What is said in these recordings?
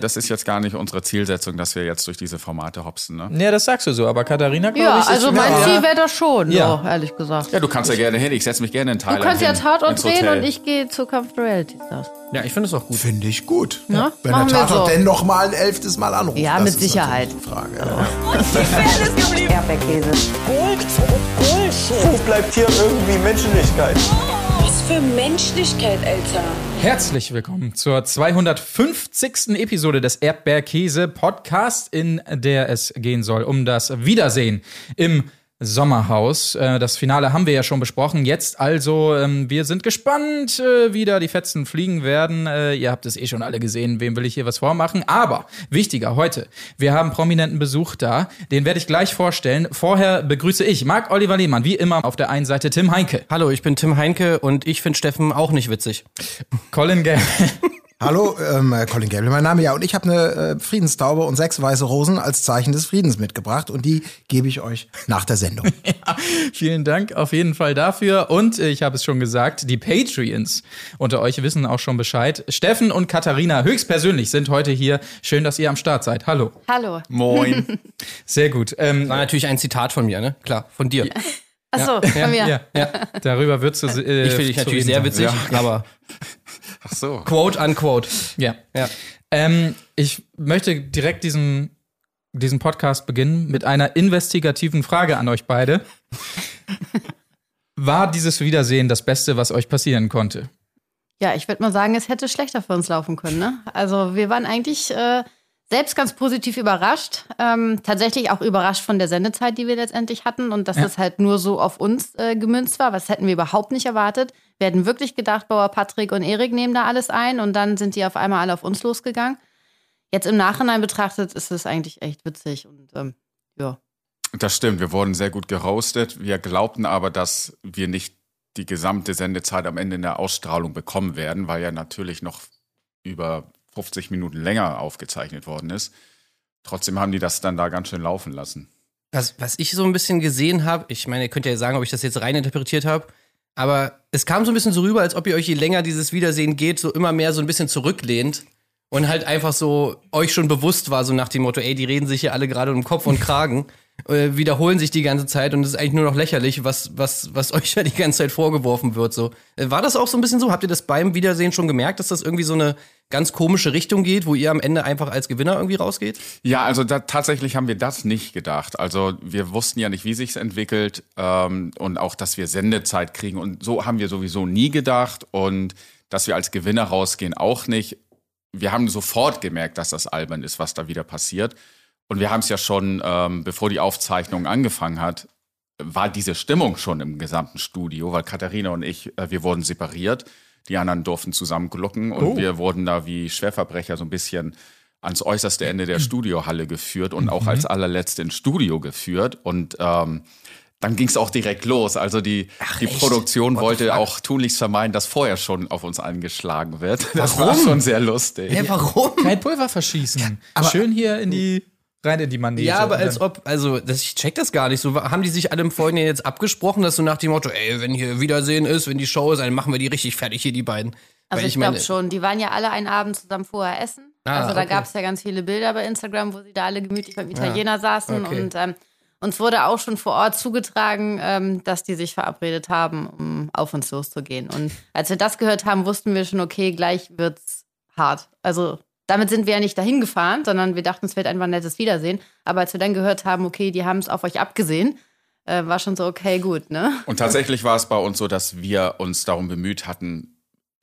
Das ist jetzt gar nicht unsere Zielsetzung, dass wir jetzt durch diese Formate hopsen. Ne? Ja, das sagst du so, aber Katharina, glaube Ja, ich, ist also mein ja. Ziel wäre das schon, Ja. so, ehrlich gesagt. Ja, du kannst ja gerne hin. Ich setze mich gerne in Du Thailand kannst ja hin, Tatort ins drehen und ich gehe zu Kampf der Reality Stars. Ja, ich finde es auch gut. Finde ich gut. Ja, Wenn machen der Tatort so. denn noch mal ein elftes Mal anruft. Ja, das mit ist Sicherheit. natürlich die Frage. Erdbeerkäse. Wo bleibt hier irgendwie Menschlichkeit? Was für Menschlichkeit, Alter. Herzlich willkommen zur 250. Episode des Erdbeerkäse Podcast, in der es gehen soll um das Wiedersehen im Sommerhaus. Äh, Das Finale haben wir ja schon besprochen. Jetzt also, ähm, wir sind gespannt, äh, wie da die Fetzen fliegen werden. Äh, Ihr habt es eh schon alle gesehen. Wem will ich hier was vormachen? Aber wichtiger heute, wir haben prominenten Besuch da. Den werde ich gleich vorstellen. Vorher begrüße ich Marc Oliver Lehmann, wie immer auf der einen Seite Tim Heinke, Hallo, ich bin Tim Heinke und ich finde Steffen auch nicht witzig. Colin Gell. Hallo, ähm, Colin Gable, mein Name ja. Und ich habe eine äh, Friedenstaube und sechs weiße Rosen als Zeichen des Friedens mitgebracht. Und die gebe ich euch nach der Sendung. Vielen Dank auf jeden Fall dafür. Und äh, ich habe es schon gesagt, die Patreons unter euch wissen auch schon Bescheid. Steffen und Katharina höchstpersönlich sind heute hier. Schön, dass ihr am Start seid. Hallo. Hallo. Moin. Sehr gut. Ähm, War natürlich ein Zitat von mir, ne? Klar, von dir. Achso, von mir. ja, ja, darüber wird zu. Äh, Ich finde dich natürlich sehr witzig, aber Ach so. quote unquote. Ja. Ja. Ähm, ich möchte direkt diesen, diesen Podcast beginnen mit einer investigativen Frage an euch beide. War dieses Wiedersehen das Beste, was euch passieren konnte? Ja, ich würde mal sagen, es hätte schlechter für uns laufen können. Ne? Also wir waren eigentlich äh, selbst ganz positiv überrascht. Ähm, tatsächlich auch überrascht von der Sendezeit, die wir letztendlich hatten und dass Ja. das halt nur so auf uns äh, gemünzt war. Was hätten wir überhaupt nicht erwartet. Wir hätten wirklich gedacht, Bauer Patrick und Erik nehmen da alles ein und dann sind die auf einmal alle auf uns losgegangen. Jetzt im Nachhinein betrachtet ist es eigentlich echt witzig und ähm, ja. Das stimmt, wir wurden sehr gut geroastet. Wir glaubten aber, dass wir nicht die gesamte Sendezeit am Ende in der Ausstrahlung bekommen werden, weil ja natürlich noch über 50 Minuten länger aufgezeichnet worden ist. Trotzdem haben die das dann da ganz schön laufen lassen. Was, was ich so ein bisschen gesehen habe, ich meine, ihr könnt ja sagen, ob ich das jetzt rein interpretiert habe, aber es kam so ein bisschen so rüber, als ob ihr euch, je länger dieses Wiedersehen geht, so immer mehr so ein bisschen zurücklehnt und halt einfach so euch schon bewusst war, so nach dem Motto, ey, die reden sich hier alle gerade um Kopf und Kragen, äh, wiederholen sich die ganze Zeit und es ist eigentlich nur noch lächerlich, was, was, was euch da die ganze Zeit vorgeworfen wird. So. Äh, War das auch so ein bisschen so? Habt ihr das beim Wiedersehen schon gemerkt, dass das irgendwie so eine ganz komische Richtung geht, wo ihr am Ende einfach als Gewinner irgendwie rausgeht? Ja, also da, tatsächlich haben wir das nicht gedacht. Also wir wussten ja nicht, wie sich's entwickelt ähm, und auch, dass wir Sendezeit kriegen. Und so haben wir sowieso nie gedacht und dass wir als Gewinner rausgehen auch nicht. Wir haben sofort gemerkt, dass das albern ist, was da wieder passiert. Und wir haben es ja schon, ähm, bevor die Aufzeichnung angefangen hat, war diese Stimmung schon im gesamten Studio, weil Katharina und ich, äh, wir wurden separiert. Die anderen durften zusammen glucken und wir wurden da wie Schwerverbrecher so ein bisschen ans äußerste Ende der Studiohalle geführt und auch als allerletzte ins Studio geführt. Und ähm, dann ging es auch direkt los. Also die, die echt? Produktion What wollte auch tunlichst vermeiden, dass vorher schon auf uns angeschlagen wird. Das war schon sehr lustig. Hä, warum? Kein Pulver verschießen. Schön hier in die, rein in die Manege. Ja, aber als ob, also das, ich check das gar nicht. So haben die sich alle im Vorhinein jetzt abgesprochen, dass so nach dem Motto, ey, wenn hier Wiedersehen ist, wenn die Show ist, dann machen wir die richtig fertig hier die beiden. Also Weil ich, glaube schon, die waren ja alle einen Abend zusammen vorher essen. Ah, also da okay. gab es ja ganz viele Bilder bei Instagram, wo sie da alle gemütlich beim Italiener saßen. okay. Und ähm, uns wurde auch schon vor Ort zugetragen, ähm, dass die sich verabredet haben, um auf uns loszugehen. Und als wir das gehört haben, wussten wir schon, okay, gleich wird's hart. Also damit sind wir ja nicht dahin gefahren, sondern wir dachten, es wird einfach ein nettes Wiedersehen. Aber als wir dann gehört haben, okay, die haben es auf euch abgesehen, äh, war schon so, okay, gut, ne? Und tatsächlich war es bei uns so, dass wir uns darum bemüht hatten,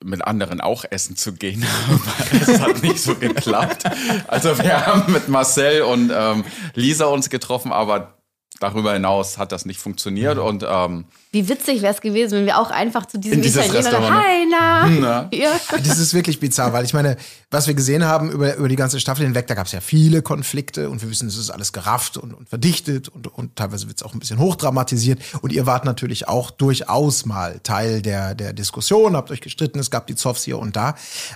mit anderen auch essen zu gehen. Aber es hat nicht so geklappt. Also wir haben mit Marcel und ähm, Lisa uns getroffen, aber darüber hinaus hat das nicht funktioniert. Und ähm, Wie witzig wäre es gewesen, wenn wir auch einfach zu diesem In dieses Italiener Restaurant, Hi, na. na, Ja. Das ist wirklich bizarr, weil ich meine, was wir gesehen haben über, über die ganze Staffel hinweg, da gab es ja viele Konflikte und wir wissen, es ist alles gerafft und, und verdichtet und, und teilweise wird es auch ein bisschen hochdramatisiert. Und ihr wart natürlich auch durchaus mal Teil der, der Diskussion, habt euch gestritten, es gab die Zoffs hier und da.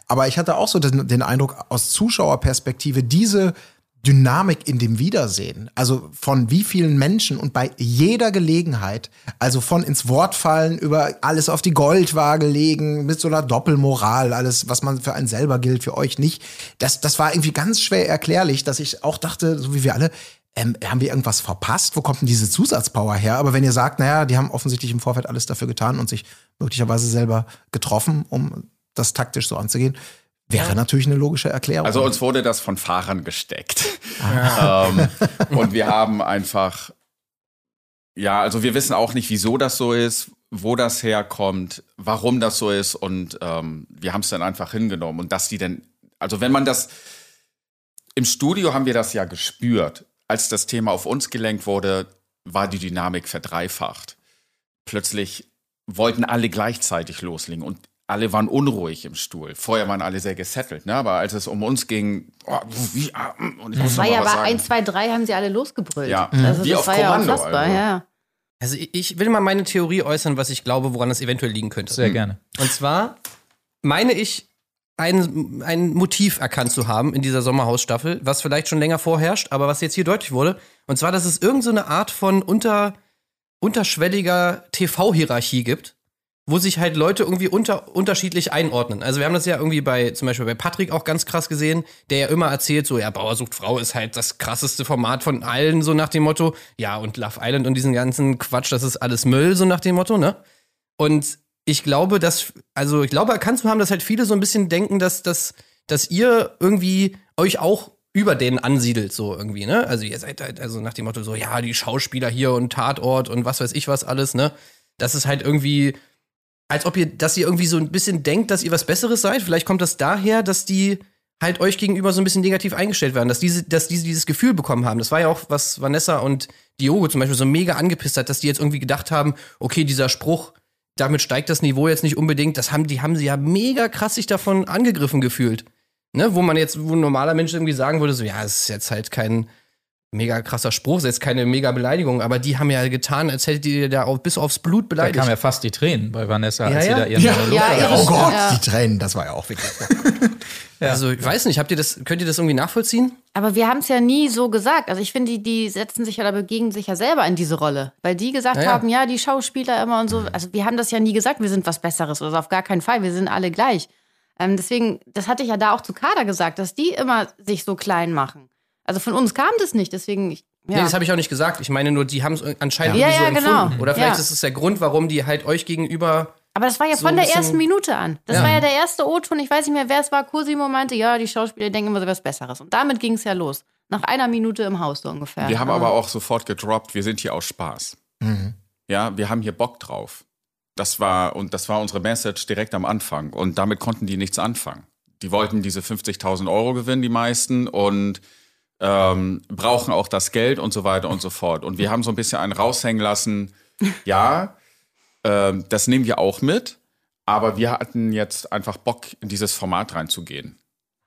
Aber ich hatte auch so den, den Eindruck, aus Zuschauerperspektive, diese Dynamik in dem Wiedersehen, also von wie vielen Menschen und bei jeder Gelegenheit, also von ins Wort fallen, über alles auf die Goldwaage legen, mit so einer Doppelmoral, alles, was man für einen selber gilt, für euch nicht. Das, das war irgendwie ganz schwer erklärlich, dass ich auch dachte, so wie wir alle, ähm, haben wir irgendwas verpasst? Wo kommt denn diese Zusatzpower her? Aber wenn ihr sagt, naja, die haben offensichtlich im Vorfeld alles dafür getan und sich möglicherweise selber getroffen, um das taktisch so anzugehen, wäre natürlich eine logische Erklärung. Also uns wurde das von Fahrern gesteckt. ähm, und wir haben einfach, ja, also wir wissen auch nicht, wieso das so ist, wo das herkommt, warum das so ist und ähm, wir haben es dann einfach hingenommen und dass die denn, also wenn man das, im Studio haben wir das ja gespürt, als das Thema auf uns gelenkt wurde, war die Dynamik verdreifacht. Plötzlich wollten alle gleichzeitig loslegen und alle waren unruhig im Stuhl. Vorher waren alle sehr gesettelt, ne? aber als es um uns ging, oh, wie, ah, und ich muss Das war ja bei sagen. 1, 2, 3 haben sie alle losgebrüllt. Ja, also wie das auf war ja Kommando, unfassbar, also. ja. Also ich- will mal meine Theorie äußern, was ich glaube, woran das eventuell liegen könnte. Sehr gerne. Und zwar meine ich, ein, ein Motiv erkannt zu haben in dieser Sommerhausstaffel, was vielleicht schon länger vorherrscht, aber was jetzt hier deutlich wurde. Und zwar, dass es irgendeine so eine Art von unter, unterschwelliger TV-Hierarchie gibt, wo sich halt Leute irgendwie unter, unterschiedlich einordnen. Also wir haben das ja irgendwie bei, zum Beispiel bei Patrick auch ganz krass gesehen, der ja immer erzählt, so, ja, Bauer sucht Frau ist halt das krasseste Format von allen, so nach dem Motto, ja, und Love Island und diesen ganzen Quatsch, das ist alles Müll, so nach dem Motto, ne? Und ich glaube, dass, also ich glaube erkannt zu haben, dass halt viele so ein bisschen denken, dass, dass, dass ihr irgendwie euch auch über denen ansiedelt, so irgendwie, ne? Also ihr seid halt, also nach dem Motto so, ja, die Schauspieler hier und Tatort und was weiß ich was alles, ne? Das ist halt irgendwie, als ob ihr, dass ihr irgendwie so ein bisschen denkt, dass ihr was Besseres seid. Vielleicht kommt das daher, dass die halt euch gegenüber so ein bisschen negativ eingestellt werden, dass diese, dass diese dieses Gefühl bekommen haben. Das war ja auch, was Vanessa und Diogo zum Beispiel so mega angepisst hat, dass die jetzt irgendwie gedacht haben, okay, dieser Spruch, damit steigt das Niveau jetzt nicht unbedingt. Das haben, die haben sie ja mega krass sich davon angegriffen gefühlt. Ne, wo man jetzt, wo ein normaler Mensch irgendwie sagen würde, so, ja, es ist jetzt halt kein mega krasser Spruch, ist jetzt keine mega Beleidigung, aber die haben ja getan, als hättet ihr da auch bis aufs Blut Da beleidigt. kamen ja fast die Tränen bei Vanessa, Ja, als sie ja. da ihren Ja. Monolog Ja, da- ihre- oh Gott, Ja. die Tränen, das war ja auch wirklich. Also, ich weiß nicht, habt ihr das, könnt ihr das irgendwie nachvollziehen? Aber wir haben es ja nie so gesagt. Also ich finde, die, die setzen sich ja oder begegnen sich ja selber in diese Rolle. Weil die gesagt Ja, ja. haben, ja, die Schauspieler immer und so. Also wir haben das ja nie gesagt, wir sind was Besseres. Also auf gar keinen Fall, wir sind alle gleich. Ähm, deswegen, das hatte ich ja da auch zu Kader gesagt, dass die immer sich so klein machen. Also von uns kam das nicht, deswegen, ich, ja. Nee, das habe ich auch nicht gesagt. Ich meine nur, die haben es anscheinend Ja. irgendwie so Ja, ja, empfunden. genau. Oder vielleicht Ja. ist es der Grund, warum die halt euch gegenüber. Aber das war ja so von der ersten Minute an. Das Ja. war ja der erste O-Ton. Ich weiß nicht mehr, wer es war. Cosimo meinte, ja, die Schauspieler denken immer so was Besseres. Und damit ging es ja los. Nach einer Minute im Haus so ungefähr. Wir haben aber auch sofort gedroppt, wir sind hier aus Spaß. Ja, wir haben hier Bock drauf. Das war, und das war unsere Message direkt am Anfang. Und damit konnten die nichts anfangen. Die wollten diese 50.000 Euro gewinnen, die meisten, und ähm, brauchen auch das Geld und so weiter und so fort. Und wir haben so ein bisschen einen raushängen lassen, ja, ähm, das nehmen wir auch mit, aber wir hatten jetzt einfach Bock, in dieses Format reinzugehen.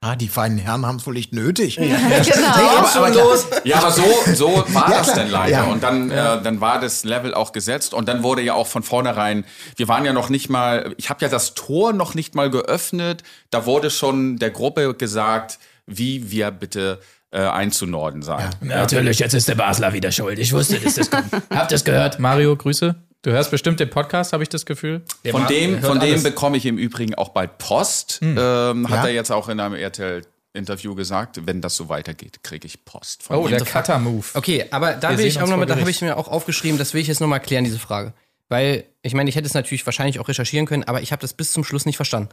Ah, die feinen Herren haben es wohl nicht nötig. genau. aber, aber Ja, aber so, so war Ja, das denn leider. Ja. Und dann, äh, dann war das Level auch gesetzt und dann wurde ja auch von vornherein, wir waren ja noch nicht mal, ich habe ja das Tor noch nicht mal geöffnet, da wurde schon der Gruppe gesagt, wie wir bitte äh, einzunorden sein. Natürlich, jetzt ist der Basler wieder schuld. Ich wusste, dass das kommt. Habt ihr es gehört? Mario, Grüße. Du hörst bestimmt den Podcast, habe ich das Gefühl. Von dem, von dem bekomme ich im Übrigen auch bald Post. Ähm, hat Ja. er jetzt auch in einem RTL-Interview gesagt, wenn das so weitergeht, kriege ich Post. Von Oh, ihm. der Cutter-Move. Okay, aber da will ich auch noch mal, da habe ich mir auch aufgeschrieben, das will ich jetzt noch mal klären, diese Frage. Weil, ich meine, ich hätte es natürlich wahrscheinlich auch recherchieren können, aber ich habe das bis zum Schluss nicht verstanden.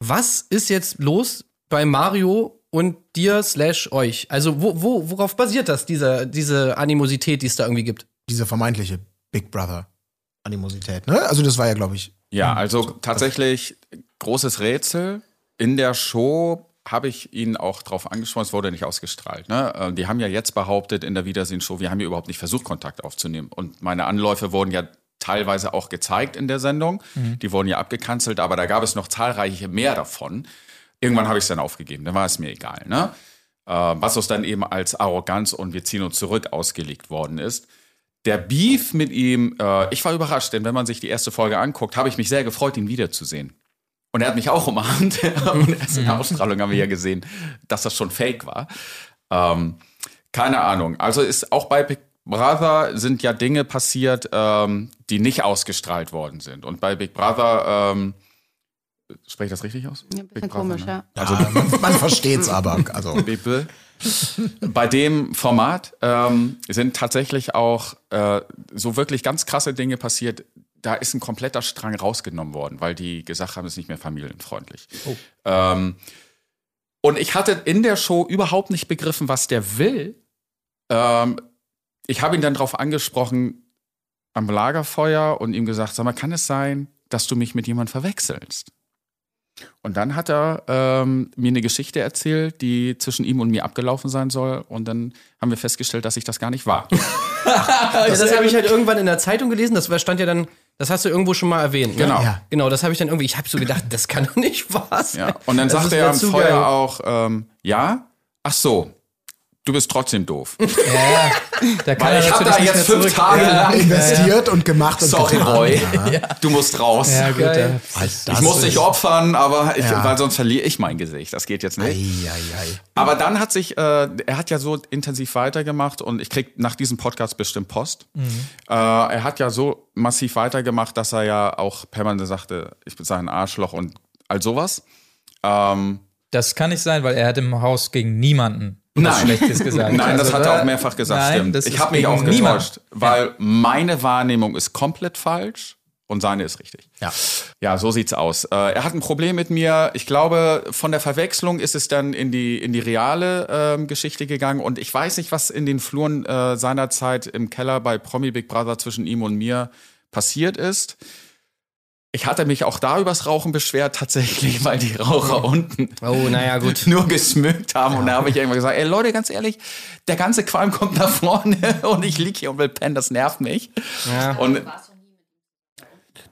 Was ist jetzt los bei Mario und dir slash euch? Also, wo, wo, worauf basiert das, diese, diese Animosität, die es da irgendwie gibt? Diese vermeintliche Big Brother Animosität, ne? Also das war ja, glaube ich, Ja, also tatsächlich großes Rätsel. In der Show habe ich ihn auch drauf angesprochen, es wurde nicht ausgestrahlt. Ne? Äh, Die haben ja jetzt behauptet in der Wiedersehen-Show, wir haben ja überhaupt nicht versucht, Kontakt aufzunehmen. Und meine Anläufe wurden ja teilweise auch gezeigt in der Sendung. Die wurden ja abgekanzelt, aber da gab es noch zahlreiche mehr davon. Irgendwann habe ich es dann aufgegeben, dann war es mir egal. Ne? Äh, Was uns dann eben als Arroganz und wir ziehen uns zurück ausgelegt worden ist. Der Beef mit ihm, äh, ich war überrascht, denn wenn man sich die erste Folge anguckt, habe ich mich sehr gefreut, ihn wiederzusehen. Und er hat mich auch umarmt. Und erst in der Ausstrahlung haben wir ja gesehen, dass das schon fake war. Ähm, keine Ahnung. Also ist auch bei Big Brother sind ja Dinge passiert, ähm, die nicht ausgestrahlt worden sind. Und bei Big Brother, ähm, spreche ich das richtig aus? Ja, ein bisschen komisch, ne? ja. Also man, man versteht's aber. Also. Bei dem Format ähm, sind tatsächlich auch äh, so wirklich ganz krasse Dinge passiert. Da ist ein kompletter Strang rausgenommen worden, weil die gesagt haben, es ist nicht mehr familienfreundlich. Ähm, und ich hatte in der Show überhaupt nicht begriffen, was der will. Ähm, ich habe ihn dann darauf angesprochen am Lagerfeuer und ihm gesagt, sag mal, kann es sein, dass du mich mit jemandem verwechselst? Und dann hat er ähm, mir eine Geschichte erzählt, die zwischen ihm und mir abgelaufen sein soll. Und dann haben wir festgestellt, dass ich das gar nicht war. Ja, das habe ich halt irgendwann in der Zeitung gelesen. Das war- stand ja dann, das hast du irgendwo schon mal erwähnt. Ne? Genau. Ja. Genau, das habe ich dann irgendwie, ich habe so gedacht, das kann doch nicht wahr sein. Ja. Und dann Das sagte er am Feuer auch, ähm, ja, ach so, du bist trotzdem doof. Kann Weil ich habe da nicht jetzt fünf zurück. Tage lang. investiert und gemacht und Sorry, getan. Roy. Ja. Du musst raus. Ja, gut. Da- ich muss dich opfern, aber ich, Ja. weil sonst verliere ich mein Gesicht. Das geht jetzt nicht. Ei, ei, ei. Aber dann hat sich, äh, er hat ja so intensiv weitergemacht und ich krieg nach diesem Podcast bestimmt Post. Äh, er hat ja so massiv weitergemacht, dass er ja auch permanent sagte, ich bin ein Arschloch und all sowas. Ähm, Das kann nicht sein, weil er hat im Haus gegen niemanden Nein. Schlechtes gesagt. Nein, das Also hat er auch mehrfach gesagt, Nein, stimmt. Ich habe mich auch getäuscht, weil meine Wahrnehmung ist komplett falsch und seine ist richtig. Ja. Ja, so sieht's aus. Äh, er hat ein Problem mit mir. Ich glaube, von der Verwechslung ist es dann in die in die reale ähm, Geschichte gegangen und ich weiß nicht, was in den Fluren äh, seiner Zeit im Keller bei Promi Big Brother zwischen ihm und mir passiert ist. Ich hatte mich auch da übers Rauchen beschwert, tatsächlich, weil die Raucher unten Oh, naja, gut. nur gesmückt haben. Und da habe ich irgendwann gesagt, ey Leute, ganz ehrlich, der ganze Qualm kommt nach vorne und ich lieg hier und will pennen, das nervt mich. Ja. Und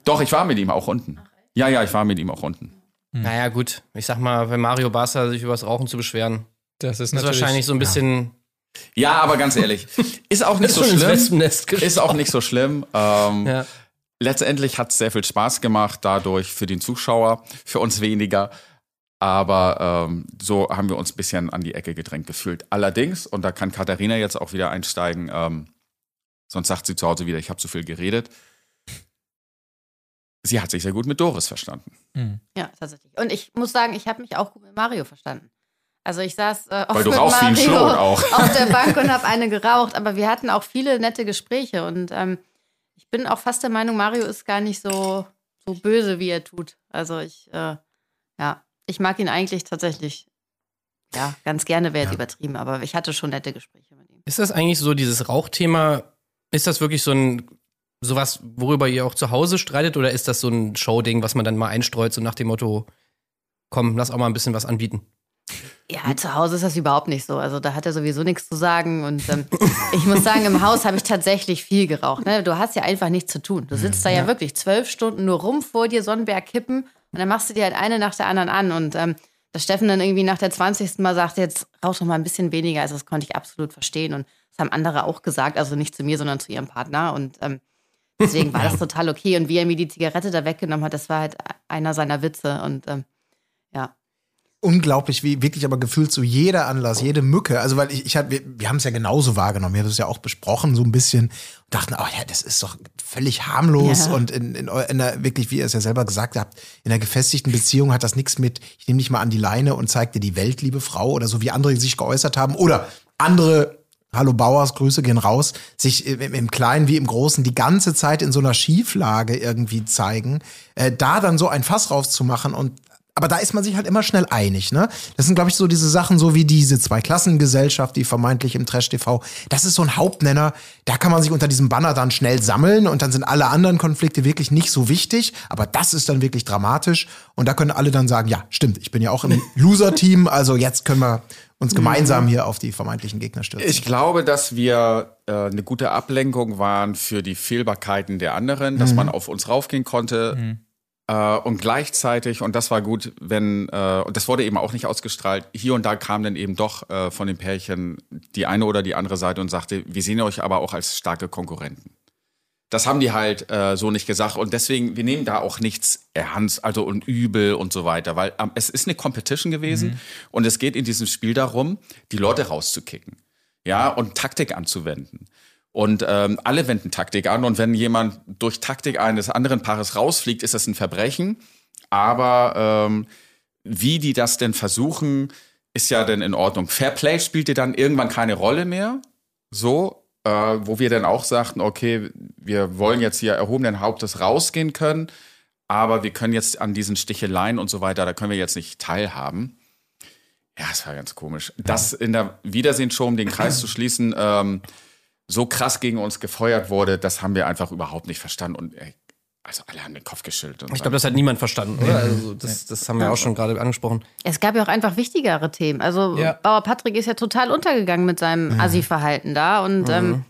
doch, ich war mit ihm auch unten. Ja, ja, ich war mit ihm auch unten. Naja, gut. Ich sag mal, wenn Mario Barca sich über das Rauchen zu beschweren, Das ist ist natürlich wahrscheinlich so ein bisschen Ja, aber ganz ehrlich, ist auch nicht so schlimm. Ist auch nicht so schlimm. Ähm, Ja. Letztendlich hat es sehr viel Spaß gemacht, dadurch für den Zuschauer, für uns weniger. Aber ähm, so haben wir uns ein bisschen an die Ecke gedrängt gefühlt. Allerdings, und da kann Katharina jetzt auch wieder einsteigen, ähm, sonst sagt sie zu Hause wieder, ich habe zu viel geredet. Sie hat sich sehr gut mit Doris verstanden. Ja, tatsächlich. Und ich muss sagen, ich habe mich auch gut mit Mario verstanden. Also ich saß äh, oft mit Mario auf der Bank und habe eine geraucht. Aber wir hatten auch viele nette Gespräche. Und ähm, ich bin auch fast der Meinung, Mario ist gar nicht so, so böse, wie er tut. Also ich, äh, ja, ich mag ihn eigentlich tatsächlich. Ja, ganz gerne wäre jetzt übertrieben, aber ich hatte schon nette Gespräche mit ihm. Ist das eigentlich so, dieses Rauchthema, ist das wirklich so ein, sowas, worüber ihr auch zu Hause streitet oder ist das so ein Showding, was man dann mal einstreut, so nach dem Motto, komm, lass auch mal ein bisschen was anbieten? Ja, zu Hause ist das überhaupt nicht so. Also da hat er sowieso nichts zu sagen. Und ähm, ich muss sagen, im Haus habe ich tatsächlich viel geraucht. Ne? Du hast ja einfach nichts zu tun. Du sitzt da ja, wirklich zwölf Stunden nur rum vor dir, Sonnenberg kippen und dann machst du dir halt eine nach der anderen an. Und ähm, dass Steffen dann irgendwie nach der 20. Mal sagt, jetzt rauch doch mal ein bisschen weniger. Also das konnte ich absolut verstehen. Und das haben andere auch gesagt. Also nicht zu mir, sondern zu ihrem Partner. Und ähm, deswegen war das total okay. Und wie er mir die Zigarette da weggenommen hat, das war halt einer seiner Witze. Und ähm, ja. Unglaublich, wie wirklich aber gefühlt so jeder Anlass, jede Mücke. Also, weil ich, ich hab, wir, wir haben es ja genauso wahrgenommen. Wir haben es ja auch besprochen, so ein bisschen. Und dachten, oh ja, das ist doch völlig harmlos. Ja. Und in, in, in der, wirklich, wie ihr es ja selber gesagt habt, in einer gefestigten Beziehung hat das nichts mit, ich nehme dich mal an die Leine und zeig dir die Welt, liebe Frau, oder so wie andere sich geäußert haben. Oder andere Hallo Bauers, Grüße gehen raus, sich im, im Kleinen wie im Großen die ganze Zeit in so einer Schieflage irgendwie zeigen, äh, da dann so ein Fass rauszumachen und aber da ist man sich halt immer schnell einig, ne? Das sind, glaube ich, so diese Sachen, so wie diese Zweiklassengesellschaft, die vermeintlich im Trash-TV, das ist so ein Hauptnenner, da kann man sich unter diesem Banner dann schnell sammeln und dann sind alle anderen Konflikte wirklich nicht so wichtig, aber das ist dann wirklich dramatisch und da können alle dann sagen, ja, stimmt, ich bin ja auch im Loser-Team, also jetzt können wir uns gemeinsam hier auf die vermeintlichen Gegner stürzen. Ich glaube, dass wir äh, eine gute Ablenkung waren für die Fehlbarkeiten der anderen, dass man auf uns raufgehen konnte. Äh, und gleichzeitig, und das war gut, wenn, äh, und das wurde eben auch nicht ausgestrahlt, hier und da kam dann eben doch äh, von den Pärchen die eine oder die andere Seite und sagte, wir sehen euch aber auch als starke Konkurrenten. Das haben die halt äh, so nicht gesagt. Und deswegen, wir nehmen da auch nichts ernst, also und übel und so weiter, weil ähm, es ist eine Competition gewesen und es geht in diesem Spiel darum, die Leute rauszukicken. Ja, und Taktik anzuwenden. Und ähm, alle wenden Taktik an. Und wenn jemand durch Taktik eines anderen Paares rausfliegt, ist das ein Verbrechen. Aber ähm, wie die das denn versuchen, ist ja dann in Ordnung. Fairplay spielte dann irgendwann keine Rolle mehr. So, äh, wo wir dann auch sagten, okay, wir wollen jetzt hier erhobenen Hauptes rausgehen können, aber wir können jetzt an diesen Sticheleien und so weiter, da können wir jetzt nicht teilhaben. Ja, es war ganz komisch. Das in der Wiedersehensshow, um den Kreis zu schließen, ähm, so krass gegen uns gefeuert wurde, das haben wir einfach überhaupt nicht verstanden. Und ey, also alle haben den Kopf geschüttelt. Und Ich glaube, das hat niemand verstanden, oder? Also das, das haben wir auch schon gerade angesprochen. Es gab ja auch einfach wichtigere Themen. Also Ja. Bauer Patrick ist ja total untergegangen mit seinem Assi-Verhalten da und ähm,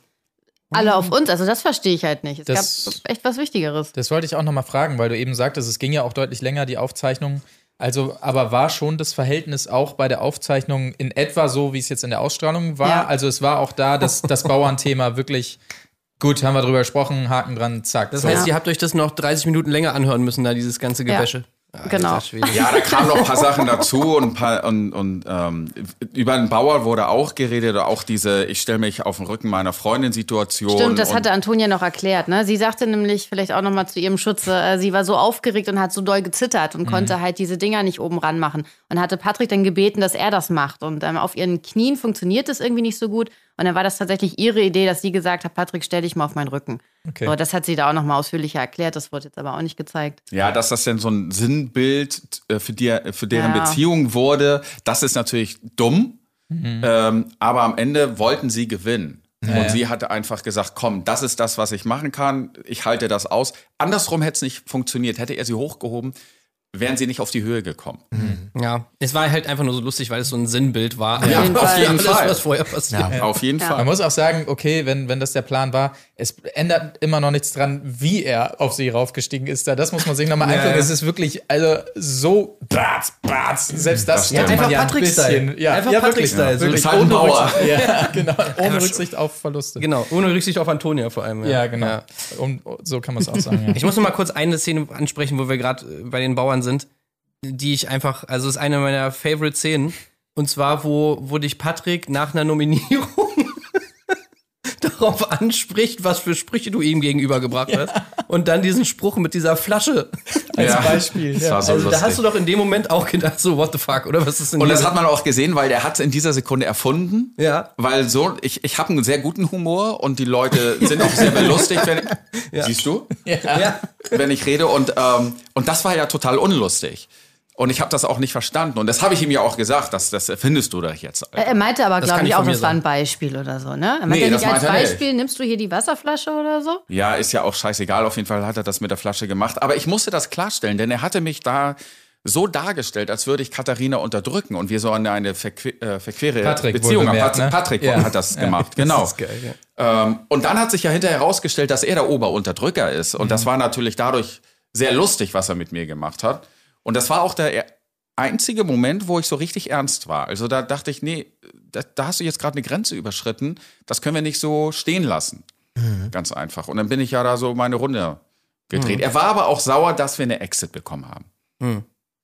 alle auf uns. Also das verstehe ich halt nicht. Es Das- gab echt was Wichtigeres. Das wollte ich auch nochmal fragen, weil du eben sagtest, es ging ja auch deutlich länger, die Aufzeichnung. Also, aber war schon das Verhältnis auch bei der Aufzeichnung in etwa so, wie es jetzt in der Ausstrahlung war? Ja. Also es war auch da, dass das Bauernthema wirklich gut, haben wir drüber gesprochen, Haken dran, zack. Das so. heißt, ihr habt euch das noch 30 Minuten länger anhören müssen, da dieses ganze Gebäsche. Genau. Ja, da kamen noch ein paar Sachen dazu und, ein paar, und, und ähm, über den Bauer wurde auch geredet, auch diese, ich stelle mich auf den Rücken meiner Freundin Situation. Stimmt, das hatte Antonia noch erklärt. Ne? Sie sagte nämlich vielleicht auch noch mal zu ihrem Schutze, äh, sie war so aufgeregt und hat so doll gezittert und konnte halt diese Dinger nicht oben ran machen. Und hatte Patrick dann gebeten, dass er das macht. Und ähm, auf ihren Knien funktioniert es irgendwie nicht so gut. Und dann war das tatsächlich ihre Idee, dass sie gesagt hat, Patrick, stell dich mal auf meinen Rücken. Okay. So, das hat sie da auch noch mal ausführlicher erklärt. Das wurde jetzt aber auch nicht gezeigt. Ja, dass das denn so ein Sinnbild äh, für, die, für deren Ja. Beziehung wurde, das ist natürlich dumm. Mhm. Ähm, aber am Ende wollten sie gewinnen. Ja, und sie hatte einfach gesagt, komm, das ist das, was ich machen kann. Ich halte das aus. Andersrum hätte es nicht funktioniert. Hätte er sie hochgehoben, wären sie nicht auf die Höhe gekommen. Ja, es war halt einfach nur so lustig, weil es so ein Sinnbild war. Ja, jeden auf Fall. jeden alles, Fall. was vorher passiert. Auf jeden Man Fall. muss auch sagen, okay, wenn, wenn das der Plan war, es ändert immer noch nichts dran, wie er auf sie raufgestiegen ist. Da, das muss man sich nochmal Ja, ja. Es ist wirklich, also so, batz, batz, selbst das, hätte man Einfach ja ein Patrick-Style. bisschen, ja, Einfach ja, ja, So wirklich ein ohne Bauer. Rücksicht, ja, genau, ohne Rücksicht auf Verluste. Genau, ohne Rücksicht auf Antonia vor allem. Ja, genau. Um, so kann man es auch sagen. Ja. Ich muss noch mal kurz eine Szene ansprechen, wo wir gerade äh, bei den Bauern sind, die ich einfach, also ist eine meiner Favorite Szenen. Und zwar, wo, wo dich Patrick nach einer Nominierung darauf anspricht, was für Sprüche du ihm gegenübergebracht hast. Und dann diesen Spruch mit dieser Flasche. Als Ja. Beispiel. Das Ja. war so Also da lustig. hast du doch in dem Moment auch gedacht, so, what the fuck, oder was ist denn Und hier? das hat man auch gesehen, weil der hat es in dieser Sekunde erfunden. Ja. Weil so, ich, ich habe einen sehr guten Humor und die Leute sind auch sehr belustigt, wenn siehst du, ja. wenn ich rede. Und, ähm, und das war ja total unlustig. Und ich habe das auch nicht verstanden. Und das habe ich ihm ja auch gesagt, das, das erfindest du doch jetzt. Er er meinte aber, glaube ich, auch, das war ein Beispiel oder so, ne? Er Nee, meinte ja das nicht als er nicht. Beispiel, nimmst du hier die Wasserflasche oder so? Ja, ist ja auch scheißegal. Auf jeden Fall hat er das mit der Flasche gemacht. Aber ich musste das klarstellen, denn er hatte mich da so dargestellt, als würde ich Katharina unterdrücken und wir so eine, eine verque äh, verquere Patrick Beziehung haben. Pat ne? Patrick Ja. hat das gemacht, genau. Das ist geil, ja. Ähm, und dann hat sich ja hinterher herausgestellt, dass er der Oberunterdrücker ist. Und das war natürlich dadurch sehr lustig, was er mit mir gemacht hat. Und das war auch der e- einzige Moment, wo ich so richtig ernst war. Also da dachte ich, nee, da, da hast du jetzt gerade eine Grenze überschritten. Das können wir nicht so stehen lassen. Ganz einfach. Und dann bin ich ja da so meine Runde gedreht. Er war aber auch sauer, dass wir eine Exit bekommen haben.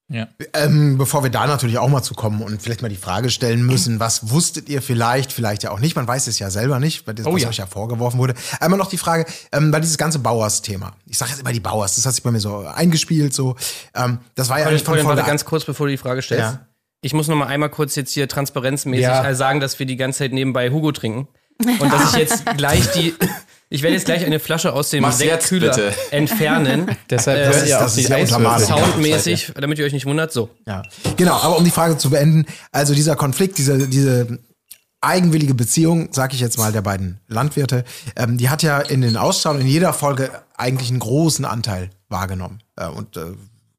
Ja. Ähm, bevor wir da natürlich auch mal zu kommen und vielleicht mal die Frage stellen müssen, was wusstet ihr vielleicht, vielleicht ja auch nicht, man weiß es ja selber nicht, weil das, was ja. euch ja vorgeworfen wurde. Einmal noch die Frage, ähm, bei dieses ganze Bauers-Thema. Ich sage jetzt immer die Bauers, das hat sich bei mir so eingespielt, so. Ähm, das war ja eigentlich von Folge ganz kurz, bevor du die Frage stellst. Ja. Ich muss noch mal einmal kurz jetzt hier transparenzmäßig Ja. sagen, dass wir die ganze Zeit nebenbei Hugo trinken. Und dass ich jetzt gleich die. Ich werde jetzt gleich eine Flasche aus dem Sektkühler entfernen. Deshalb Äh, hört ist- ihr auch das ist die ja. Soundmäßig, damit ihr euch nicht wundert. So. Ja, genau. Aber um die Frage zu beenden, also dieser Konflikt, diese, diese eigenwillige Beziehung, sag ich jetzt mal, der beiden Landwirte, ähm, die hat ja in den Ausstrahlungen in jeder Folge eigentlich einen großen Anteil wahrgenommen. Äh, und äh,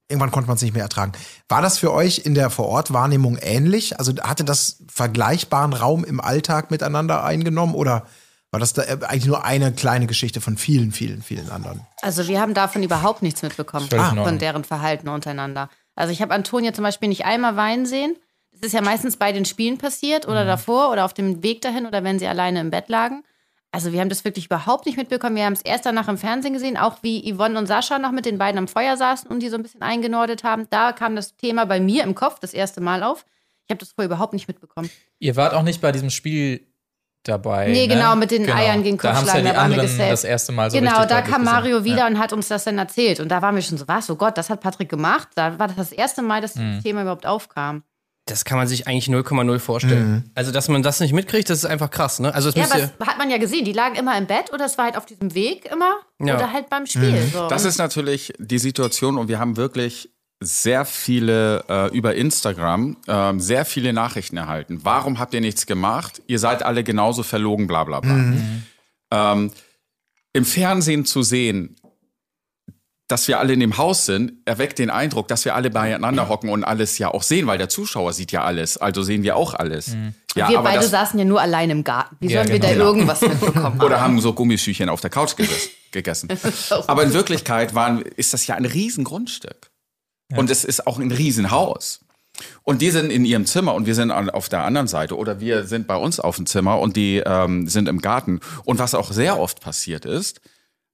irgendwann konnte man es nicht mehr ertragen. War das für euch in der Vorortwahrnehmung ähnlich? Also hatte das vergleichbaren Raum im Alltag miteinander eingenommen oder war das da äh, eigentlich nur eine kleine Geschichte von vielen, vielen, vielen anderen? Also wir haben davon überhaupt nichts mitbekommen, in von deren Verhalten untereinander. Also ich habe Antonia zum Beispiel nicht einmal weinen sehen. Das ist ja meistens bei den Spielen passiert Mhm. oder davor oder auf dem Weg dahin oder wenn sie alleine im Bett lagen. also wir haben das wirklich überhaupt nicht mitbekommen. Wir haben es erst danach im Fernsehen gesehen, auch wie Yvonne und Sascha noch mit den beiden am Feuer saßen und die so ein bisschen eingenordet haben. Da kam das Thema bei mir im Kopf das erste Mal auf. Ich habe das vorher überhaupt nicht mitbekommen. Ihr wart auch nicht bei diesem Spiel dabei. Nee, ne? genau, mit den Eiern gegen Da Kopfschlagen, ja da die waren wir gesaved. das erste Mal so genau, da kam gesehen. Mario wieder Ja. und hat uns das dann erzählt. Und da waren wir schon so, was, oh Gott, das hat Patrick gemacht. Da war das das erste Mal, dass Mhm. das Thema überhaupt aufkam. Das kann man sich eigentlich 0,0 vorstellen. Also, dass man das nicht mitkriegt, das ist einfach krass, ne? Also, es Ja, das hat man ja gesehen. Die lagen immer im Bett oder es war halt auf diesem Weg immer Ja. oder halt beim Spiel. So. Das ist natürlich die Situation und wir haben wirklich sehr viele äh, über Instagram ähm, sehr viele Nachrichten erhalten. Warum habt ihr nichts gemacht? Ihr seid alle genauso verlogen, bla bla bla. Ähm, Im Fernsehen zu sehen, dass wir alle in dem Haus sind, erweckt den Eindruck, dass wir alle beieinander hocken und alles ja auch sehen, weil der Zuschauer sieht ja alles, also sehen wir auch alles. Ja, wir aber beide das, saßen ja nur allein im Garten. Wie Ja, sollen wir genau. da irgendwas mitbekommen oder haben? haben so Gummischüchchen auf der Couch geges- gegessen. Aber in Wirklichkeit waren, ist das ja ein Und es ist auch ein Riesenhaus. Und die sind in ihrem Zimmer und wir sind auf der anderen Seite oder wir sind bei uns auf dem Zimmer und die ähm, sind im Garten. Und was auch sehr oft passiert ist,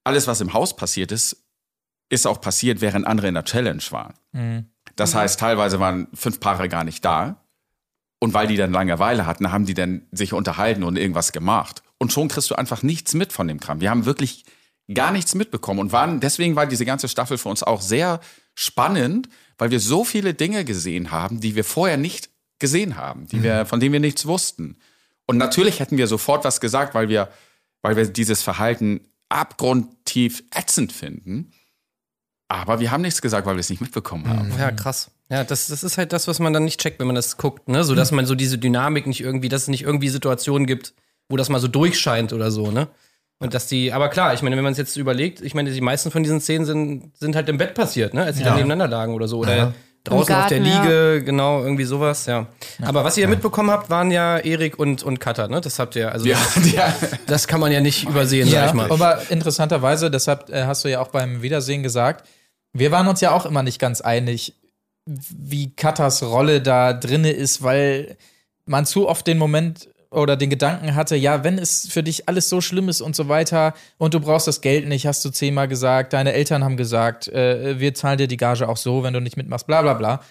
alles, was im Haus passiert ist, ist auch passiert, während andere in der Challenge waren. Das heißt, teilweise waren fünf Paare gar nicht da. Und weil die dann Langeweile hatten, haben die dann sich unterhalten und irgendwas gemacht. Und schon kriegst du einfach nichts mit von dem Kram. Wir haben wirklich gar nichts mitbekommen und waren, deswegen war diese ganze Staffel für uns auch sehr spannend, weil wir so viele Dinge gesehen haben, die wir vorher nicht gesehen haben, die wir, von denen wir nichts wussten. Und natürlich hätten wir sofort was gesagt, weil wir, weil wir dieses Verhalten abgrundtief ätzend finden. Aber wir haben nichts gesagt, weil wir es nicht mitbekommen haben. Ja, krass. Ja, das, das ist halt das, was man dann nicht checkt, wenn man das guckt, ne? So dass man so diese Dynamik nicht irgendwie, dass es nicht irgendwie Situationen gibt, wo das mal so durchscheint oder so, ne? Und dass die, aber klar, ich meine, wenn man es jetzt überlegt, ich meine, die meisten von diesen Szenen sind, sind halt im Bett passiert, ne? Als sie dann nebeneinander lagen oder so. Oder draußen auf der Garten, ja. Liege, genau, irgendwie sowas, ja. Aber was ihr mitbekommen habt, waren ja Erik und, und Katha, ne? Das habt ihr, also Ja, ja. das kann man ja nicht übersehen, sag ich mal. aber interessanterweise, deshalb äh, hast du ja auch beim Wiedersehen gesagt, wir waren uns ja auch immer nicht ganz einig, wie Katas Rolle da drinne ist, weil man zu oft den Moment oder den Gedanken hatte, ja, wenn es für dich alles so schlimm ist und so weiter und du brauchst das Geld nicht, hast du zehnmal gesagt, deine Eltern haben gesagt, äh, wir zahlen dir die Gage auch so, wenn du nicht mitmachst, bla bla bla.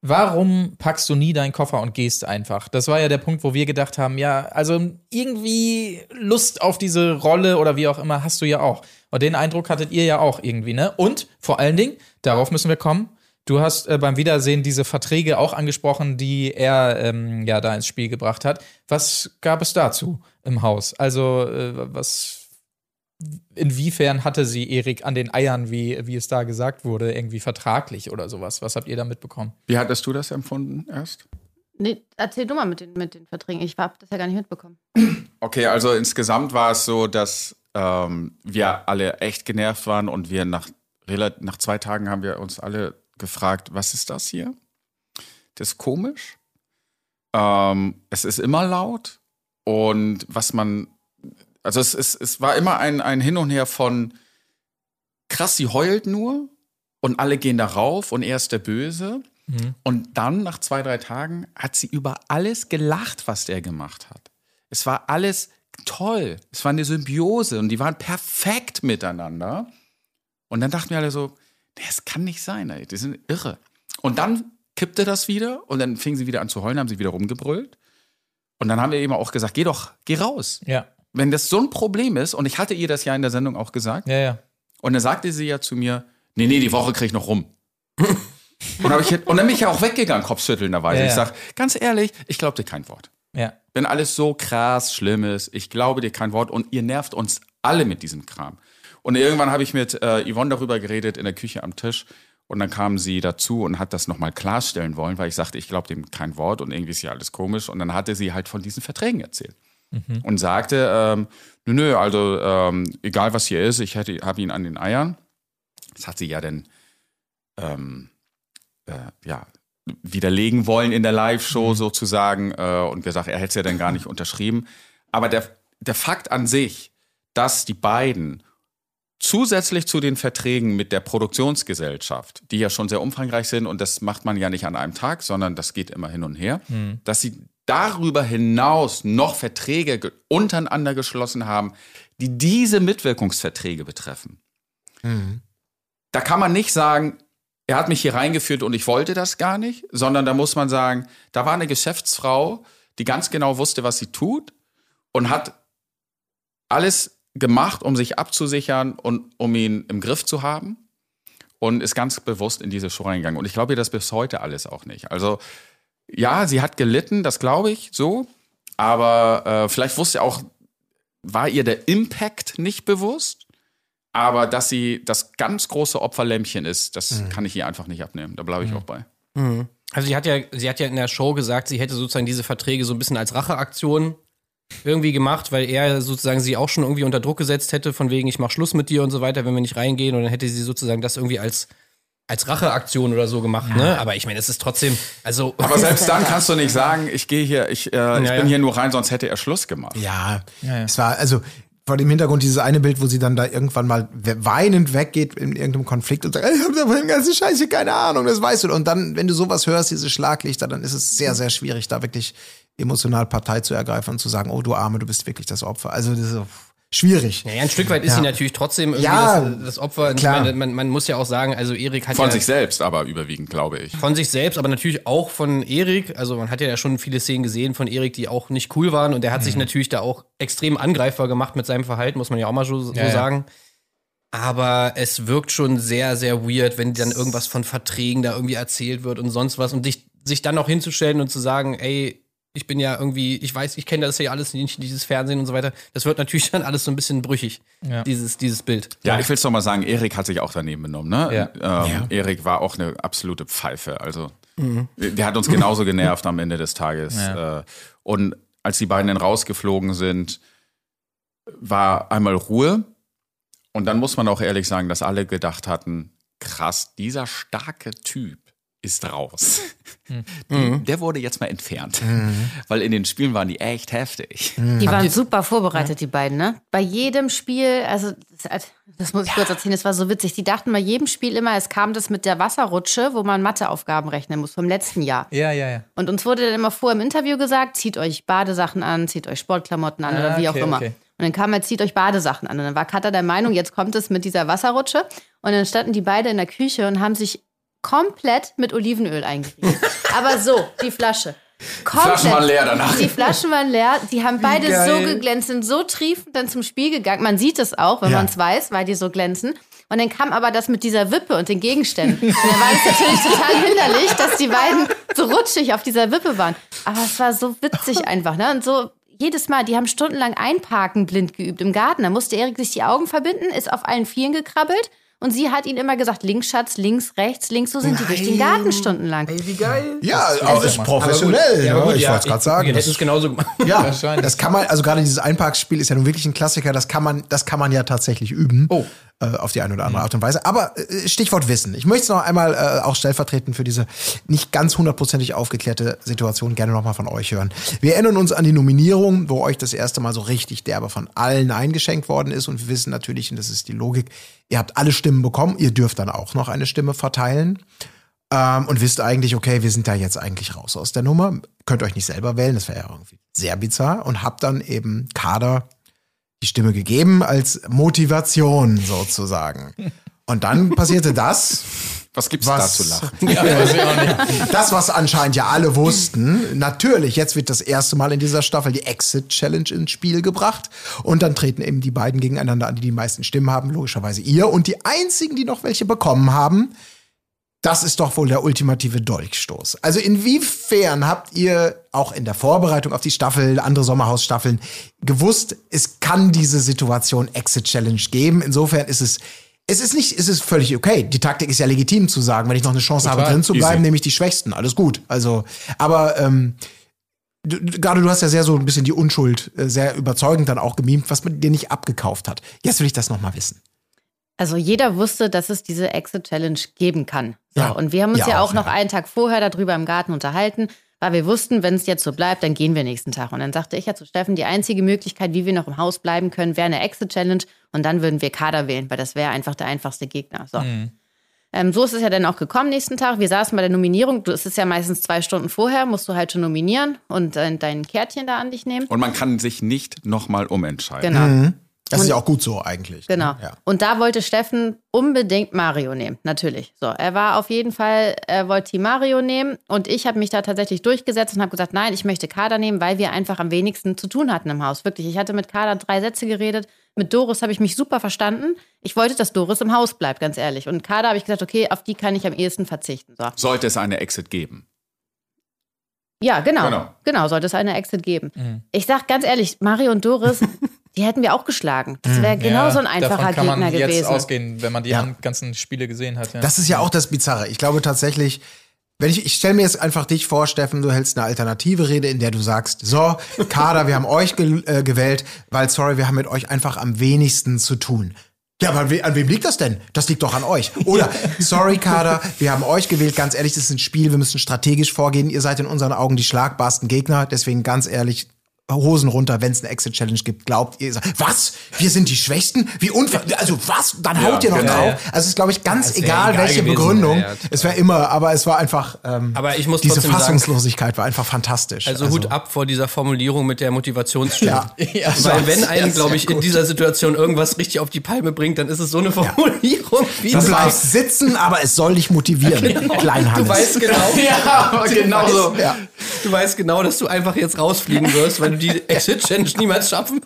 Warum packst du nie deinen Koffer und gehst einfach? Das war ja der Punkt, wo wir gedacht haben, ja, also irgendwie Lust auf diese Rolle oder wie auch immer hast du ja auch. Und den Eindruck hattet ihr ja auch irgendwie, ne? Und vor allen Dingen, darauf müssen wir kommen. Du hast äh, beim Wiedersehen diese Verträge auch angesprochen, die er ähm, ja da ins Spiel gebracht hat. Was gab es dazu im Haus? Also, äh, was inwiefern hatte sie Erik an den Eiern, wie, wie es da gesagt wurde, irgendwie vertraglich oder sowas? Was habt ihr da mitbekommen? Wie hattest du das empfunden erst? Nee, erzähl du mal mit den, mit den Verträgen. Ich habe das ja gar nicht mitbekommen. Okay, also insgesamt war es so, dass ähm, wir alle echt genervt waren und wir nach, nach zwei Tagen haben wir uns alle gefragt, was ist das hier? Das ist komisch. Ähm, es ist immer laut und was man, also es, es, es war immer ein, ein Hin und Her von krass, sie heult nur und alle gehen da rauf und er ist der Böse. Und dann, nach zwei, drei Tagen, hat sie über alles gelacht, was der gemacht hat. Es war alles toll. Es war eine Symbiose und die waren perfekt miteinander. Und dann dachten wir alle so, es kann nicht sein, ey, die sind irre. Und dann kippte das wieder und dann fingen sie wieder an zu heulen, haben sie wieder rumgebrüllt. Und dann haben wir eben auch gesagt, geh doch, geh raus. Ja. Wenn das so ein Problem ist, und ich hatte ihr das ja in der Sendung auch gesagt, Ja, ja. und dann sagte sie ja zu mir, nee, nee, die Woche krieg ich noch rum. und, hab ich, und dann bin ich ja auch weggegangen, kopfschüttelnderweise. Ja, Ich ja. sag, ganz ehrlich, ich glaube dir kein Wort. Ja. Wenn alles so krass schlimm ist, ich glaube dir kein Wort und ihr nervt uns alle mit diesem Kram. Und irgendwann habe ich mit äh, Yvonne darüber geredet in der Küche am Tisch und dann kam sie dazu und hat das nochmal klarstellen wollen, weil ich sagte, ich glaube dem kein Wort und irgendwie ist ja alles komisch. Und dann hatte sie halt von diesen Verträgen erzählt und sagte, ähm, nö, nö, also ähm, egal was hier ist, ich habe ihn an den Eiern. Das hat sie ja dann ähm, äh, ja, widerlegen wollen in der Live-Show sozusagen äh, und gesagt, er hätte es ja dann gar nicht unterschrieben. Aber der, der Fakt an sich, dass die beiden zusätzlich zu den Verträgen mit der Produktionsgesellschaft, die ja schon sehr umfangreich sind und das macht man ja nicht an einem Tag, sondern das geht immer hin und her, dass sie darüber hinaus noch Verträge ge- untereinander geschlossen haben, die diese Mitwirkungsverträge betreffen. Da kann man nicht sagen, er hat mich hier reingeführt und ich wollte das gar nicht, sondern da muss man sagen, da war eine Geschäftsfrau, die ganz genau wusste, was sie tut und hat alles gemacht, um sich abzusichern und um ihn im Griff zu haben und ist ganz bewusst in diese Show reingegangen. Und ich glaube ihr das bis heute alles auch nicht. Also ja, sie hat gelitten, das glaube ich so, aber äh, vielleicht wusste auch, war ihr der Impact nicht bewusst, aber dass sie das ganz große Opferlämpchen ist, das kann ich ihr einfach nicht abnehmen. Da bleibe ich auch bei. Also sie hat ja, sie hat ja in der Show gesagt, sie hätte sozusagen diese Verträge so ein bisschen als Racheaktion irgendwie gemacht, weil er sozusagen sie auch schon irgendwie unter Druck gesetzt hätte, von wegen, ich mach Schluss mit dir und so weiter, wenn wir nicht reingehen. Und dann hätte sie sozusagen das irgendwie als, als Racheaktion oder so gemacht, ne? Aber ich meine, es ist trotzdem, also. Aber selbst dann kannst du nicht sagen, ich gehe hier, ich, äh, ich Ja, bin ja. hier nur rein, sonst hätte er Schluss gemacht. Ja, ja. es war also vor dem Hintergrund dieses eine Bild, wo sie dann da irgendwann mal we- weinend weggeht in irgendeinem Konflikt und sagt, ich hab da von dem ganzen Scheiß hier keine Ahnung, das weißt du. Und dann, wenn du sowas hörst, diese Schlaglichter, dann ist es sehr, sehr schwierig, da wirklich emotional Partei zu ergreifen und zu sagen, oh du Arme, du bist wirklich das Opfer. Also das ist so schwierig. Ja, ja, ein Stück weit ist Ja. sie natürlich trotzdem irgendwie Ja, das, das Opfer. Klar. Ich meine, man, man muss ja auch sagen, also Erik hat Von ja sich selbst aber überwiegend, glaube ich. von sich selbst, aber natürlich auch von Erik. Also man hat ja schon viele Szenen gesehen von Erik, die auch nicht cool waren. Und der hat sich natürlich da auch extrem angreifbar gemacht mit seinem Verhalten, muss man ja auch mal so, so Ja, ja. sagen. Aber es wirkt schon sehr, sehr weird, wenn dann irgendwas von Verträgen da irgendwie erzählt wird und sonst was. Und dich, sich dann auch hinzustellen und zu sagen, ey, ich bin ja irgendwie, ich weiß, ich kenne das ja alles nicht, dieses Fernsehen und so weiter. Das wird natürlich dann alles so ein bisschen brüchig, Ja. dieses, dieses Bild. Ja, ich will es doch mal sagen, Erik hat sich auch daneben benommen, ne? Ja. Ähm, Erik war auch eine absolute Pfeife. Also der hat uns genauso genervt am Ende des Tages. Ja. Äh, und als die beiden dann rausgeflogen sind, war einmal Ruhe. Und dann muss man auch ehrlich sagen, dass alle gedacht hatten, krass, dieser starke Typ ist raus. Die, der wurde jetzt mal entfernt. Weil in den Spielen waren die echt heftig. Die waren super vorbereitet, die beiden, ne? Bei jedem Spiel, also das, das muss ich kurz erzählen, das war so witzig. Die dachten bei jedem Spiel immer, es kam das mit der Wasserrutsche, wo man Matheaufgaben rechnen muss vom letzten Jahr. Ja, ja, ja. Und uns wurde dann immer vor im Interview gesagt, zieht euch Badesachen an, zieht euch Sportklamotten an Ah, oder wie okay, auch immer. okay. Und dann kam er, zieht euch Badesachen an. Und dann war Katha der Meinung, jetzt kommt es mit dieser Wasserrutsche. Und dann standen die beide in der Küche und haben sich komplett mit Olivenöl eingerieben. Aber so, die Flasche. Komplett. Flaschen waren leer danach. Die Flaschen waren leer. Die haben beide geil. so geglänzt, sind so triefend dann zum Spiel gegangen. Man sieht es auch, wenn Ja. man es weiß, weil die so glänzen. Und dann kam aber das mit dieser Wippe und den Gegenständen. Und dann war es natürlich total hinderlich, dass die beiden so rutschig auf dieser Wippe waren. Aber es war so witzig einfach, ne? Und so jedes Mal, die haben stundenlang Einparken blind geübt im Garten. Da musste Erik sich die Augen verbinden, ist auf allen Vieren gekrabbelt. Und sie hat ihn immer gesagt, links Schatz, links, rechts, links. So sind die durch den Garten stundenlang. Wie geil. Ja, aber ist professionell. Ja, ne? aber gut, ich ja, wollte es gerade sagen. Das- es genauso gemacht. Ja, Wahrscheinlich. das kann man, also gerade dieses Einparkspiel ist ja nun wirklich ein Klassiker, das kann man, das kann man ja tatsächlich üben. Oh. Äh, auf die eine oder andere Art und Weise. Aber äh, Stichwort Wissen. Ich möchte es noch einmal äh, auch stellvertretend für diese nicht ganz hundertprozentig aufgeklärte Situation gerne nochmal von euch hören. Wir erinnern uns an die Nominierung, wo euch das erste Mal so richtig derbe von allen eingeschenkt worden ist. Und wir wissen natürlich, und das ist die Logik, ihr habt alle Stimmen bekommen, ihr dürft dann auch noch eine Stimme verteilen. Ähm, und wisst eigentlich, okay, wir sind da jetzt eigentlich raus aus der Nummer. Könnt euch nicht selber wählen, das wäre ja irgendwie sehr bizarr. Und habt dann eben Kader die Stimme gegeben als Motivation sozusagen. Und dann passierte das, Was gibt's da was, zu lachen? Ja, das, was anscheinend ja alle wussten. Natürlich, jetzt wird das erste Mal in dieser Staffel die Exit Challenge ins Spiel gebracht. Und dann treten eben die beiden gegeneinander an, die die meisten Stimmen haben, logischerweise ihr. Und die einzigen, die noch welche bekommen haben, das ist doch wohl der ultimative Dolchstoß. Also inwiefern habt ihr auch in der Vorbereitung auf die Staffel, andere Sommerhausstaffeln, gewusst, es kann diese Situation Exit Challenge geben? Insofern ist es, es ist nicht, es ist völlig okay. Die Taktik ist ja legitim zu sagen, wenn ich noch eine Chance habe, Total. drin zu bleiben, Easy. nehme ich die Schwächsten. Alles gut. Also, aber ähm, du, gerade du hast ja sehr so ein bisschen die Unschuld äh, sehr überzeugend dann auch gemimt, was man dir nicht abgekauft hat. Jetzt will ich das noch mal wissen. Also jeder wusste, dass es diese Exit-Challenge geben kann. So, Ja. und wir haben uns Ja, ja, auch, noch ja. einen Tag vorher darüber im Garten unterhalten, weil wir wussten, wenn es jetzt so bleibt, dann gehen wir nächsten Tag. Und dann sagte ich ja zu Steffen, die einzige Möglichkeit, wie wir noch im Haus bleiben können, wäre eine Exit-Challenge und dann würden wir Kader wählen, weil das wäre einfach der einfachste Gegner. So. Ähm, so ist es ja dann auch gekommen nächsten Tag. Wir saßen bei der Nominierung. Du, es ist ja meistens zwei Stunden vorher, musst du halt schon nominieren und äh, dein Kärtchen da an dich nehmen. Und man kann sich nicht nochmal umentscheiden. Genau. Das ist ja auch gut so eigentlich. Genau. Ja. Und da wollte Steffen unbedingt Mario nehmen, natürlich. So, er war auf jeden Fall, er wollte Team Mario nehmen und ich habe mich da tatsächlich durchgesetzt und habe gesagt, nein, ich möchte Kader nehmen, weil wir einfach am wenigsten zu tun hatten im Haus. Wirklich, ich hatte mit Kader drei Sätze geredet. Mit Doris habe ich mich super verstanden. Ich wollte, dass Doris im Haus bleibt, ganz ehrlich. Und Kader habe ich gesagt, okay, auf die kann ich am ehesten verzichten. So. Sollte es eine Exit geben. Ja, genau. Genau. Genau, sollte es eine Exit geben. Ich sag ganz ehrlich, Mario und Doris, die hätten wir auch geschlagen. Das wäre genau so ein einfacher davon kann man Gegner jetzt gewesen. ausgehen, wenn man die Ja. an- ganzen Spiele gesehen hat. Ja. Das ist ja auch das Bizarre. Ich glaube tatsächlich, wenn ich, ich stelle mir jetzt einfach dich vor, Steffen, du hältst eine alternative Rede, in der du sagst, so, Kader, wir haben euch ge äh, gewählt, weil, sorry, wir haben mit euch einfach am wenigsten zu tun. Ja, aber an, we an wem liegt das denn? Das liegt doch an euch. Oder, sorry, Kader, wir haben euch gewählt, ganz ehrlich, das ist ein Spiel, wir müssen strategisch vorgehen. Ihr seid in unseren Augen die schlagbarsten Gegner, deswegen ganz ehrlich, Hosen runter, wenn es eine Exit-Challenge gibt. Glaubt ihr, was? Wir sind die Schwächsten? Wie unfair? Also was? Dann haut ihr noch genau. drauf. Also es ist, glaube ich, ganz wär egal, egal welche gewesen, Begründung. ja, es wäre immer, aber es war einfach. Ähm, Aber ich muss diese trotzdem sagen- Fassungslosigkeit war einfach fantastisch. Also, Hut ab vor dieser Formulierung mit der Motivationsstimme. Ja. Ja, Weil wenn einen, glaube ich, in dieser Situation irgendwas richtig auf die Palme bringt, dann ist es so eine Formulierung wie Du das- bleibst sitzen, aber es soll dich motivieren, Klein Hannes. Du weißt genau, Ja, genau so. ja. du weißt genau, dass du einfach jetzt rausfliegen wirst, weil du die Exit-Challenge niemals schaffen.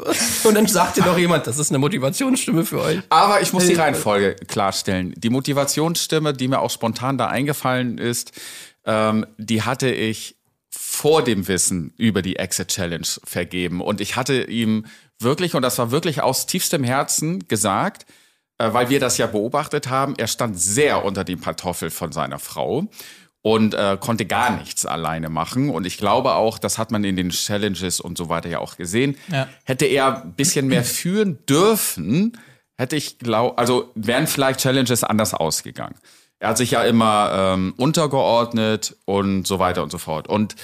Und dann sagt dir noch jemand, das ist eine Motivationsstimme für euch. Aber ich muss die Reihenfolge klarstellen. Die Motivationsstimme, die mir auch spontan da eingefallen ist, ähm, die hatte ich vor dem Wissen über die Exit Challenge vergeben. Und ich hatte ihm wirklich, und das war wirklich aus tiefstem Herzen gesagt, äh, weil wir das ja beobachtet haben, er stand sehr unter dem Pantoffel von seiner Frau und äh, konnte gar nichts alleine machen. Und ich glaube auch, das hat man in den Challenges und so weiter ja auch gesehen, Ja. hätte er ein bisschen mehr führen dürfen, hätte ich glaub, also wären vielleicht Challenges anders ausgegangen. Er hat sich ja immer ähm, untergeordnet und so weiter und so fort. Und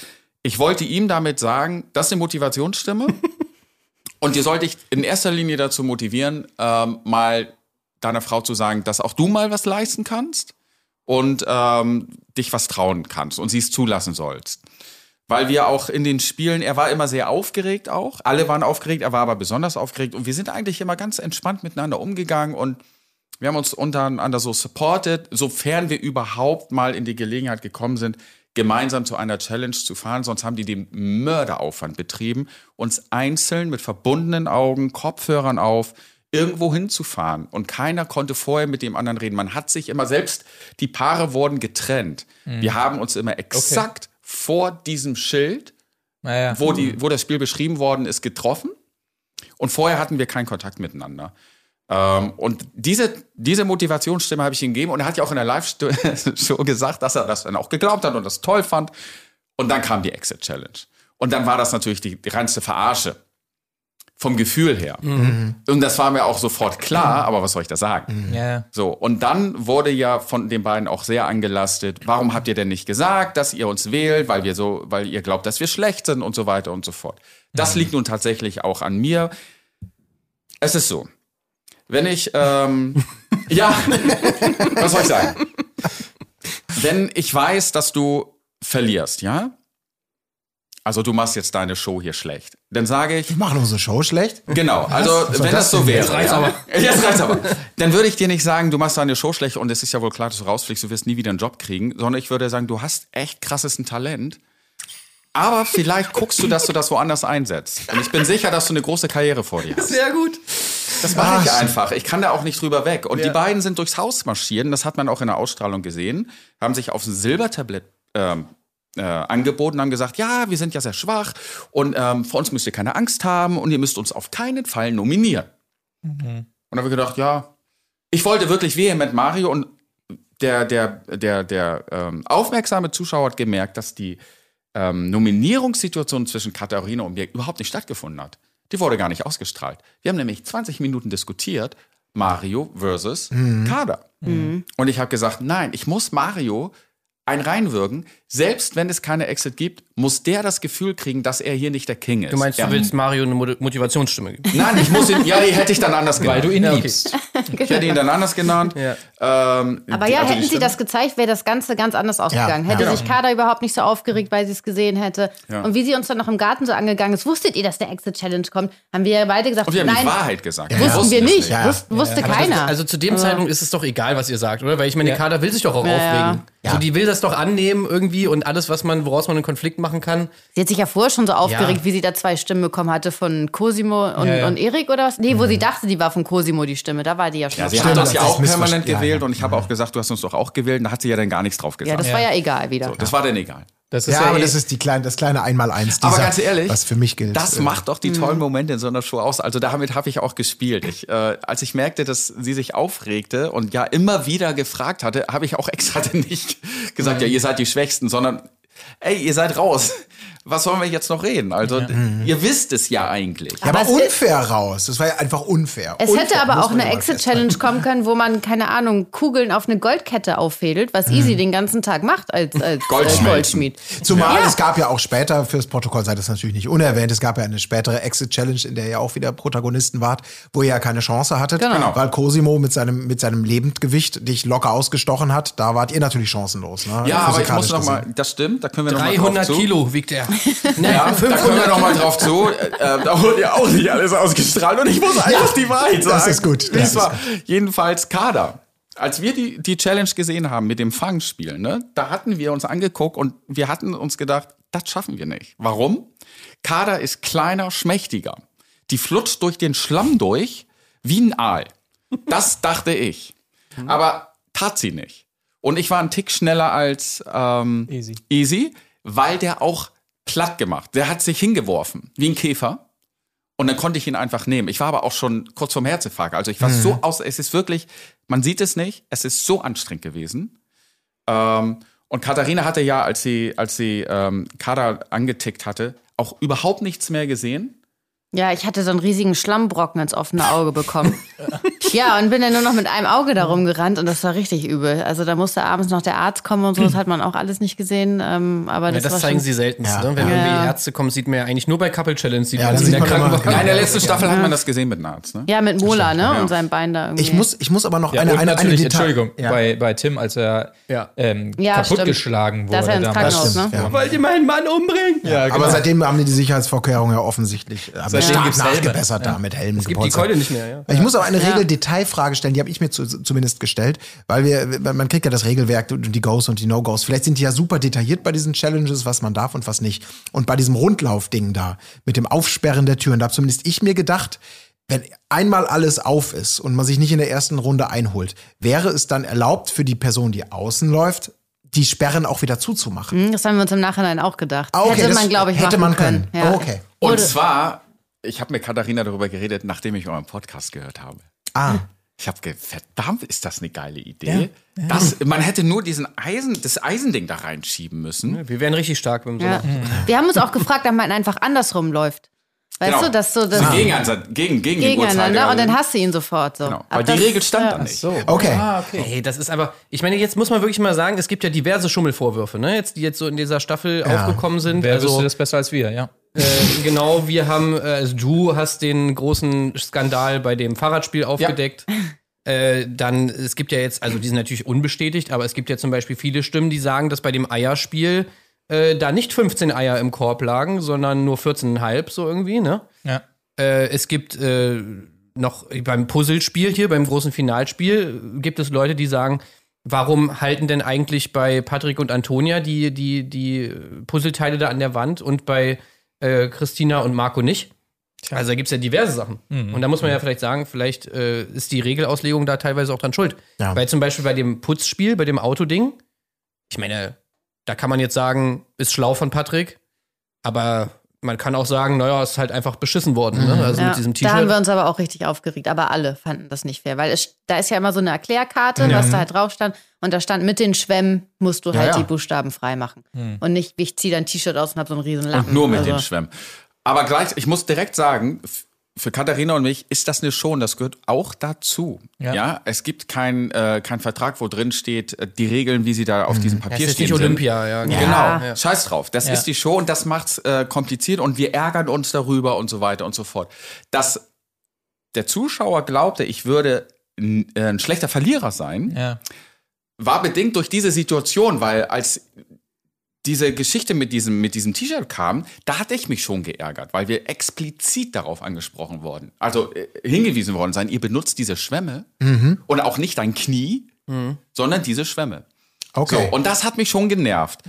ich wollte ihm damit sagen, das ist eine Motivationsstimme. und die sollte ich in erster Linie dazu motivieren, ähm, mal deiner Frau zu sagen, dass auch du mal was leisten kannst und ähm, dich was trauen kannst und sie es zulassen sollst. Weil wir auch in den Spielen, er war immer sehr aufgeregt auch. Alle waren aufgeregt, er war aber besonders aufgeregt. Und wir sind eigentlich immer ganz entspannt miteinander umgegangen und wir haben uns untereinander so supported, sofern wir überhaupt mal in die Gelegenheit gekommen sind, gemeinsam zu einer Challenge zu fahren. Sonst haben die den Mörderaufwand betrieben, uns einzeln mit verbundenen Augen, Kopfhörern auf, irgendwo hinzufahren. Und keiner konnte vorher mit dem anderen reden. Man hat sich immer, selbst die Paare wurden getrennt. Wir haben uns immer exakt vor diesem Schild, Naja. wo, die, wo das Spiel beschrieben worden ist, getroffen. Und vorher hatten wir keinen Kontakt miteinander. Ähm, und diese, diese Motivationsstimme habe ich ihm gegeben. Und er hat ja auch in der Live-Show gesagt, dass er das dann auch geglaubt hat und das toll fand. Und dann kam die Exit Challenge. Und dann war das natürlich die, die reinste Verarsche. Vom Gefühl her. Und das war mir auch sofort klar, aber was soll ich da sagen? Ja. So, und dann wurde ja von den beiden auch sehr angelastet, warum habt ihr denn nicht gesagt, dass ihr uns wählt, weil wir so, weil ihr glaubt, dass wir schlecht sind und so weiter und so fort. Das liegt nun tatsächlich auch an mir. Es ist so. Wenn ich, ähm, ja, was soll ich sagen? Wenn ich weiß, dass du verlierst, ja? Also du machst jetzt deine Show hier schlecht. Dann sage ich, Wir machen unsere Show schlecht. Genau, also wenn das das so wäre. jetzt? reicht's ja. aber. Jetzt reicht's aber. Dann würde ich dir nicht sagen, du machst deine Show schlecht und es ist ja wohl klar, dass du rausfliegst, du wirst nie wieder einen Job kriegen, sondern ich würde sagen, du hast echt krasses Talent. Aber vielleicht guckst du, dass du das woanders einsetzt. Und ich bin sicher, dass du eine große Karriere vor dir hast. Sehr gut. Das mache ich Ach. einfach. Ich kann da auch nicht drüber weg. Und die beiden sind durchs Haus marschieren, das hat man auch in der Ausstrahlung gesehen, haben sich auf ein Silbertablett ähm, äh, angeboten, haben gesagt, ja, wir sind ja sehr schwach und ähm, vor uns müsst ihr keine Angst haben und ihr müsst uns auf keinen Fall nominieren. Und dann habe ich gedacht, ja, ich wollte wirklich vehement Mario und der, der, der, der ähm, aufmerksame Zuschauer hat gemerkt, dass die ähm, Nominierungssituation zwischen Katharina und mir überhaupt nicht stattgefunden hat. Die wurde gar nicht ausgestrahlt. Wir haben nämlich 20 Minuten diskutiert, Mario versus Kader. Und ich habe gesagt, nein, ich muss Mario ein reinwirken. Selbst wenn es keine Exit gibt, muss der das Gefühl kriegen, dass er hier nicht der King ist. Du meinst, er, du willst Mario eine Mo- Motivationsstimme geben? Nein, ich muss ihn, ja, die hätte ich dann anders genannt. Weil du ihn Ja, okay. liebst. Ich hätte ihn dann anders genannt. Ja. Ähm, Aber die- ja, also hätten sie das gezeigt, wäre das Ganze ganz anders ausgegangen. Ja, Hätte ja. sich Kader überhaupt nicht so aufgeregt, weil sie es gesehen hätte. Ja. Und wie sie uns dann noch im Garten so angegangen ist, wusstet ihr, dass der Exit Challenge kommt? Haben wir ja beide gesagt, Und wir haben nein, die Wahrheit gesagt. Ja, wussten wir nicht. Wusste Aber keiner. Das, also zu dem Zeitpunkt ist es doch egal, was ihr sagt, oder? Weil ich meine, Kader will sich doch auch Ja, aufregen. Ja. So, die will das doch annehmen irgendwie und alles, was man, woraus man einen Konflikt machen kann. sie hat sich ja vorher schon so aufgeregt, Ja. wie sie da zwei Stimmen bekommen hatte von Cosimo und, Ja, ja. und Erik oder was? Nee, wo sie dachte, die war von Cosimo die Stimme. Da war die ja schon. Ja, sie hat uns ja auch permanent. Ja, gewählt ja. und ich habe auch gesagt, du hast uns doch auch gewählt. Und da hat sie ja dann gar nichts drauf ja, gesagt. das war ja egal wieder. so, das war dann egal. Das ist Ja, ja, aber eh- das ist die kleine, das kleine Einmaleins. Aber dieser, ganz ehrlich, was für mich gilt. Das Äh, macht doch die tollen Momente in so einer Show aus. Also damit habe ich auch gespielt. Ich, äh, als ich merkte, dass sie sich aufregte und ja immer wieder gefragt hatte, habe ich auch extra nicht gesagt, ja, ihr seid die Schwächsten, sondern ey, ihr seid raus. Was sollen wir jetzt noch reden? Also ihr wisst es ja eigentlich. Ja, aber, Aber unfair raus. Das war ja einfach unfair. Es unfair, hätte aber muss auch eine ja Exit-Challenge kommen können, wo man, keine Ahnung, Kugeln auf eine Goldkette auffädelt, was Easy den ganzen Tag macht als, als äh. Goldschmied. Zumal Ja. es gab ja auch später, fürs Protokoll sei das natürlich nicht unerwähnt, es gab ja eine spätere Exit-Challenge, in der ihr auch wieder Protagonisten wart, wo ihr ja keine Chance hattet, Genau. weil Cosimo mit seinem, mit seinem Lebendgewicht dich locker ausgestochen hat. Da wart ihr natürlich chancenlos. Ne? Ja, aber ich muss noch mal, gesehen. das stimmt, da können wir noch mal drauf 300 zu. Kilo wiegt er. Ja, da können wir noch mal drauf zu. Äh, da wurde ja auch nicht alles ausgestrahlt und ich muss einfach die Wahrheit sagen. das ist gut, das war. Jedenfalls Kader. Als wir die, die Challenge gesehen haben mit dem Fangspiel, ne, da hatten wir uns angeguckt und wir hatten uns gedacht, das schaffen wir nicht. Warum? Kader ist kleiner, schmächtiger. Die flutscht durch den Schlamm durch wie ein Aal. Das dachte ich. Aber tat sie nicht. Und ich war einen Tick schneller als ähm, Easy. Easy, weil der auch platt gemacht. Der hat sich hingeworfen, wie ein Käfer. Und dann konnte ich ihn einfach nehmen. Ich war aber auch schon kurz vorm Herzinfarkt. Also ich war so aus, es ist wirklich, man sieht es nicht, es ist so anstrengend gewesen. Ähm, und Katharina hatte ja, als sie, als sie ähm, Kader angetickt hatte, auch überhaupt nichts mehr gesehen. Ja, ich hatte so einen riesigen Schlammbrocken ins offene Auge bekommen. ja, und bin dann nur noch mit einem Auge da rumgerannt und das war richtig übel. Also da musste abends noch der Arzt kommen und so, das hat man auch alles nicht gesehen. Ähm, aber Ja, das, das war zeigen schon, sie selten. Ja. Ne? Wenn Ja. irgendwie Ärzte kommen, sieht man ja eigentlich nur bei Couple Challenge, sieht Ja, man dann sie in der sieht man. Ja, in der letzten Staffel hat man das gesehen mit einem Arzt. Ne? Ja, mit Mola, ne? ja. Und seinem Bein da irgendwie. Ich muss, ich muss aber noch Ja, eine, und eine, eine natürlich, Detail. Entschuldigung, Ja. bei, bei Tim, als er Ja. ähm, Ja, kaputtgeschlagen wurde. er ins damals. Krankenhaus, ne? ja. Wollt ihr meinen Mann umbringen? Ja, genau. Aber seitdem haben die die Sicherheitsvorkehrungen ja offensichtlich Seitdem stark gibt's Helme. nachgebessert da mit Helmen. Es gibt die Keule nicht mehr, ja. Ich muss aber eine Regel-Detailfrage stellen, die habe ich mir zu, zumindest gestellt, weil wir, man kriegt ja das Regelwerk und die Goes und die No-Goes. Vielleicht sind die ja super detailliert bei diesen Challenges, was man darf und was nicht. Und bei diesem Rundlauf-Ding da, mit dem Aufsperren der Türen, da habe zumindest ich mir gedacht, wenn einmal alles auf ist und man sich nicht in der ersten Runde einholt, wäre es dann erlaubt für die Person, die außen läuft, die Sperren auch wieder zuzumachen? Hm, Das haben wir uns im Nachhinein auch gedacht. Ah, okay, hätte man, glaube ich, hätte machen man können. Ja. Oh, okay. Und zwar, ich habe mit Katharina darüber geredet, nachdem ich euren Podcast gehört habe. Ah, Ich habe verdammt, ist das eine geile Idee. Das, man hätte nur diesen Eisen, das Eisending da reinschieben müssen. Wir wären richtig stark beim Ja. Sommer. Wir haben uns auch gefragt, ob man einfach andersrum läuft. Weißt Genau. du, dass so das So gegeneinander, gegen, gegen gegeneinander Uhrzeit. und dann hast du ihn sofort so. Genau. Ab Weil die Regel stand ja. da nicht. So. okay. Ah, okay. Ey, das ist aber, ich meine, jetzt muss man wirklich mal sagen, es gibt ja diverse Schummelvorwürfe, ne? Jetzt, die jetzt so in dieser Staffel Ja. aufgekommen sind. Wer also, wüsste das besser als wir, ja. Äh, genau, wir haben, äh, also du hast den großen Skandal bei dem Fahrradspiel aufgedeckt. Äh, dann, es gibt ja jetzt, also die sind natürlich unbestätigt, aber es gibt ja zum Beispiel viele Stimmen, die sagen, dass bei dem Eierspiel äh, da nicht 15 Eier im Korb lagen, sondern nur 14,5 so irgendwie, ne? ja. Es gibt noch beim Puzzlespiel hier, beim großen Finalspiel, gibt es Leute, die sagen, warum halten denn eigentlich bei Patrick und Antonia die, die, die Puzzleteile da an der Wand und bei äh, Christina und Marco nicht? Also da gibt es ja diverse Sachen. Und da muss man ja vielleicht sagen, vielleicht äh, ist die Regelauslegung da teilweise auch dran schuld. Ja. Weil zum Beispiel bei dem Putzspiel, bei dem Autoding, ich meine, da kann man jetzt sagen, ist schlau von Patrick, aber man kann auch sagen, naja, ist halt einfach beschissen worden, ne? Also Ja, mit diesem da haben wir T-Shirt. uns aber auch richtig aufgeregt, aber alle fanden das nicht fair, weil es, da ist ja immer so eine Erklärkarte, was da halt drauf stand und da stand mit den Schwämmen musst du halt ja. die Buchstaben frei machen und nicht ich ziehe dein T-Shirt aus und habe so einen riesen Lappen. Und nur mit also, den Schwämmen. Aber gleich, ich muss direkt sagen, für Katharina und mich ist das eine Show und das gehört auch dazu. Ja. Ja, es gibt keinen äh, kein Vertrag, wo drin steht, äh, die Regeln, wie sie da auf diesem Papier Das ist stehen. nicht. Olympia, ja. Genau, Ja. scheiß drauf. Das ist die Show und das macht's äh, kompliziert und wir ärgern uns darüber und so weiter und so fort. Dass der Zuschauer glaubte, ich würde n- äh, ein schlechter Verlierer sein, war bedingt durch diese Situation, weil als diese Geschichte mit diesem, mit diesem T-Shirt kam, da hatte ich mich schon geärgert, weil wir explizit darauf angesprochen worden, also äh, hingewiesen worden sein, ihr benutzt diese Schwämme und auch nicht dein Knie, sondern diese Schwämme. Okay. So, und das hat mich schon genervt.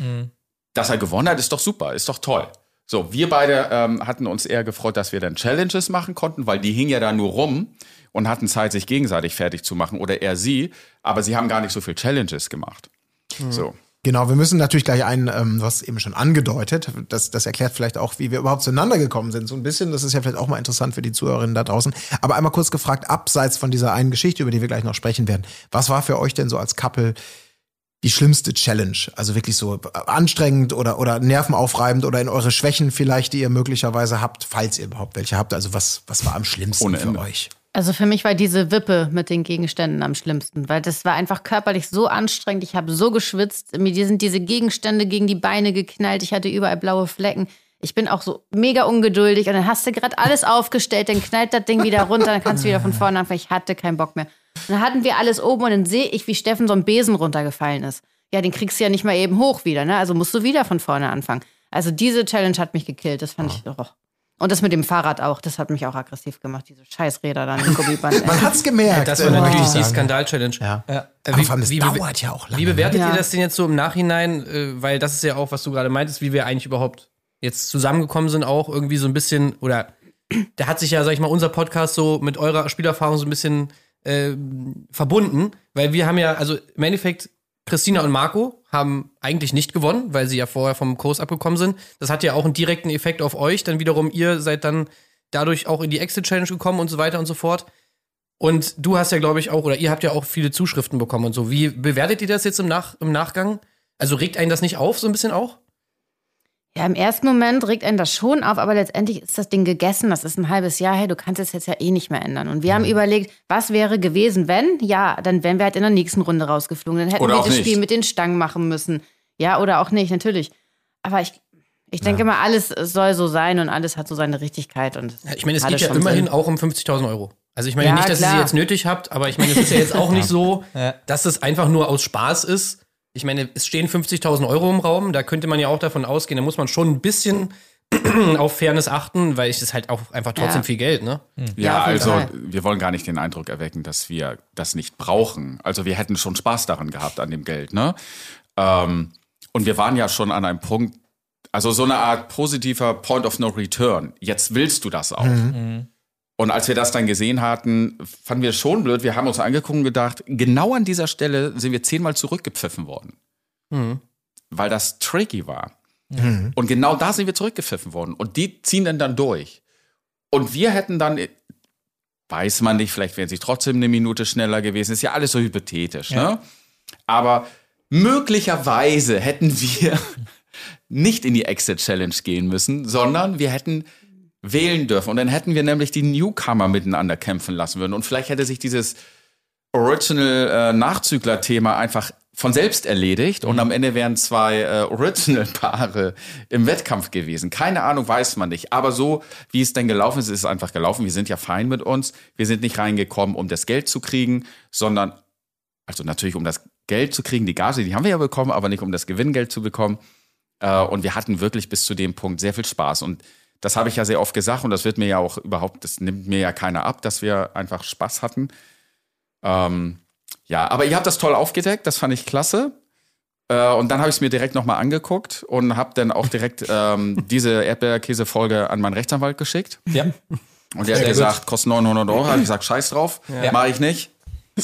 Dass er gewonnen hat, ist doch super, ist doch toll. So, wir beide ähm, hatten uns eher gefreut, dass wir dann Challenges machen konnten, weil die hingen ja da nur rum und hatten Zeit, sich gegenseitig fertig zu machen oder er sie, aber sie haben gar nicht so viel Challenges gemacht. So. Genau, wir müssen natürlich gleich ein, ähm, du hast eben schon angedeutet, das, das erklärt vielleicht auch, wie wir überhaupt zueinander gekommen sind, so ein bisschen. Das ist ja vielleicht auch mal interessant für die Zuhörerinnen da draußen. Aber einmal kurz gefragt, abseits von dieser einen Geschichte, über die wir gleich noch sprechen werden, was war für euch denn so als Couple die schlimmste Challenge? Also wirklich so anstrengend oder, oder nervenaufreibend oder in eure Schwächen vielleicht, die ihr möglicherweise habt, falls ihr überhaupt welche habt. Also was, was war am schlimmsten für euch? Also für mich war diese Wippe mit den Gegenständen am schlimmsten, weil das war einfach körperlich so anstrengend. Ich habe so geschwitzt, mir sind diese Gegenstände gegen die Beine geknallt, ich hatte überall blaue Flecken. Ich bin auch so mega ungeduldig und dann hast du gerade alles aufgestellt, dann knallt das Ding wieder runter, dann kannst du wieder von vorne anfangen. Ich hatte keinen Bock mehr. Und dann hatten wir alles oben und dann sehe ich, wie Steffen so ein Besen runtergefallen ist. Ja, den kriegst du ja nicht mal eben hoch wieder, ne? Also musst du wieder von vorne anfangen. Also diese Challenge hat mich gekillt, das fand ich. Oh. Und das mit dem Fahrrad auch, das hat mich auch aggressiv gemacht, diese Scheißräder dann im Gummiband. Man hat's gemerkt. Das war äh, natürlich ich die. Skandal-Challenge. Ja. Äh, Aber vor allem, das be- dauert ja auch lange. Wie bewertet Ja. ihr das denn jetzt so im Nachhinein? Äh, weil das ist ja auch, was du gerade meintest, wie wir eigentlich überhaupt jetzt zusammengekommen sind, auch irgendwie so ein bisschen, oder da hat sich ja, sag ich mal, unser Podcast so mit eurer Spielerfahrung so ein bisschen äh, verbunden, weil wir haben ja, also im Endeffekt, Christina und Marco haben eigentlich nicht gewonnen, weil sie ja vorher vom Kurs abgekommen sind. Das hat ja auch einen direkten Effekt auf euch. Dann wiederum, ihr seid dann dadurch auch in die Exit-Challenge gekommen und so weiter und so fort. Und du hast ja, glaube ich, auch, oder ihr habt ja auch viele Zuschriften bekommen und so. Wie bewertet ihr das jetzt im, Nach im Nachgang? Also regt einen das nicht auf, so ein bisschen auch? Ja, im ersten Moment regt einen das schon auf, aber letztendlich ist das Ding gegessen. Das ist ein halbes Jahr her. Du kannst es jetzt ja eh nicht mehr ändern. Und wir haben Mhm. überlegt, was wäre gewesen, wenn? Ja, dann wären wir halt in der nächsten Runde rausgeflogen. Dann hätten Oder wir das nicht. Spiel mit den Stangen machen müssen. Ja, oder auch nicht, natürlich. Aber ich, ich denke mal, alles soll so sein und alles hat so seine Richtigkeit. Und Ja, ich meine, es geht ja immerhin Sinn. auch um 50.000 Euro. Also ich meine Ja, nicht, dass ihr klar. sie jetzt nötig habt, aber ich meine, es ist ja jetzt auch nicht so, Ja. dass es einfach nur aus Spaß ist. Ich meine, es stehen 50.000 Euro im Raum, da könnte man ja auch davon ausgehen, da muss man schon ein bisschen auf Fairness achten, weil es ist halt auch einfach trotzdem Ja. viel Geld, ne? Ja, Ja, jeden also Fall. wir wollen gar nicht den Eindruck erwecken, dass wir das nicht brauchen. Also wir hätten schon Spaß daran gehabt an dem Geld, ne? Ähm, und wir waren ja schon an einem Punkt, also so eine Art positiver Point of No Return. Jetzt willst du das auch. Und als wir das dann gesehen hatten, fanden wir es schon blöd. Wir haben uns angeguckt und gedacht, genau an dieser Stelle sind wir zehnmal zurückgepfiffen worden. Weil das tricky war. Und genau da sind wir zurückgepfiffen worden. Und die ziehen dann dann durch. Und wir hätten dann, weiß man nicht, vielleicht wären sie trotzdem eine Minute schneller gewesen. Ist ja alles so hypothetisch, ne? Aber möglicherweise hätten wir nicht in die Exit Challenge gehen müssen, sondern wir hätten wählen dürfen. Und dann hätten wir nämlich die Newcomer miteinander kämpfen lassen würden. Und vielleicht hätte sich dieses Original-Nachzügler-Thema einfach von selbst erledigt und am Ende wären zwei äh, Original-Paare im Wettkampf gewesen. Keine Ahnung, weiß man nicht. Aber so, wie es denn gelaufen ist, ist es einfach gelaufen. Wir sind ja fein mit uns. Wir sind nicht reingekommen, um das Geld zu kriegen, sondern, also natürlich um das Geld zu kriegen, die Gage, die haben wir ja bekommen, aber nicht um das Gewinngeld zu bekommen. Äh, und wir hatten wirklich bis zu dem Punkt sehr viel Spaß. Und das habe ich ja sehr oft gesagt und das wird mir ja auch überhaupt, das nimmt mir ja keiner ab, dass wir einfach Spaß hatten. Ähm, ja, aber ihr habt das toll aufgedeckt, das fand ich klasse. Äh, und dann habe ich es mir direkt nochmal angeguckt und habe dann auch direkt ähm, diese Erdbeerkäse-Folge an meinen Rechtsanwalt geschickt. Ja. Und der hat gesagt, kostet 900 Euro. Ich gesagt, scheiß drauf, mache ich nicht.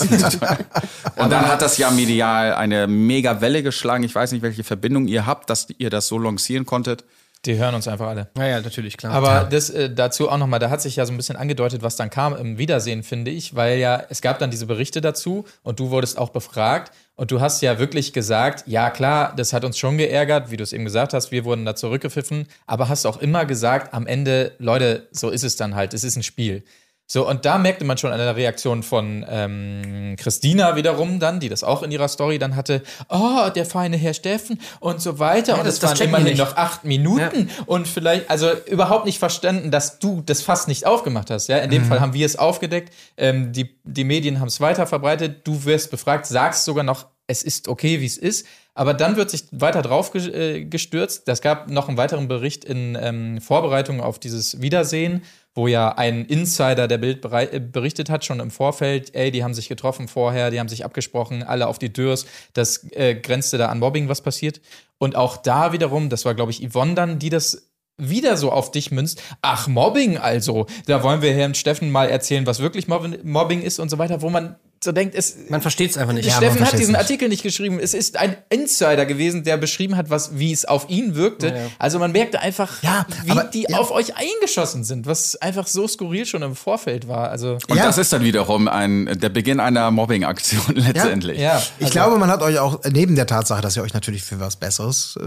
und dann hat das ja medial eine mega Welle geschlagen. Ich weiß nicht, welche Verbindung ihr habt, dass ihr das so lancieren konntet. Die hören uns einfach alle. Naja, natürlich, klar. Aber das äh, dazu auch nochmal, da hat sich ja so ein bisschen angedeutet, was dann kam im Wiedersehen, finde ich, weil ja, es gab dann diese Berichte dazu und du wurdest auch befragt und du hast ja wirklich gesagt, ja klar, das hat uns schon geärgert, wie du es eben gesagt hast, wir wurden da zurückgepfiffen, aber hast auch immer gesagt, am Ende, Leute, so ist es dann halt, es ist ein Spiel. So, und da merkte man schon an der Reaktion von ähm, Christina wiederum dann, die das auch in ihrer Story dann hatte, oh, der feine Herr Steffen und so weiter. und das- es waren immerhin noch acht Minuten und vielleicht, also überhaupt nicht verstanden, dass du das fast nicht aufgemacht hast. Ja, in Mhm. dem Fall haben wir es aufgedeckt, ähm, die, die Medien haben es weiter verbreitet, du wirst befragt, sagst sogar noch, es ist okay, wie es ist. Aber dann wird sich weiter drauf äh, gestürzt. Das gab noch einen weiteren Bericht in ähm, Vorbereitung auf dieses Wiedersehen, wo ja ein Insider der Bild äh, berichtet hat, schon im Vorfeld, ey, die haben sich getroffen vorher, die haben sich abgesprochen, alle auf die Dürrs. Das äh, grenzte da an Mobbing, was passiert. Und auch da wiederum, das war, glaube ich, Yvonne dann, die das wieder so auf dich münzt. Ach, Mobbing also. Da wollen wir Herrn Steffen mal erzählen, was wirklich Mobbing ist und so weiter, wo man so denkt, es, man versteht es einfach nicht. Ja, Steffen hat versteht's diesen nicht. Artikel nicht geschrieben. Es ist ein Insider gewesen, der beschrieben hat, was, wie es auf ihn wirkte. Also man merkte einfach, Ja, wie aber- die ja. auf euch eingeschossen sind, was einfach so skurril schon im Vorfeld war. Also Und Ja. das ist dann wiederum ein, der Beginn einer Mobbing-Aktion letztendlich. ja, Ich glaube, man hat euch auch neben der Tatsache, dass ihr euch natürlich für was Besseres äh,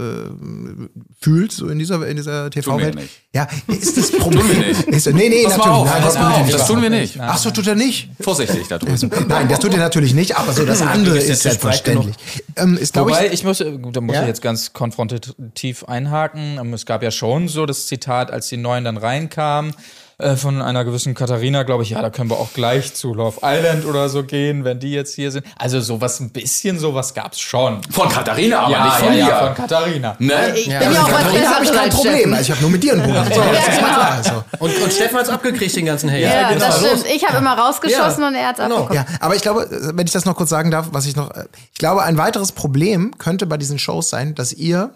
fühlt, so in dieser, in dieser TV-Welt. wir nicht. Ja, ist das Problem. wir nicht. Ist, nee, nee, Pass natürlich. auf, nein, das, tun wir nicht. Ach so, tut er nicht. Vorsichtig da drüben. Nein, das tut ihr natürlich nicht, aber so das andere ist selbstverständlich. Ähm, ist, Wobei, ich, ich muss, da muss Ja? ich jetzt ganz konfrontativ einhaken. Ähm, Es gab ja schon so das Zitat, als die Neuen dann reinkamen, äh, von einer gewissen Katharina, glaube ich, ja, da können wir auch gleich zu Love Island oder so gehen, wenn die jetzt hier sind. Also sowas, ein bisschen sowas gab's schon. Von Katharina, aber ja, nicht von ja, dir. ja, von Katharina. ne? Ich bin also ja auch was Katharina habe ich kein Problem. Also ich habe nur mit dir einen Bruder. So, das ist mal klar. Also. Und, und Steffen hat's abgekriegt, den ganzen Hater. Ja, genau. das stimmt. Ich habe immer rausgeschossen Ja, und er hat's genau. abbekommen. Ja, aber ich glaube, wenn ich das noch kurz sagen darf, was ich noch, ich glaube, ein weiteres Problem könnte bei diesen Shows sein, dass ihr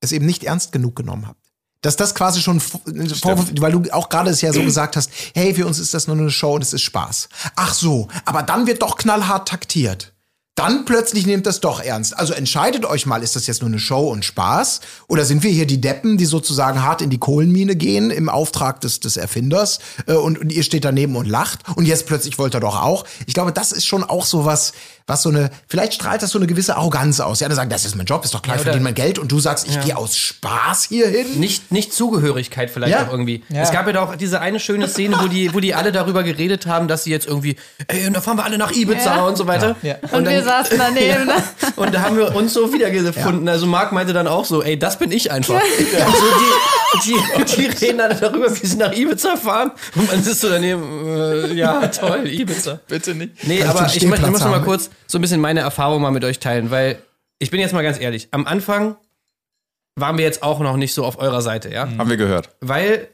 es eben nicht ernst genug genommen habt. Dass das quasi schon ein Vorwurf, weil du auch gerade es ja so gesagt hast, hey, für uns ist das nur eine Show und es ist Spaß. Ach so, aber dann wird doch knallhart taktiert. Dann plötzlich nehmt das doch ernst. Also entscheidet euch mal, ist das jetzt nur eine Show und Spaß? Oder sind wir hier die Deppen, die sozusagen hart in die Kohlenmine gehen im Auftrag des, des Erfinders äh, und, und ihr steht daneben und lacht und jetzt plötzlich wollt ihr doch auch? Ich glaube, das ist schon auch so was, was so eine, vielleicht strahlt das so eine gewisse Arroganz aus. Die anderen sagen, das ist mein Job, ist doch klar, ich verdiene mein Geld und du sagst, ich gehe aus Spaß hier hin. Nicht, nicht Zugehörigkeit vielleicht Ja. auch irgendwie. Es gab ja auch diese eine schöne Szene, wo die, wo die alle darüber geredet haben, dass sie jetzt irgendwie, ey, und da fahren wir alle nach Ibiza Ja. und so weiter. Ja. Und wir saßen daneben. ne? Und da haben wir uns so wiedergefunden. Also Marc meinte dann auch so, ey, das bin ich einfach. Und so die, die, die reden alle darüber, wie sie nach Ibiza fahren. Und man sitzt so daneben, äh, ja, toll, Ibiza. Bitte nicht. Nee, aber ich, möchte- ich muss noch mal kurz so ein bisschen meine Erfahrung mal mit euch teilen, weil ich bin jetzt mal ganz ehrlich. Am Anfang waren wir jetzt auch noch nicht so auf eurer Seite, ja? Haben wir gehört. Weil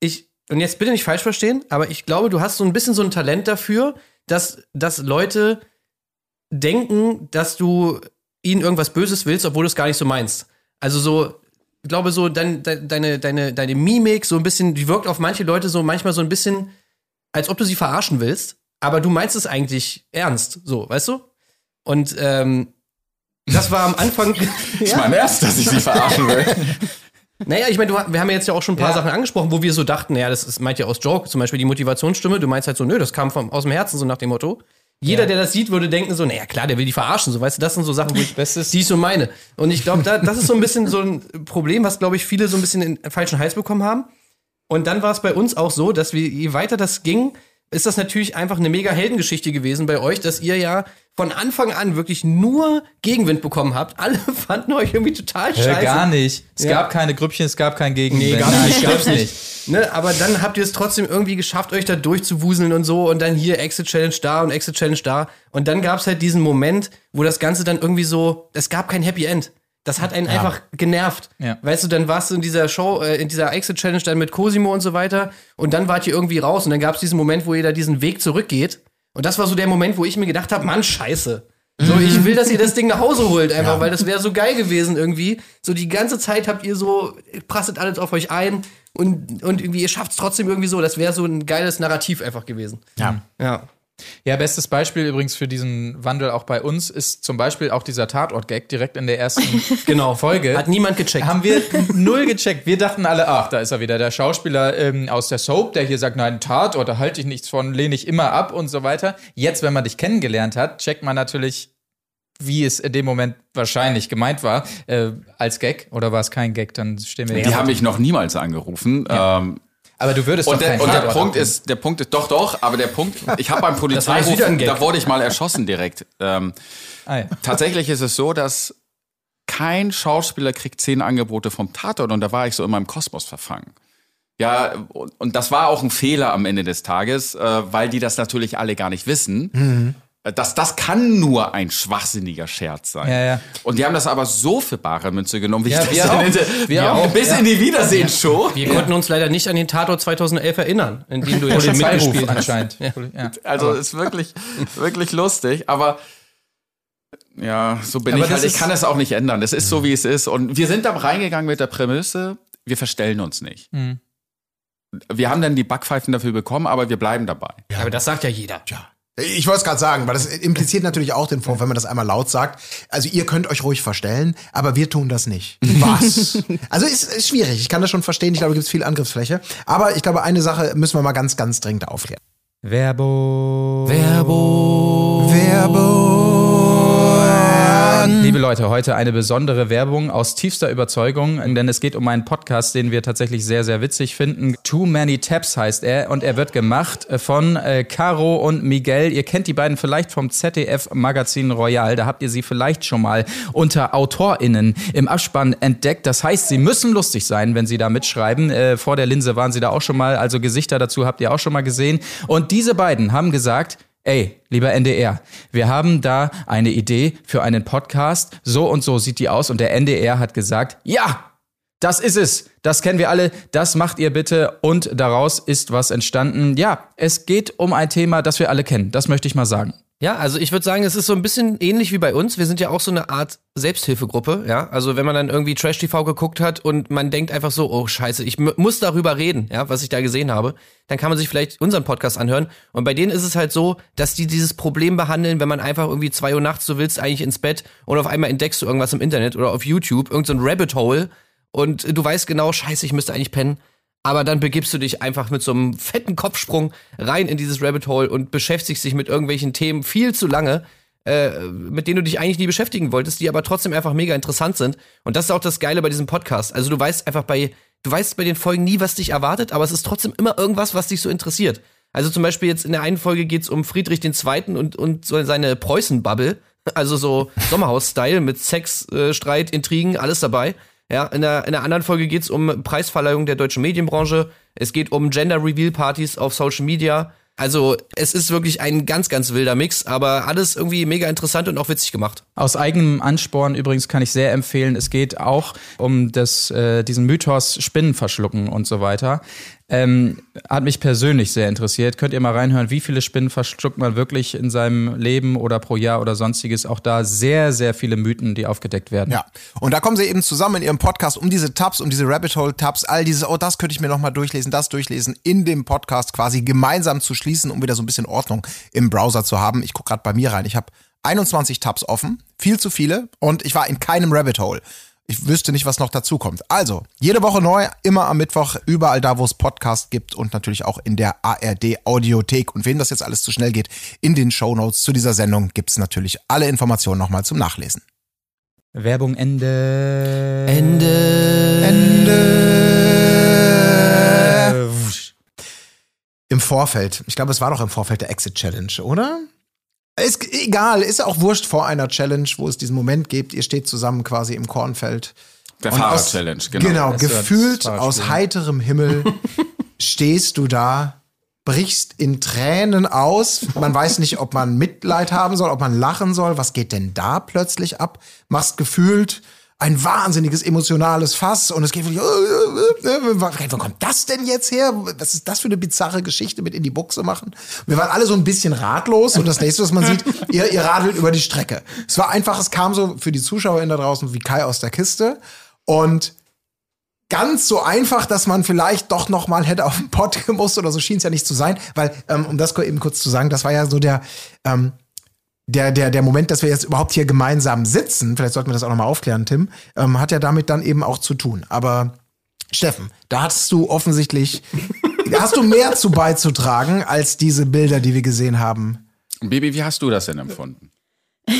ich, und jetzt bitte nicht falsch verstehen, aber ich glaube, du hast so ein bisschen so ein Talent dafür, dass, dass Leute denken, dass du ihnen irgendwas Böses willst, obwohl du es gar nicht so meinst. Also so, ich glaube so, dein, dein, deine, deine, deine Mimik so ein bisschen, die wirkt auf manche Leute so manchmal so ein bisschen, als ob du sie verarschen willst, aber du meinst es eigentlich ernst, so, weißt du? Und ähm, das war am Anfang. Ich meine erst, dass ich sie verarschen will. Naja, ich meine, wir haben ja jetzt ja auch schon ein paar Ja. Sachen angesprochen, wo wir so dachten, naja, das ist, meint ja aus Joke, zum Beispiel die Motivationsstimme, du meinst halt so, nö, das kam vom, aus dem Herzen, so nach dem Motto. Jeder, der das sieht, würde denken so, naja, klar, der will die verarschen, so, weißt du, das sind so Sachen, wo ich, Das ist- die ich so meine. Und ich glaube, da, das ist so ein bisschen so ein Problem, was, glaube ich, viele so ein bisschen in den falschen Hals bekommen haben. Und dann war es bei uns auch so, dass wir, je weiter das ging, ist das natürlich einfach eine mega Heldengeschichte gewesen bei euch, dass ihr ja von Anfang an wirklich nur Gegenwind bekommen habt. Alle fanden euch irgendwie total scheiße. Äh, gar nicht. Es Ja. gab keine Grüppchen, es gab kein Gegenwind. Nee, gab's Nein, nicht, gab's nicht. Ne, aber dann habt ihr es trotzdem irgendwie geschafft, euch da durchzuwuseln und so und dann hier Exit Challenge da und Exit Challenge da. Und dann gab's halt diesen Moment, wo das Ganze dann irgendwie so, es gab kein Happy End. Das hat einen einfach genervt. Ja. Weißt du, dann warst du in dieser Show, äh, in dieser Exit Challenge dann mit Cosimo und so weiter und dann wart ihr irgendwie raus und dann gab's diesen Moment, wo ihr da diesen Weg zurückgeht. Und das war so der Moment, wo ich mir gedacht habe, Mann, scheiße. So, ich will, dass ihr das Ding nach Hause holt, einfach, weil das wäre so geil gewesen irgendwie. So die ganze Zeit habt ihr so, prasselt alles auf euch ein und, und irgendwie, ihr schafft es trotzdem irgendwie so. Das wäre so ein geiles Narrativ einfach gewesen. Ja. Ja. Ja, bestes Beispiel übrigens für diesen Wandel auch bei uns ist zum Beispiel auch dieser Tatort-Gag direkt in der ersten Genau. Folge. Hat niemand gecheckt. Haben wir null gecheckt. Wir dachten alle, ach, da ist er wieder, der Schauspieler ähm, aus der Soap, der hier sagt, nein, Tatort, da halte ich nichts von, lehne ich immer ab und so weiter. Jetzt, wenn man dich kennengelernt hat, checkt man natürlich, wie es in dem Moment wahrscheinlich gemeint war, äh, als Gag. Oder war es kein Gag? Dann stehen wir Die haben mich noch niemals angerufen. Ähm, Aber du würdest und doch der, und der Punkt ist, der Punkt ist, doch, doch, aber der Punkt, ich habe beim Polizeiruf, da wurde ich mal erschossen direkt. Ähm, Ah, ja. tatsächlich ist es so, dass kein Schauspieler kriegt zehn Angebote vom Tatort und da war ich so in meinem Kosmos verfangen. Ja, und, und das war auch ein Fehler am Ende des Tages, äh, weil die das natürlich alle gar nicht wissen. Mhm. Das, das kann nur ein schwachsinniger Scherz sein. Ja, ja. Und die haben das aber so für bare Münze genommen, wie Ja, ich wir das auch. nenne. Wir Ja, auch. Bis Ja. in die Wiedersehensshow. Wir konnten uns leider nicht an den Tatort 2011 erinnern, in dem du ja schon mitgespielt hast. anscheinend. Ja. Also ist wirklich, wirklich lustig, aber ja, so bin Aber ich halt. Ich kann es auch nicht ändern. Es ist so, wie es ist. Und wir sind da reingegangen mit der Prämisse, wir verstellen uns nicht. Mhm. Wir haben dann die Backpfeifen dafür bekommen, aber wir bleiben dabei. Ja, aber das sagt ja jeder. Ich wollte es gerade sagen, weil das impliziert natürlich auch den Vorwurf, wenn man das einmal laut sagt. Also ihr könnt euch ruhig verstellen, aber wir tun das nicht. Was? also ist, ist schwierig. Ich kann das schon verstehen. Ich glaube, da gibt es viel Angriffsfläche. Aber ich glaube, eine Sache müssen wir mal ganz, ganz dringend aufklären. Werbung. Werbung. Werbung. Liebe Leute, heute eine besondere Werbung aus tiefster Überzeugung, denn es geht um einen Podcast, den wir tatsächlich sehr, sehr witzig finden. Too Many Taps heißt er und er wird gemacht von äh, Caro und Miguel. Ihr kennt die beiden vielleicht vom ZDF Magazin Royal. Da habt ihr sie vielleicht schon mal unter AutorInnen im Abspann entdeckt. Das heißt, sie müssen lustig sein, wenn sie da mitschreiben. Äh, vor der Linse waren sie da auch schon mal, also Gesichter dazu habt ihr auch schon mal gesehen. Und diese beiden haben gesagt, Ey, lieber NDR, wir haben da eine Idee für einen Podcast. So und so sieht die aus. Und der NDR hat gesagt, ja, das ist es. Das kennen wir alle. Das macht ihr bitte. Und daraus ist was entstanden. Ja, es geht um ein Thema, das wir alle kennen. Das möchte ich mal sagen. Ja, also ich würde sagen, es ist so ein bisschen ähnlich wie bei uns. Wir sind ja auch so eine Art Selbsthilfegruppe, ja. Also wenn man dann irgendwie Trash TV geguckt hat und man denkt einfach so, oh Scheiße, ich mu- muss darüber reden, ja, was ich da gesehen habe, dann kann man sich vielleicht unseren Podcast anhören. Und bei denen ist es halt so, dass die dieses Problem behandeln, wenn man einfach irgendwie zwei Uhr nachts, du willst eigentlich ins Bett und auf einmal entdeckst du irgendwas im Internet oder auf YouTube, irgend so Rabbit Hole und du weißt genau, Scheiße, ich müsste eigentlich pennen. Aber dann begibst du dich einfach mit so einem fetten Kopfsprung rein in dieses Rabbit Hole und beschäftigst dich mit irgendwelchen Themen viel zu lange, äh, mit denen du dich eigentlich nie beschäftigen wolltest, die aber trotzdem einfach mega interessant sind. Und das ist auch das Geile bei diesem Podcast. Also du weißt einfach bei, du weißt bei den Folgen nie, was dich erwartet, aber es ist trotzdem immer irgendwas, was dich so interessiert. Also zum Beispiel jetzt in der einen Folge geht's um Friedrich II. und, und so seine Preußen-Bubble. Also so Sommerhaus-Style mit Sex, äh, Streit, Intrigen, alles dabei. Ja, in der, in der anderen Folge geht's um Preisverleihung der deutschen Medienbranche. Es geht um Gender-Reveal-Partys auf Social Media. Also es ist wirklich ein ganz, ganz wilder Mix, aber alles irgendwie mega interessant und auch witzig gemacht. Aus eigenem Ansporn übrigens kann ich sehr empfehlen. Es geht auch um das, äh, diesen Mythos Spinnen verschlucken und so weiter. Ähm, hat mich persönlich sehr interessiert. Könnt ihr mal reinhören, wie viele Spinnen verschluckt man wirklich in seinem Leben oder pro Jahr oder sonstiges. Auch da sehr, sehr viele Mythen, die aufgedeckt werden. Ja, und da kommen sie eben zusammen in ihrem Podcast um diese Tabs, um diese Rabbit Hole Tabs, all dieses, oh, das könnte ich mir nochmal durchlesen, das durchlesen, in dem Podcast quasi gemeinsam zu schließen, um wieder so ein bisschen Ordnung im Browser zu haben. Ich gucke gerade bei mir rein. Ich habe 21 Tabs offen, viel zu viele, und ich war in keinem Rabbit Hole. Ich wüsste nicht, was noch dazu kommt. Also, jede Woche neu, immer am Mittwoch, überall da, wo es Podcast gibt und natürlich auch in der ARD Audiothek. Und wem das jetzt alles zu schnell geht, in den Shownotes zu dieser Sendung gibt's natürlich alle Informationen nochmal zum Nachlesen. Werbung Ende. Ende. Ende. Im Vorfeld. Ich glaube, es war doch im Vorfeld der Exit Challenge, oder? Ist egal, ist auch wurscht vor einer Challenge, wo es diesen Moment gibt. Ihr steht zusammen quasi im Kornfeld. Der Fahrrad-Challenge, genau. Genau, Das gefühlt aus heiterem Himmel stehst du da, brichst in Tränen aus. Man weiß nicht, ob man Mitleid haben soll, ob man lachen soll. Was geht denn da plötzlich ab? Machst gefühlt ein wahnsinniges emotionales Fass und es geht wirklich, äh, wo kommt das denn jetzt her? Was ist das für eine bizarre Geschichte mit in die Buchse machen? Wir waren alle so ein bisschen ratlos und das nächste, was man sieht, ihr, ihr radelt über die Strecke. Es war einfach, es kam so für die ZuschauerInnen da draußen wie Kai aus der Kiste und ganz so einfach, dass man vielleicht doch noch mal hätte auf den Pott gemusst oder so schien es ja nicht zu sein, weil ähm, um das eben kurz zu sagen, das war ja so der ähm, der, der, der Moment, dass wir jetzt überhaupt hier gemeinsam sitzen, vielleicht sollten wir das auch nochmal aufklären, Tim, ähm, hat ja damit dann eben auch zu tun. Aber Steffen, da hast du offensichtlich, hast du mehr zu beizutragen als diese Bilder, die wir gesehen haben. Baby, wie hast du das denn empfunden?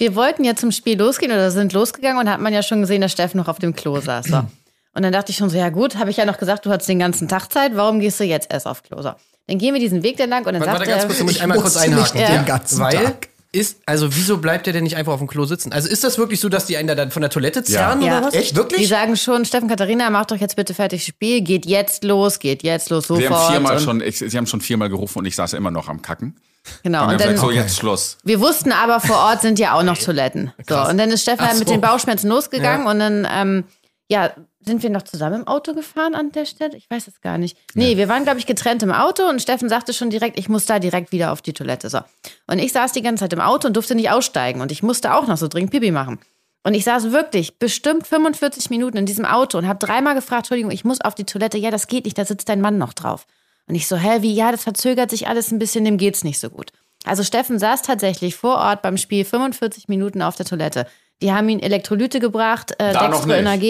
Wir wollten ja zum Spiel losgehen oder sind losgegangen und hat man ja schon gesehen, dass Steffen noch auf dem Klo saß. So. Und dann dachte ich schon so, ja gut, habe ich ja noch gesagt, du hattest den ganzen Tag Zeit, warum gehst du jetzt erst auf Klo? So. Dann gehen wir diesen Weg da lang und dann Warte, sagt warte ganz er, kurz, da muss ich einmal kurz einhaken. nicht Ja. den ganzen Weil Tag. ist, also wieso bleibt der denn nicht einfach auf dem Klo sitzen? Also ist das wirklich so, dass die einen da dann von der Toilette zerren Ja. oder was? Echt? die Wirklich? sagen schon, Steffen Katharina, mach doch jetzt bitte fertig Spiel, geht jetzt los, geht jetzt los, sofort. Sie haben viermal schon, ich, sie haben schon viermal gerufen und ich saß immer noch am Kacken. Genau. Und Und dann dann, so jetzt Schluss. wir wussten aber, vor Ort sind ja auch noch Toiletten. So, und dann ist Steffen Ach halt mit so. den Bauchschmerzen losgegangen und dann, ähm, ja, sind wir noch zusammen im Auto gefahren an der Stelle? Ich weiß es gar nicht. Nee, wir waren, glaube ich, getrennt im Auto und Steffen sagte schon direkt, ich muss da direkt wieder auf die Toilette. So. Und ich saß die ganze Zeit im Auto und durfte nicht aussteigen und ich musste auch noch so dringend Pipi machen. Und ich saß wirklich bestimmt 45 Minuten in diesem Auto und habe dreimal gefragt, Entschuldigung, ich muss auf die Toilette. Ja, das geht nicht, da sitzt dein Mann noch drauf. Und ich so, hä, wie, ja, das verzögert sich alles ein bisschen, dem geht's nicht so gut. Also Steffen saß tatsächlich vor Ort beim Spiel 45 Minuten auf der Toilette. Die haben ihm Elektrolyte gebracht, äh, Da noch nicht.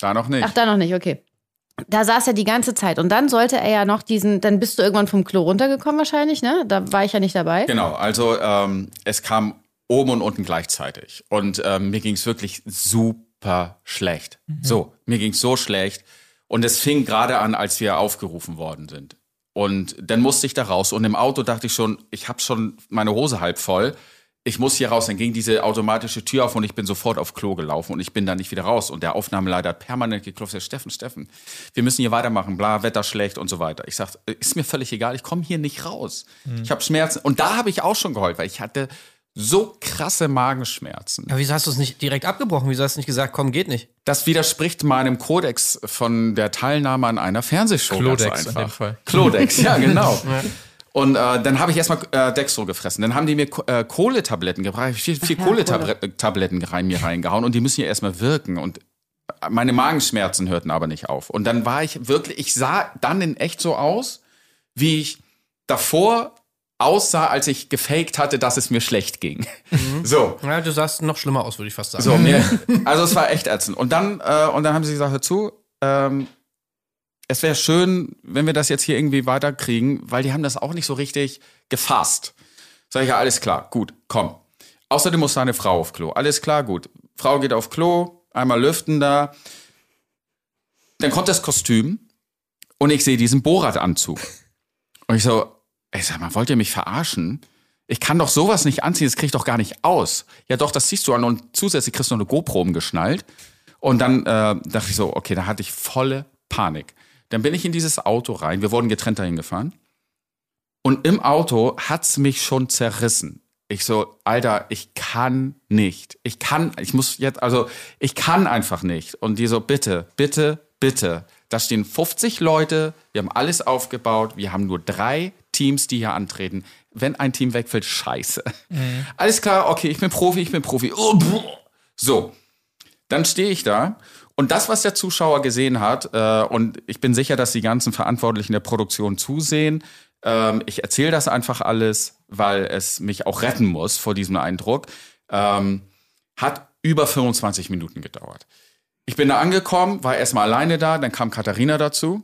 Da noch nicht. Ach, da noch nicht, okay. Da saß er die ganze Zeit. Und dann sollte er ja noch diesen, dann bist du irgendwann vom Klo runtergekommen wahrscheinlich, ne? Da war ich ja nicht dabei. Genau, also ähm, es kam oben und unten gleichzeitig. Und ähm, mir ging es wirklich super schlecht. So, mir ging es so schlecht. Und es fing gerade an, als wir aufgerufen worden sind. Und dann musste ich da raus. Und im Auto dachte ich schon, ich habe schon meine Hose halb voll. Ich muss hier raus. Dann ging diese automatische Tür auf und ich bin sofort auf Klo gelaufen und ich bin da nicht wieder raus. Und der Aufnahmeleiter hat permanent geklopft. Sagt, Steffen, Steffen, wir müssen hier weitermachen, bla, Wetter schlecht und so weiter. Ich sag, ist mir völlig egal, ich komme hier nicht raus. Ich habe Schmerzen. Und da habe ich auch schon geheult, weil ich hatte so krasse Magenschmerzen. Aber wieso hast du es nicht direkt abgebrochen? Wieso hast du nicht gesagt, komm, geht nicht? Das widerspricht meinem Kodex von der Teilnahme an einer Fernsehshow. Klodex ganz in einfach. dem Fall. Klodex, ja, genau. Und äh, dann habe ich erstmal äh, Dextro gefressen. Dann haben die mir äh, Kohletabletten gebracht. Ich hab vier, vier Kohletabletten rein, mir reingehauen und die müssen ja erstmal wirken. Und meine Magenschmerzen hörten aber nicht auf. Und dann war ich wirklich, ich sah dann in echt so aus, wie ich davor aussah, als ich gefaked hatte, dass es mir schlecht ging. So. Ja, du sahst noch schlimmer aus, würde ich fast sagen. So, mir, also es war echt ätzend. Und dann, äh, und dann haben sie gesagt, hör zu, ähm, es wäre schön, wenn wir das jetzt hier irgendwie weiterkriegen, weil die haben das auch nicht so richtig gefasst. Sag ich, ja, alles klar, gut, komm. Außerdem muss seine Frau auf Klo. Alles klar, gut. Frau geht auf Klo, einmal lüften da. Dann kommt das Kostüm und ich sehe diesen Borat-Anzug. Und ich so, ey, sag mal, wollt ihr mich verarschen? Ich kann doch sowas nicht anziehen, das krieg ich doch gar nicht aus. Ja doch, das ziehst du an und zusätzlich kriegst du noch eine GoPro umgeschnallt. Und dann äh, dachte ich so, okay, da hatte ich volle Panik. Dann bin ich in dieses Auto rein, wir wurden getrennt dahin gefahren. Und im Auto hat's mich schon zerrissen. Ich so, Alter, ich kann nicht. Ich kann, ich muss jetzt, also ich kann einfach nicht. Und die so, bitte, bitte, bitte. Da stehen 50 Leute, wir haben alles aufgebaut, wir haben nur drei Teams, die hier antreten. Wenn ein Team wegfällt, scheiße. Alles klar, okay, ich bin Profi, ich bin Profi. Oh, so, dann stehe ich da und das, was der Zuschauer gesehen hat, äh, und ich bin sicher, dass die ganzen Verantwortlichen der Produktion zusehen, ähm, ich erzähle das einfach alles, weil es mich auch retten muss vor diesem Eindruck, ähm, hat über 25 Minuten gedauert. Ich bin da angekommen, war erstmal alleine da, dann kam Katharina dazu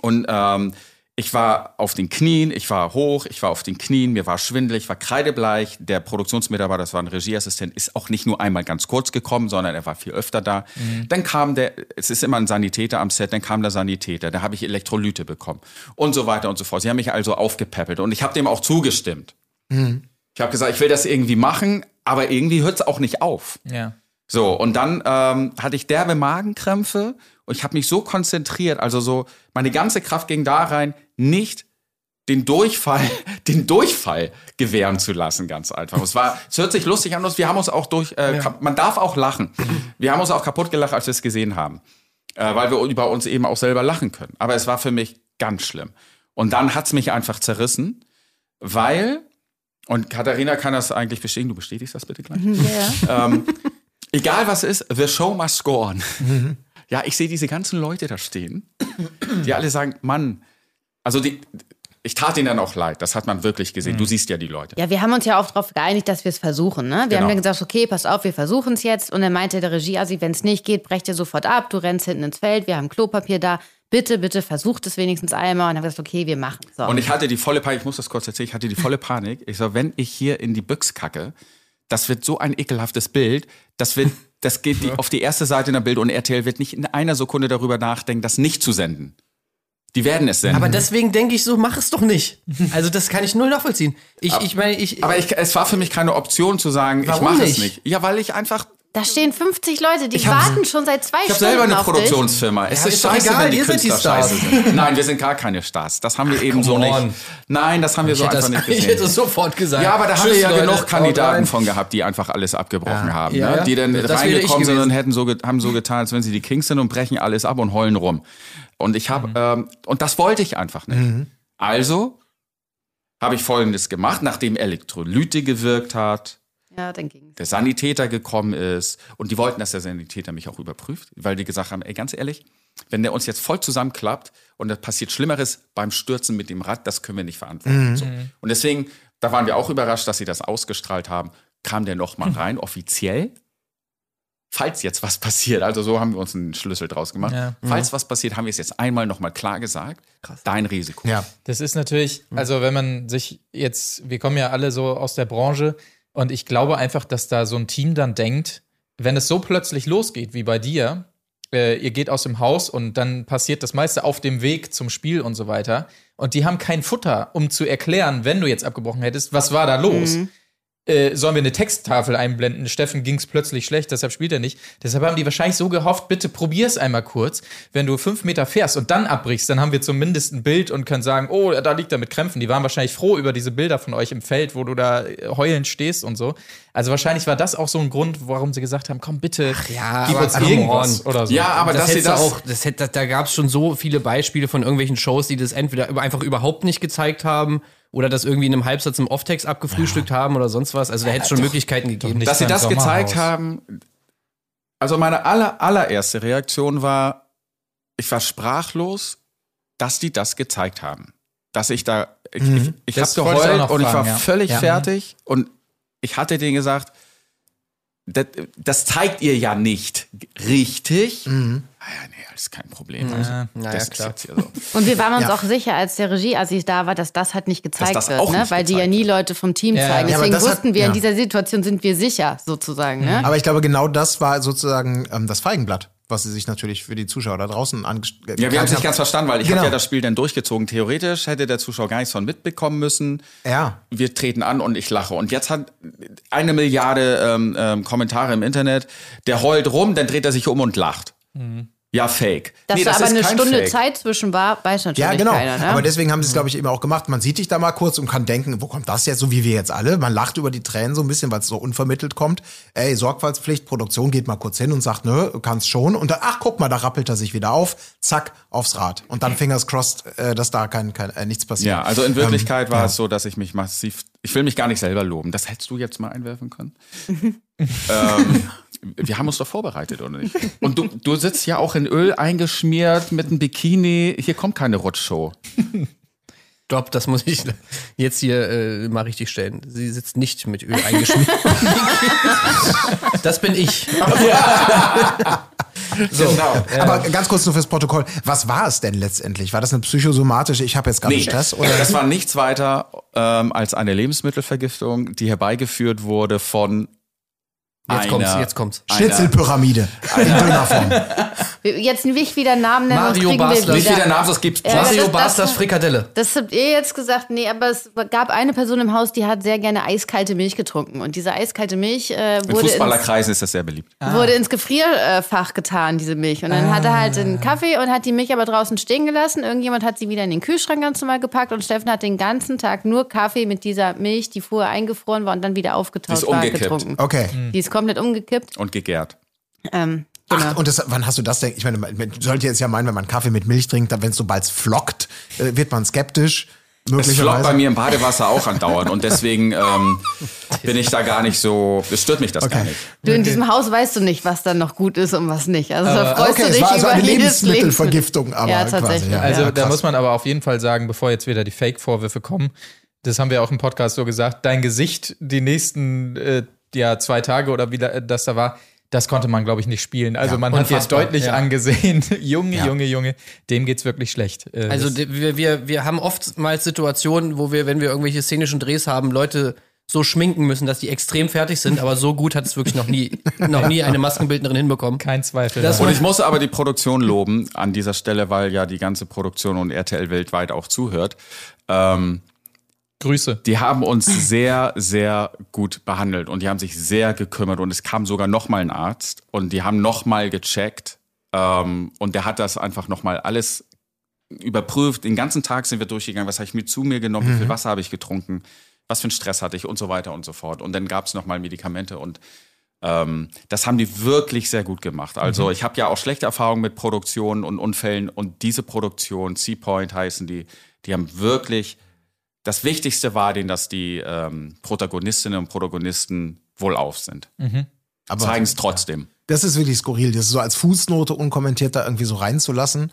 und ähm, ich war auf den Knien, ich war hoch, ich war auf den Knien, mir war schwindelig, ich war kreidebleich. Der Produktionsmitarbeiter, das war ein Regieassistent, ist auch nicht nur einmal ganz kurz gekommen, sondern er war viel öfter da. Dann kam der, es ist immer ein Sanitäter am Set, dann kam der Sanitäter, da habe ich Elektrolyte bekommen und so weiter und so fort. Sie haben mich also aufgepäppelt und ich habe dem auch zugestimmt. Ich habe gesagt, ich will das irgendwie machen, aber irgendwie hört es auch nicht auf. Ja. So, und dann ähm, hatte ich derbe Magenkrämpfe und ich habe mich so konzentriert, also so, meine ganze Kraft ging da rein, nicht den Durchfall, den Durchfall gewähren zu lassen, ganz einfach. Es war, es hört sich lustig an, wir haben uns auch durch, äh, kap- man darf auch lachen. Wir haben uns auch kaputt gelacht, als wir es gesehen haben, äh, weil wir über uns eben auch selber lachen können. Aber es war für mich ganz schlimm. Und dann hat's mich einfach zerrissen, weil, und Katharina kann das eigentlich bestätigen, du bestätigst das bitte gleich? Ja. ähm, egal was ist, the show must go on. Ja, ich sehe diese ganzen Leute da stehen, die alle sagen, Mann, also die, ich tat ihnen dann auch leid. Das hat man wirklich gesehen. Du siehst ja die Leute. Ja, wir haben uns ja auch darauf geeinigt, dass wir es versuchen. Ne? Wir Genau. haben dann gesagt, okay, pass auf, wir versuchen es jetzt. Und dann meinte der Regie, also wenn es nicht geht, brecht ihr sofort ab. Du rennst hinten ins Feld, wir haben Klopapier da. Bitte, bitte versucht es wenigstens einmal. Und dann haben wir gesagt, okay, wir machen so. Und ich hatte die volle Panik, ich muss das kurz erzählen, ich hatte die volle Panik. Ich so, wenn ich hier in die Büchs kacke, das wird so ein ekelhaftes Bild, das wird, das geht die, auf die erste Seite in der Bild und RTL wird nicht in einer Sekunde darüber nachdenken, das nicht zu senden. Die werden es senden. Aber deswegen denke ich so, mach es doch nicht. Also das kann ich null nachvollziehen. Ich, ich meine, ich. Aber ich, es war für mich keine Option zu sagen, Warum ich mache es nicht. Ja, weil ich einfach, da stehen 50 Leute, die Ich hab- warten schon seit zwei ich habe Stunden selber eine. Produktionsfirma. Es Ja, ist ist scheiße, egal, wenn die die Künstler Stars. scheiße sind. Nein, wir sind gar keine Stars. Das haben wir eben so nicht. on. Nein, das haben wir so ich, hätte einfach das, nicht ich hätte gesehen. es sofort gesagt. Ja, aber da haben Tschüss, wir ja Leute, genug Kandidaten von gehabt, die einfach alles abgebrochen haben. Ja, ne? ja. Die dann reingekommen sind und hätten so, haben so getan, als wenn sie die Kings sind und brechen alles ab und heulen rum. Und ich habe, ähm, und das wollte ich einfach nicht. Also habe ich Folgendes gemacht, nachdem Elektrolyte gewirkt hat, Ja, dann ging's. der Sanitäter gekommen ist und die wollten, dass der Sanitäter mich auch überprüft, weil die gesagt haben, ey, ganz ehrlich, wenn der uns jetzt voll zusammenklappt und da passiert Schlimmeres beim Stürzen mit dem Rad, das können wir nicht verantworten. So. Und deswegen, da waren wir auch überrascht, dass sie das ausgestrahlt haben, kam der noch mal rein, offiziell. Falls jetzt was passiert, also so haben wir uns einen Schlüssel draus gemacht. Ja. Falls was passiert, haben wir es jetzt einmal noch mal klar gesagt. Dein Risiko. Ja. Das ist natürlich, also wenn man sich jetzt, wir kommen ja alle so aus der Branche und ich glaube einfach, dass da so ein Team dann denkt, wenn es so plötzlich losgeht wie bei dir, äh, ihr geht aus dem Haus und dann passiert das meiste auf dem Weg zum Spiel und so weiter und die haben kein Futter, um zu erklären, wenn du jetzt abgebrochen hättest, was war da los? Äh, sollen wir eine Texttafel einblenden? Steffen ging es plötzlich schlecht, deshalb spielt er nicht. Deshalb haben die wahrscheinlich so gehofft, bitte probier's einmal kurz. Wenn du fünf Meter fährst und dann abbrichst, dann haben wir zumindest ein Bild und können sagen, oh, da liegt er mit Krämpfen. Die waren wahrscheinlich froh über diese Bilder von euch im Feld, wo du da äh, heulend stehst und so. Also wahrscheinlich war das auch so ein Grund, warum sie gesagt haben, komm bitte, ja, gib aber uns irgendwas oder so. Ja, aber das du das auch, das hätte, da gab es schon so viele Beispiele von irgendwelchen Shows, die das entweder einfach überhaupt nicht gezeigt haben oder das irgendwie in einem Halbsatz im Off-Text abgefrühstückt haben oder sonst was. Also da hätte es schon Möglichkeiten gegeben. dass sie das gezeigt haben. Also meine aller, allererste Reaktion war, ich war sprachlos, dass die das gezeigt haben. Dass ich da, ich, ich, ich habe ich auch geheult noch und ich war ja. völlig Ja. fertig und ich hatte denen gesagt, das, das zeigt ihr ja nicht richtig. Ah ja, nee, alles kein Problem. Also, Na ja, das klar. ist jetzt hier so. Und wir waren uns Ja. auch sicher, als der Regie, als ich da war, dass das halt nicht gezeigt das wird, ne? nicht weil die ja gezeigt nie Leute vom Team Ja, zeigen. Deswegen das hat- wussten wir, ja. in dieser Situation sind wir sicher, sozusagen. Ne? Aber ich glaube, genau das war sozusagen ähm, das Feigenblatt, was sie sich natürlich für die Zuschauer da draußen angestellt Ja, wir haben es nicht ganz verstanden, weil ich Genau. habe ja das Spiel dann durchgezogen. Theoretisch hätte der Zuschauer gar nichts von mitbekommen müssen. Ja. wir treten an und ich lache. Und jetzt hat eine Milliarde ähm, ähm, Kommentare im Internet, der heult rum, dann dreht er sich um und lacht. Ja, fake. Dass Nee, da das aber ist eine Stunde Fake. Zeit zwischen war, weiß natürlich Ja, genau. keiner. Ne? Aber deswegen haben sie es, glaube ich, eben auch gemacht. Man sieht dich da mal kurz und kann denken, wo kommt das jetzt, so wie wir jetzt alle? Man lacht über die Tränen so ein bisschen, weil es so unvermittelt kommt. Ey, Sorgfaltspflicht, Produktion geht mal kurz hin und sagt, nö, du kannst schon. Und dann, ach, guck mal, da rappelt er sich wieder auf. Zack, aufs Rad. Und dann fingers crossed, äh, dass da kein, kein, äh, nichts passiert. Ja, also in Wirklichkeit Ähm, war ja. es so, dass ich mich massiv, ich will mich gar nicht selber loben. Das hättest du jetzt mal einwerfen können. ähm, wir haben uns doch vorbereitet, oder nicht? Und du, du sitzt ja auch in Öl eingeschmiert mit einem Bikini. Hier kommt keine Rutschshow. Stopp, das muss ich jetzt hier äh, mal richtig stellen. Sie sitzt nicht mit Öl eingeschmiert. das bin ich. So, aber ganz kurz nur fürs Protokoll. Was war es denn letztendlich? War das eine psychosomatische, ich habe jetzt gerade Stress? Oder? das war nichts weiter ähm, als eine Lebensmittelvergiftung, die herbeigeführt wurde von Jetzt kommt's, einer- jetzt kommt's. einer- Schnitzelpyramide in Dönerform. Jetzt nicht wieder Namen nennen, Mario sonst kriegen Basler. wir Nicht wieder. wie der Name, das gibt's. Ja, Mario das- das- Bastas Frikadelle. Das habt ihr jetzt gesagt, nee, aber es gab eine Person im Haus, die hat sehr gerne eiskalte Milch getrunken. Und diese eiskalte Milch äh, In wurde, ins, Fußballerkreisen ist das sehr beliebt. wurde ins Gefrierfach getan, diese Milch. Und dann hat er halt den Kaffee und hat die Milch aber draußen stehen gelassen. Irgendjemand hat sie wieder in den Kühlschrank ganz normal gepackt und Steffen hat den ganzen Tag nur Kaffee mit dieser Milch, die vorher eingefroren war und dann wieder aufgetaut ist war, umgekippt. getrunken. Okay. Die ist komplett umgekippt. Und gegärt. Ähm, genau. Ach, und das, wann hast du das denn? Ich meine, man sollte jetzt ja meinen, wenn man Kaffee mit Milch trinkt, dann, wenn es sobald flockt, äh, wird man skeptisch. Es flockt bei mir im Badewasser auch andauernd und deswegen ähm, bin ich da gar nicht so, es stört mich das gar nicht. Du, in diesem Haus weißt du nicht, was dann noch gut ist und was nicht. Also da freust Okay, du es dich war also über eine Lebensmittelvergiftung, aber Ja, quasi, tatsächlich. ja. Also Ja, da muss man aber auf jeden Fall sagen, bevor jetzt wieder die Fake-Vorwürfe kommen, das haben wir auch im Podcast so gesagt, dein Gesicht die nächsten äh, ja, zwei Tage oder wie da- das da war, das konnte man, glaube ich, nicht spielen. Also Ja, man hat unfassbar, deutlich ja. angesehen, Junge, Ja. Junge, Junge, dem geht's wirklich schlecht. Äh, Also wir, wir, wir haben oftmals Situationen, wo wir, wenn wir irgendwelche szenischen Drehs haben, Leute so schminken müssen, dass die extrem fertig sind, aber so gut hat es wirklich noch nie, noch nie eine Maskenbildnerin hinbekommen. kein Zweifel. Und ich muss aber die Produktion loben an dieser Stelle, weil ja die ganze Produktion und RTL weltweit auch zuhört. Ähm, Grüße. die haben uns sehr, sehr gut behandelt und die haben sich sehr gekümmert und es kam sogar noch mal ein Arzt und die haben noch mal gecheckt ähm, und der hat das einfach noch mal alles überprüft. Den ganzen Tag sind wir durchgegangen, was habe ich mir zu mir genommen, wie viel Wasser habe ich getrunken, was für einen Stress hatte ich und so weiter und so fort. Und dann gab es noch mal Medikamente und ähm, das haben die wirklich sehr gut gemacht. Also ich habe ja auch schlechte Erfahrungen mit Produktionen und Unfällen und diese Produktion, Seapoint heißen die, die haben wirklich das Wichtigste war denen, dass die ähm, Protagonistinnen und Protagonisten wohlauf sind. Aber Zeigen es trotzdem. das ist wirklich skurril, das so als Fußnote unkommentiert da irgendwie so reinzulassen,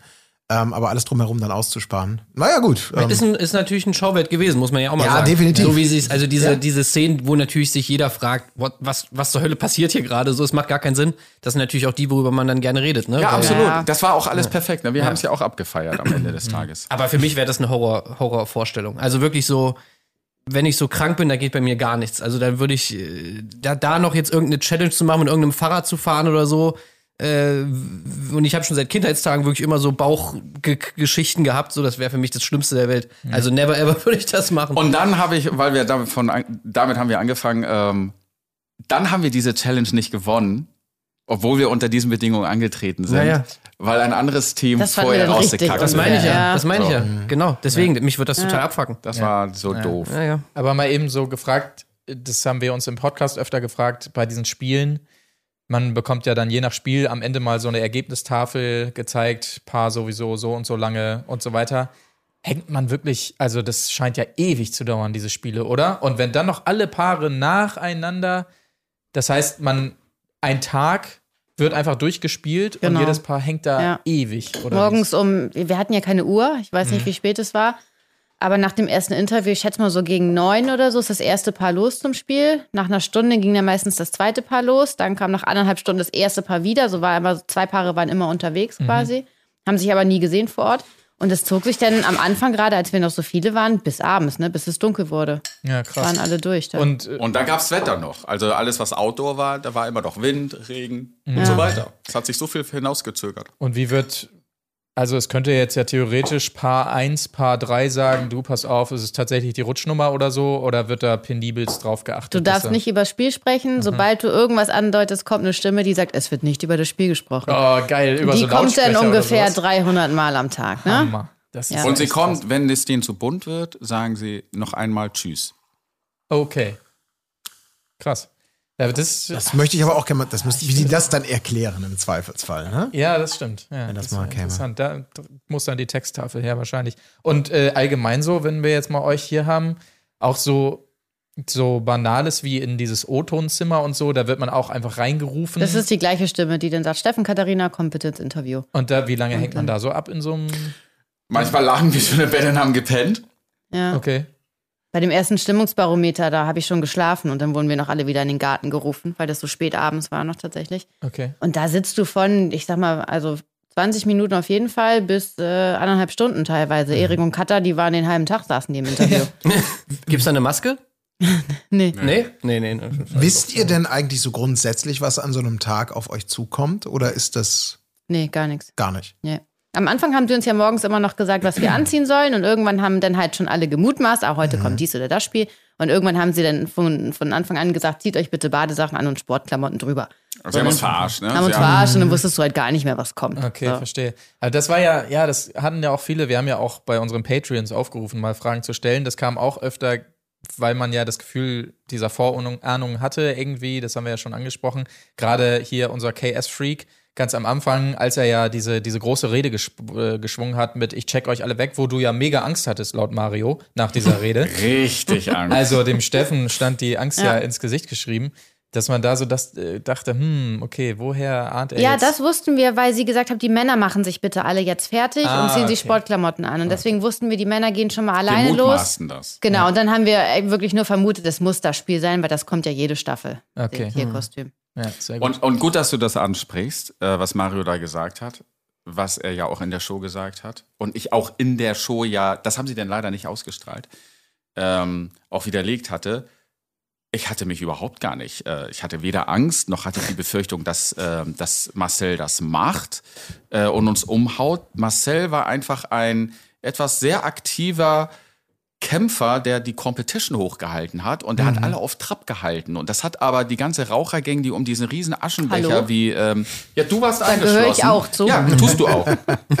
ähm, aber alles drumherum dann auszusparen. Naja, gut. Ähm, Ist, ein, ist natürlich ein Schauwert gewesen, muss man ja auch mal Ja, sagen. definitiv. So wie sie es, also diese, Ja. diese Szenen, wo natürlich sich jeder fragt, what, was, was zur Hölle passiert hier gerade, so, es macht gar keinen Sinn. Das sind natürlich auch die, worüber man dann gerne redet, ne? Ja, Weil- absolut. Ja. Das war auch alles perfekt. Ne? Wir haben es ja auch abgefeiert am Ende des Tages. Aber für mich wäre das eine Horror, Horrorvorstellung. Also wirklich so, wenn ich so krank bin, da geht bei mir gar nichts. Also dann würde ich, äh, da, da noch jetzt irgendeine Challenge zu machen, mit irgendeinem Fahrrad zu fahren oder so. Äh, und ich habe schon seit Kindheitstagen wirklich immer so Bauchgeschichten gehabt, so das wäre für mich das Schlimmste der Welt. Also never ever würde ich das machen. Und dann habe ich, weil wir damit, von, an- damit haben wir angefangen, ähm, dann haben wir diese Challenge nicht gewonnen, obwohl wir unter diesen Bedingungen angetreten sind, Ja, ja. weil ein anderes Team Das vorher rausgekackt das ist. meine ich ja, Ja. das meine ich So. ja. Genau, deswegen, mich wird das total abfacken. Das war so doof. Ja, ja. Aber mal eben so gefragt, das haben wir uns im Podcast öfter gefragt, bei diesen Spielen. Man bekommt ja dann je nach Spiel am Ende mal so eine Ergebnistafel gezeigt, Paar sowieso so und so lange und so weiter. Hängt man wirklich, also das scheint ja ewig zu dauern, diese Spiele, oder? Und wenn dann noch alle Paare nacheinander, das heißt, man, ein Tag wird einfach durchgespielt und Genau. jedes Paar hängt da Ja. ewig, oder? Morgens um, wir hatten ja keine Uhr, ich weiß Mhm. nicht, wie spät es war. Aber nach dem ersten Interview, ich schätze mal so gegen neun oder so, ist das erste Paar los zum Spiel. Nach einer Stunde ging dann meistens das zweite Paar los. Dann kam nach anderthalb Stunden das erste Paar wieder. So war immer, zwei Paare waren immer unterwegs Mhm. quasi, haben sich aber nie gesehen vor Ort. Und es zog sich dann am Anfang, gerade als wir noch so viele waren, bis abends, ne, bis es dunkel wurde. Ja, krass. Waren alle durch. Dann. Und äh, Und dann gab's Wetter noch. Also alles, was Outdoor war, da war immer noch Wind, Regen und so weiter. Es hat sich so viel hinausgezögert. Und wie wird, also es könnte jetzt ja theoretisch Paar 1, Paar 3 sagen, du pass auf, ist es tatsächlich die Rutschnummer oder so, oder wird da penibelst drauf geachtet? Du darfst nicht über das Spiel sprechen. Sobald du irgendwas andeutest, kommt eine Stimme, die sagt, es wird nicht über das Spiel gesprochen. Oh, geil, über die so kommt dann ungefähr sowas. 300 Mal am Tag. Ne? Hammer. Das ist Ja. Und sie kommt, wenn es denen zu bunt wird, sagen sie noch einmal Tschüss. Okay. Krass. Ja, das, das möchte ich aber auch gerne mal, das müsste, wie sie das dann erklären im Zweifelsfall, ne? ja, das stimmt. Ja, Wenn das ist mal käme. interessant. Da muss dann die Texttafel her wahrscheinlich. Und äh, allgemein so, wenn wir jetzt mal euch hier haben, auch so so Banales wie in dieses O-Tonzimmer und so, da wird man auch einfach reingerufen. Das ist die gleiche Stimme, die dann sagt, Steffen, Katharina, kommt bitte ins Interview. und da, wie lange hängt man da so ab in so einem. Manchmal lagen wir schon im Bett und haben gepennt. Ja. Okay. Bei dem ersten Stimmungsbarometer, da habe ich schon geschlafen und dann wurden wir noch alle wieder in den Garten gerufen, weil das so spät abends war noch tatsächlich. Okay. Und da sitzt du von, ich sag mal, also 20 Minuten auf jeden Fall bis äh, anderthalb Stunden teilweise. Erik und Katha, die waren den halben Tag, saßen die im Interview. Gibt's da eine Maske? nee. Nee? Nee, nee. nee. Wisst ihr denn eigentlich so grundsätzlich, was an so einem Tag auf euch zukommt? Oder ist das Nee, gar nichts. gar nicht? Nee. Am Anfang haben sie uns ja morgens immer noch gesagt, was wir anziehen sollen. Und irgendwann haben dann halt schon alle gemutmaßt, auch heute kommt dies oder das Spiel. Und irgendwann haben sie dann von, von Anfang an gesagt, zieht euch bitte Badesachen an und Sportklamotten drüber. Also sie haben uns verarscht, ne? Haben uns verarscht und dann wusstest du halt gar nicht mehr, was kommt. Okay, So. verstehe. Also das war ja, ja, das hatten ja auch viele, wir haben ja auch bei unseren Patreons aufgerufen, mal Fragen zu stellen. Das kam auch öfter, weil man ja das Gefühl dieser Vorahnung Ahnung hatte irgendwie, das haben wir ja schon angesprochen. Gerade hier unser KS-Freak ganz am Anfang, als er ja diese, diese große Rede gesp- äh, geschwungen hat mit Ich check euch alle weg, wo du ja mega Angst hattest, laut Mario, nach dieser Rede. Richtig Angst. Also dem Steffen stand die Angst ja, Ja. ins Gesicht geschrieben, dass man da so das äh, dachte, hm, okay, woher ahnt er Ja, jetzt? das wussten wir, weil sie gesagt hat, die Männer machen sich bitte alle jetzt fertig Ah, und ziehen sich okay. Sportklamotten an. Und deswegen wussten wir, die Männer gehen schon mal alleine los. das. Genau, und dann haben wir äh, wirklich nur vermutet, es muss das Spiel sein, weil das kommt ja jede Staffel. Okay. Tierkostüm. Ja, sehr gut. Und, und gut, dass du das ansprichst, äh, was Mario da gesagt hat, was er ja auch in der Show gesagt hat. Und ich auch in der Show ja, das haben sie denn leider nicht ausgestrahlt, ähm, auch widerlegt hatte. Ich hatte mich überhaupt gar nicht. Äh, ich hatte weder Angst, noch hatte ich die Befürchtung, dass, äh, dass Marcel das macht äh, und uns umhaut. Marcel war einfach ein etwas sehr aktiver Kämpfer, der die Competition hochgehalten hat und der hat alle auf Trab gehalten. Und das hat aber die ganze Rauchergang, die um diesen riesen Aschenbecher Hallo? wie, ähm, ja, du warst Da eingeschlossen. gehöre ich auch zu. Ja, tust du auch.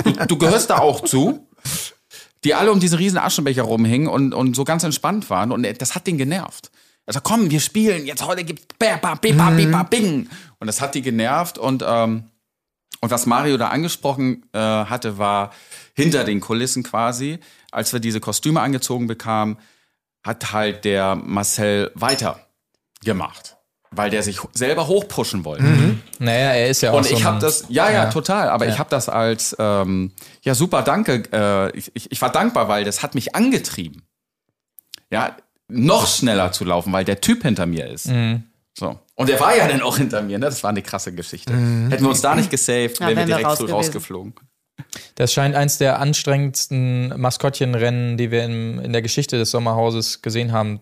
Du, du gehörst da auch zu. Die alle um diesen riesen Aschenbecher rumhingen und, und so ganz entspannt waren. Und das hat den genervt. Also komm, wir spielen, jetzt heute gibt's Bepa, Bepa, Bepa, Bing. Und das hat die genervt. Und, ähm, und was Mario da angesprochen äh, hatte, war hinter den Kulissen quasi, als wir diese Kostüme angezogen bekamen, hat halt der Marcel weitergemacht. Weil der sich selber hochpushen wollte. naja, er ist ja auch Und so ich habe ein- das, ja, ja, total, aber ich habe das als, ähm, ja, super, danke. Äh, ich, ich, ich war dankbar, weil das hat mich angetrieben. Ja, noch schneller zu laufen, weil der Typ hinter mir ist. Mhm. So. Und der war ja dann auch hinter mir, ne? Das war eine krasse Geschichte. Hätten wir uns da nicht gesaved, Ja, wären wir wären wir direkt raus so gewesen. rausgeflogen. Das scheint eins der anstrengendsten Maskottchenrennen, die wir in, in der Geschichte des Sommerhauses gesehen haben,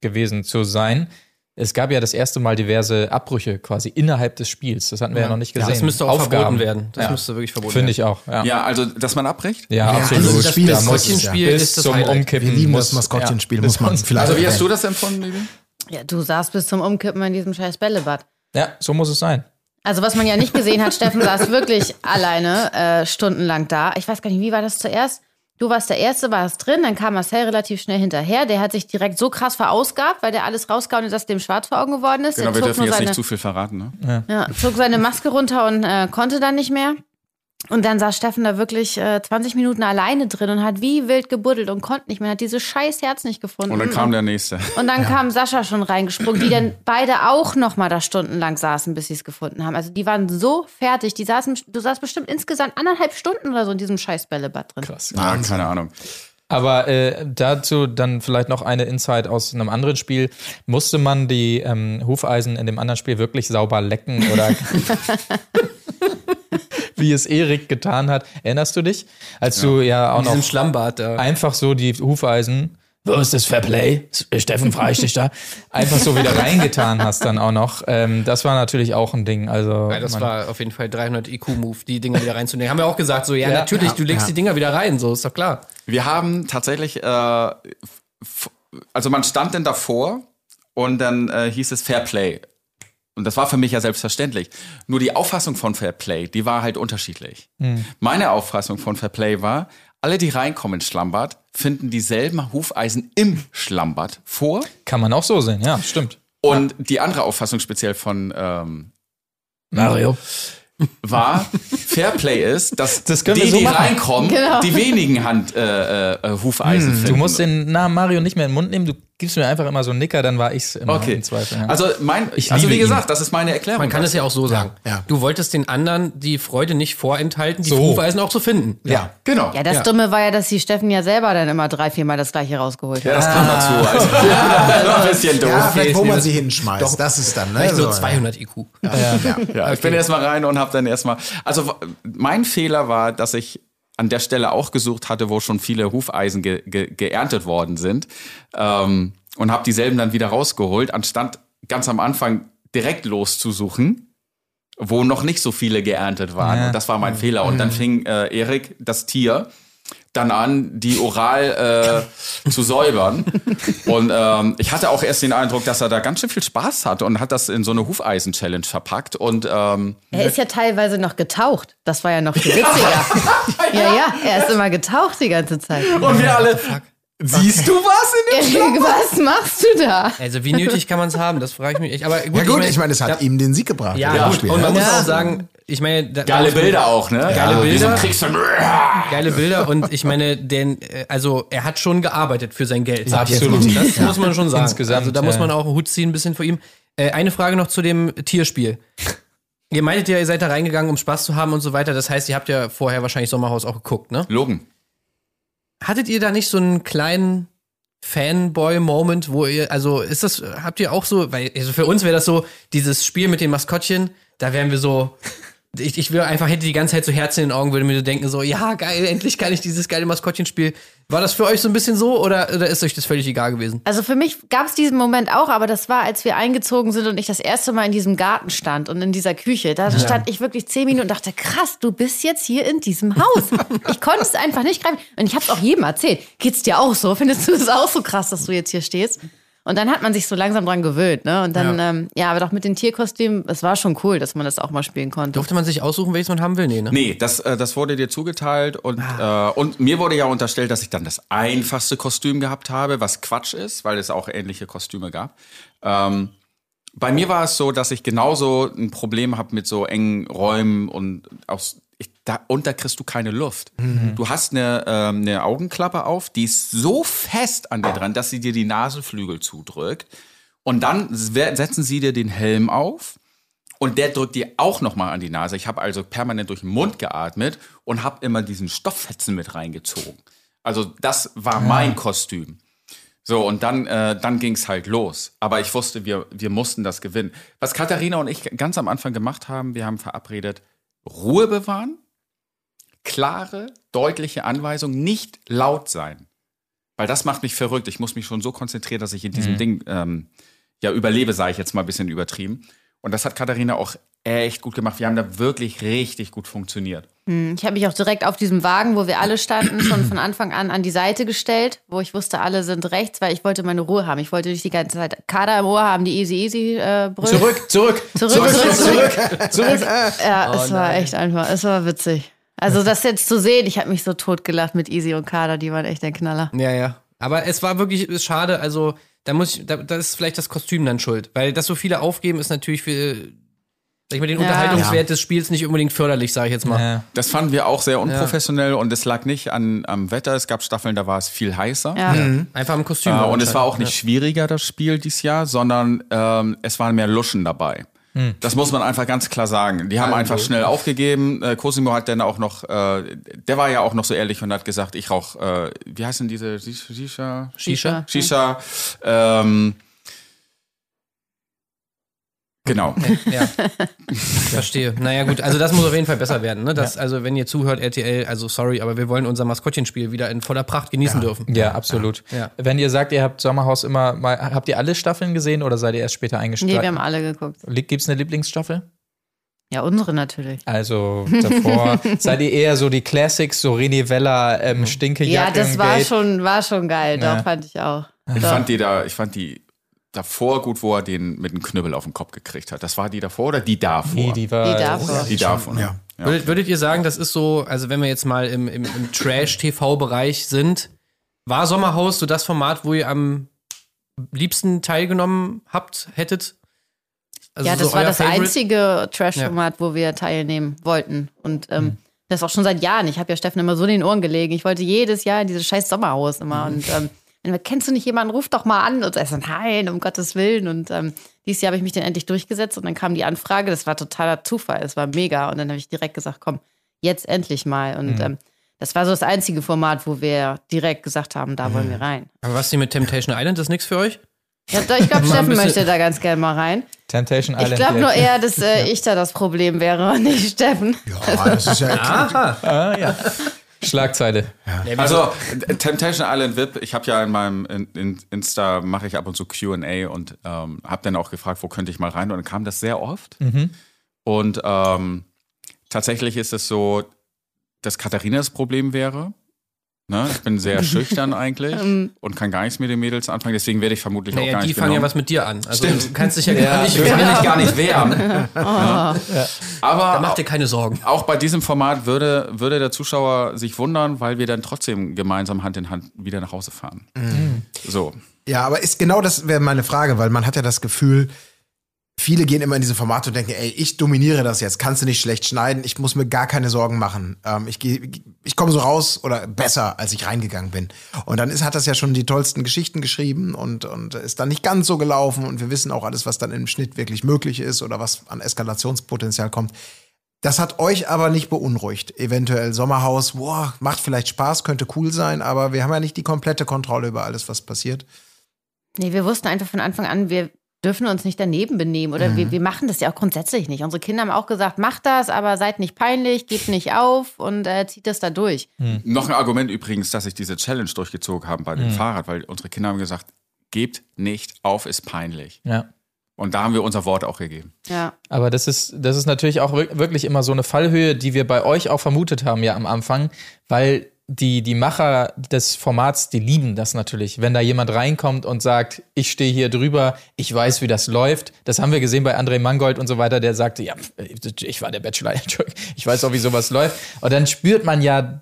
gewesen zu sein. Es gab ja das erste Mal diverse Abbrüche quasi innerhalb des Spiels. Das hatten wir ja, noch nicht Ja, gesehen. das müsste auch Aufgaben. verboten werden. Das ja. müsste wirklich verboten Finde werden. ich auch. Ja, Ja, also, dass man abbricht? ja, Ja, absolut. also das Spiel Da ist muss- Maskottchenspiel ist das zum Highlight. Umkippen. Wir lieben muss- das Maskottchenspiel, ja, muss man vielleicht Also, wie hast du das empfunden, Bibi? Ja, du saßt bis zum Umkippen in diesem scheiß Bällebad. Ja, so muss es sein. Also was man ja nicht gesehen hat, Steffen saß wirklich alleine äh, stundenlang da. Ich weiß gar nicht, wie war das zuerst? Du warst der Erste, warst drin, dann kam Marcel relativ schnell hinterher. Der hat sich direkt so krass verausgabt, weil der alles rausgehauen hat, dass dem schwarz vor Augen geworden ist. Genau, der wir zog dürfen jetzt seine, nicht zu viel verraten, ne? ja, zog seine Maske runter und äh, konnte dann nicht mehr. Und dann saß Steffen da wirklich äh, 20 Minuten alleine drin und hat wie wild gebuddelt und konnte nicht mehr. Hat dieses scheiß Herz nicht gefunden. Und dann kam der nächste. Und dann kam Sascha schon reingesprungen, die dann beide auch noch mal da stundenlang saßen, bis sie es gefunden haben. Also die waren so fertig. Die saßen, du saßt bestimmt insgesamt anderthalb Stunden oder so in diesem scheiß Bällebad drin. Krass. Ah, keine Ahnung. Aber äh, dazu dann vielleicht noch eine Insight aus einem anderen Spiel. Musste man die ähm, Hufeisen in dem anderen Spiel wirklich sauber lecken oder wie es Erik getan hat? Erinnerst du dich? Als du ja auch In noch Schlammbad da. einfach so die Hufeisen, wo ist das Fairplay? Steffen, frage ich dich da. Einfach so wieder reingetan hast dann auch noch. Ähm, das war natürlich auch ein Ding. Also Ja, das war auf jeden Fall 300 IQ-Move, die Dinger wieder reinzunehmen. Haben wir auch gesagt, so, ja, Ja, natürlich, ja, du legst ja. die Dinger wieder rein, so, ist doch klar. Wir haben tatsächlich, äh, also man stand denn davor und dann äh, hieß es Fair Play. Und das war für mich ja selbstverständlich. Nur die Auffassung von Fair Play, die war halt unterschiedlich. Meine Auffassung von Fair Play war, alle, die reinkommen ins Schlammbad, finden dieselben Hufeisen im Schlammbad vor. kann man auch so sehen. Ja, stimmt. Und die andere Auffassung speziell von ähm, Mario. war, Fairplay ist, dass Das die, so die machen. reinkommen, Genau. die wenigen Hand, äh, äh, Hufeisen finden. Du musst den Namen Mario nicht mehr in den Mund nehmen. Du gibst mir einfach immer so einen Nicker, dann war ich's immer Okay. im Zweifel. Ja. Also mein, Ich also wie gesagt, ihn. das ist meine Erklärung. Man kann es ja auch so sagen. ja. Du wolltest den anderen die Freude nicht vorenthalten, die So. Hufeisen auch zu finden. Ja. Genau. Ja, das Ja. Dumme war ja, dass die Steffen ja selber dann immer drei, viermal das gleiche rausgeholt Ja, hat. das kam dazu. Also, ja, ein bisschen doof. Ja, vielleicht, wo man das- sie hinschmeißt. das ist dann, ne? Vielleicht nur so, 200 IQ. Ja, ich bin erstmal rein und habe dann erstmal. Also mein Fehler war, dass ich an der Stelle auch gesucht hatte, wo schon viele Hufeisen ge ge geerntet worden sind. Ähm, und habe dieselben dann wieder rausgeholt, anstatt ganz am Anfang direkt loszusuchen, wo noch nicht so viele geerntet waren. Ja. Und das war mein Fehler. Und dann fing äh, Erik, das Tier, dann an, die oral äh, zu säubern. Und ähm, ich hatte auch erst den Eindruck, dass er da ganz schön viel Spaß hat und hat das in so eine Hufeisen-Challenge verpackt. Und ähm, Er ist ja teilweise noch getaucht. Das war ja noch viel witziger. ja, ja, er ist immer getaucht die ganze Zeit. Und wir alle. Siehst du was in dem Was machst du da? Also wie nötig kann man es haben? Das frage ich mich echt. Aber gut, Ja gut, ich meine, es hat ja, ihm den Sieg gebracht. Ja, gut. Spiel, und man ne? muss Ja. auch sagen, ich meine, da, Geile da- Bilder auch, ne? Geile ein Bilder. Geile Bilder und ich meine, denn, äh, also er hat schon gearbeitet für sein Geld. Ja, absolut. Das muss man schon sagen. Insgesamt, also da muss ja. man auch einen Hut ziehen, ein bisschen vor ihm. Äh, eine Frage noch zu dem Tierspiel. Ihr meintet ja, ihr seid da reingegangen, um Spaß zu haben und so weiter. Das heißt, ihr habt ja vorher wahrscheinlich Sommerhaus auch geguckt, ne? Logen. Hattet ihr da nicht so einen kleinen Fanboy-Moment, wo ihr, also ist das, habt ihr auch so, weil also für uns wäre das so, dieses Spiel mit den Maskottchen, da wären wir so, ich, ich will einfach, hätte die ganze Zeit so Herzen in den Augen, würde mir so denken, so, ja, geil, endlich kann ich dieses geile Maskottchenspiel. War das für euch so ein bisschen so oder, oder ist euch das völlig egal gewesen? Also für mich gab es diesen Moment auch, aber das war, als wir eingezogen sind und ich das erste Mal in diesem Garten stand und in dieser Küche. Da stand ich wirklich zehn Minuten und dachte, krass, du bist jetzt hier in diesem Haus. ich konnte es einfach nicht greifen. Und ich habe es auch jedem erzählt. Geht's dir auch so? Findest du es auch so krass, dass du jetzt hier stehst? Und dann hat man sich so langsam dran gewöhnt, ne? Und dann, ja, ähm, ja aber doch mit den Tierkostümen, es war schon cool, dass man das auch mal spielen konnte. Durfte man sich aussuchen, welches man haben will? Nee, ne? Nee, das, äh, das wurde dir zugeteilt und, äh, und mir wurde ja unterstellt, dass ich dann das einfachste Kostüm gehabt habe, was Quatsch ist, weil es auch ähnliche Kostüme gab. Ähm, bei mir war es so, dass ich genauso ein Problem habe mit so engen Räumen und aus, da unter kriegst du keine Luft. Du hast eine, ähm, eine Augenklappe auf, die ist so fest an dir dran, dass sie dir die Nasenflügel zudrückt. Und dann se- setzen sie dir den Helm auf und der drückt dir auch noch mal an die Nase. Ich habe also permanent durch den Mund geatmet und habe immer diesen Stofffetzen mit reingezogen. Also das war mein Kostüm. So, und dann, äh, dann ging's halt los. Aber ich wusste, wir, wir mussten das gewinnen. Was Katharina und ich ganz am Anfang gemacht haben, wir haben verabredet, Ruhe bewahren, klare, deutliche Anweisungen, nicht laut sein. Weil das macht mich verrückt. Ich muss mich schon so konzentrieren, dass ich in diesem Ding ähm, ja überlebe, sage ich jetzt mal ein bisschen übertrieben. Und das hat Katharina auch echt gut gemacht. Wir haben da wirklich richtig gut funktioniert. Ich habe mich auch direkt auf diesem Wagen, wo wir alle standen, schon von Anfang an an die Seite gestellt, wo ich wusste, alle sind rechts, weil ich wollte meine Ruhe haben. Ich wollte nicht die ganze Zeit Kader im Ohr haben, die easy easy äh, brüllen. Zurück, zurück, Zurück, zurück, zurück, zurück. Ja, es war echt einfach, es war witzig. Also das jetzt zu sehen, ich habe mich so totgelacht mit Easy und Kader, die waren echt der Knaller. Ja, ja. Aber es war wirklich ist schade, also da muss ich, da, da ist vielleicht das Kostüm dann schuld. Weil dass so viele aufgeben, ist natürlich für sag ich mal, den Ja. Unterhaltungswert des Spiels nicht unbedingt förderlich, sage ich jetzt mal. Ja. Das fanden wir auch sehr unprofessionell und es lag nicht an, am Wetter. Es gab Staffeln, da war es viel heißer. Ja. Einfach im Kostüm. Äh, und es war auch nicht schwieriger, das Spiel dieses Jahr, sondern ähm, es waren mehr Luschen dabei. Das muss man einfach ganz klar sagen. Die haben einfach schnell aufgegeben. Äh, Cosimo hat dann auch noch, äh, der war ja auch noch so ehrlich und hat gesagt, ich rauch, äh, wie heißen diese Shisha? Shisha. Shisha. Ähm, genau. Ja. Verstehe. Naja, gut, also das muss auf jeden Fall besser werden. Ne? Das, Also, wenn ihr zuhört, RTL, also sorry, aber wir wollen unser Maskottchenspiel wieder in voller Pracht genießen dürfen. Ja, absolut. Ja. Wenn ihr sagt, ihr habt Sommerhaus immer mal, habt ihr alle Staffeln gesehen oder seid ihr erst später Nee, wir eingestiegen? haben alle geguckt. Gibt es eine Lieblingsstaffel? Ja, unsere natürlich. Also davor seid ihr eher so die Classics, so René Vella, ähm, Stinkejacke. Ja, das war schon, war schon geil, Ja. doch, fand ich auch. Ich Doch. fand die da, ich fand die davor gut, wo er den mit dem Knüppel auf den Kopf gekriegt hat. Das war die davor oder die davor? Nee, die war. Die davor. Die davor. ne? Ja. Ja. Würdet, würdet ihr sagen, das ist so, also wenn wir jetzt mal im, im, im Trash-TV-Bereich sind, war Sommerhaus so das Format, wo ihr am liebsten teilgenommen habt, hättet? Also ja, das so war das Favorite? einzige Trash-Format, wo wir teilnehmen wollten. Und ähm, Hm. das auch schon seit Jahren. Ich habe ja Steffen immer so in den Ohren gelegen. Ich wollte jedes Jahr in dieses scheiß Sommerhaus immer. Hm. Und ähm, kennst du nicht jemanden, ruf doch mal an. Und er so, nein, um Gottes Willen. Und ähm, dieses Jahr habe ich mich dann endlich durchgesetzt und dann kam die Anfrage. Das war totaler Zufall. Es war mega. Und dann habe ich direkt gesagt, komm, jetzt endlich mal. Und ähm, das war so das einzige Format, wo wir direkt gesagt haben, da wollen wir rein. Aber was die mit Temptation Island, das ist nichts für euch? Ja, ich glaube, Steffen möchte da ganz gerne mal rein. Temptation Island. Ich glaube nur eher, dass äh, ich da das Problem wäre und nicht Steffen. Ja, das ist ja. Aha. Ah, ja. Schlagzeile. Also äh, Temptation Island VIP, ich habe ja in meinem in, in Insta mache ich ab und zu Q&A und ähm, habe dann auch gefragt, wo könnte ich mal rein und dann kam das sehr oft. Und ähm, tatsächlich ist es so, dass Katharina das Problem wäre. Ne? Ich bin sehr schüchtern eigentlich und kann gar nichts mit den Mädels anfangen, deswegen werde ich vermutlich auch Naja, gar die nicht fangen ja genommen. was mit dir an. Also Stimmt. du kannst dich ja, Ja, gar nicht Ich will wehren. mich gar nicht wehren. Ja. Aber Da mach dir keine Sorgen. auch bei diesem Format würde, würde der Zuschauer sich wundern, weil wir dann trotzdem gemeinsam Hand in Hand wieder nach Hause fahren. So. Ja, aber ist genau das wäre meine Frage, weil man hat ja das Gefühl, viele gehen immer in diese Formate und denken, ey, ich dominiere das jetzt, kannst du nicht schlecht schneiden, ich muss mir gar keine Sorgen machen. Ähm, ich ich komme so raus oder besser, als ich reingegangen bin. Und dann ist, hat das ja schon die tollsten Geschichten geschrieben und, und ist dann nicht ganz so gelaufen und wir wissen auch alles, was dann im Schnitt wirklich möglich ist oder was an Eskalationspotenzial kommt. Das hat euch aber nicht beunruhigt. Eventuell Sommerhaus, boah, macht vielleicht Spaß, könnte cool sein, aber wir haben ja nicht die komplette Kontrolle über alles, was passiert. Nee, wir wussten einfach von Anfang an, wir dürfen uns nicht daneben benehmen oder Mhm. wir, wir machen das ja auch grundsätzlich nicht. Unsere Kinder haben auch gesagt, macht das, aber seid nicht peinlich, gebt nicht auf und äh, zieht das da durch. Noch ein Argument übrigens, dass ich diese Challenge durchgezogen habe bei dem Fahrrad, weil unsere Kinder haben gesagt, gebt nicht auf, ist peinlich. Ja. Und da haben wir unser Wort auch gegeben. Ja. Aber das ist, das ist natürlich auch wir- wirklich immer so eine Fallhöhe, die wir bei euch auch vermutet haben ja am Anfang, weil die, die Macher des Formats, die lieben das natürlich. Wenn da jemand reinkommt und sagt, ich stehe hier drüber, ich weiß, wie das läuft. Das haben wir gesehen bei André Mangold und so weiter, der sagte, ja, ich war der Bachelor, ich weiß auch, wie sowas läuft. Und dann spürt man ja,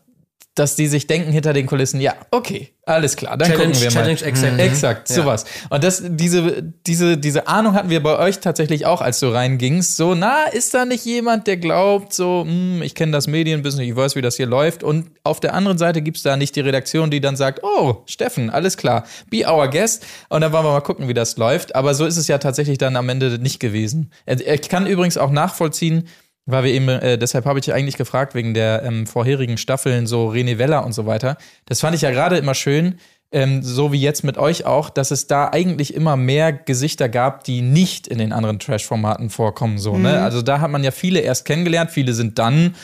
dass die sich denken hinter den Kulissen, ja, okay, alles klar, dann Challenge, gucken wir mal. Challenge accepted. Exakt, sowas. Und das, diese, diese, diese Ahnung hatten wir bei euch tatsächlich auch, als du reingingst. So, na, ist da nicht jemand, der glaubt, so, hm, ich kenne das Medienbusiness, ich weiß, wie das hier läuft. Und auf der anderen Seite gibt's da nicht die Redaktion, die dann sagt, oh, Steffen, alles klar, be our guest. Und dann wollen wir mal gucken, wie das läuft. Aber so ist es ja tatsächlich dann am Ende nicht gewesen. Ich kann übrigens auch nachvollziehen, weil wir eben, äh, deshalb habe ich ja eigentlich gefragt, wegen der ähm, vorherigen Staffeln, so René Weller und so weiter. Das fand ich ja gerade immer schön, ähm, so wie jetzt mit euch auch, dass es da eigentlich immer mehr Gesichter gab, die nicht in den anderen Trash-Formaten vorkommen. So, ne? Also da hat man ja viele erst kennengelernt, viele sind dann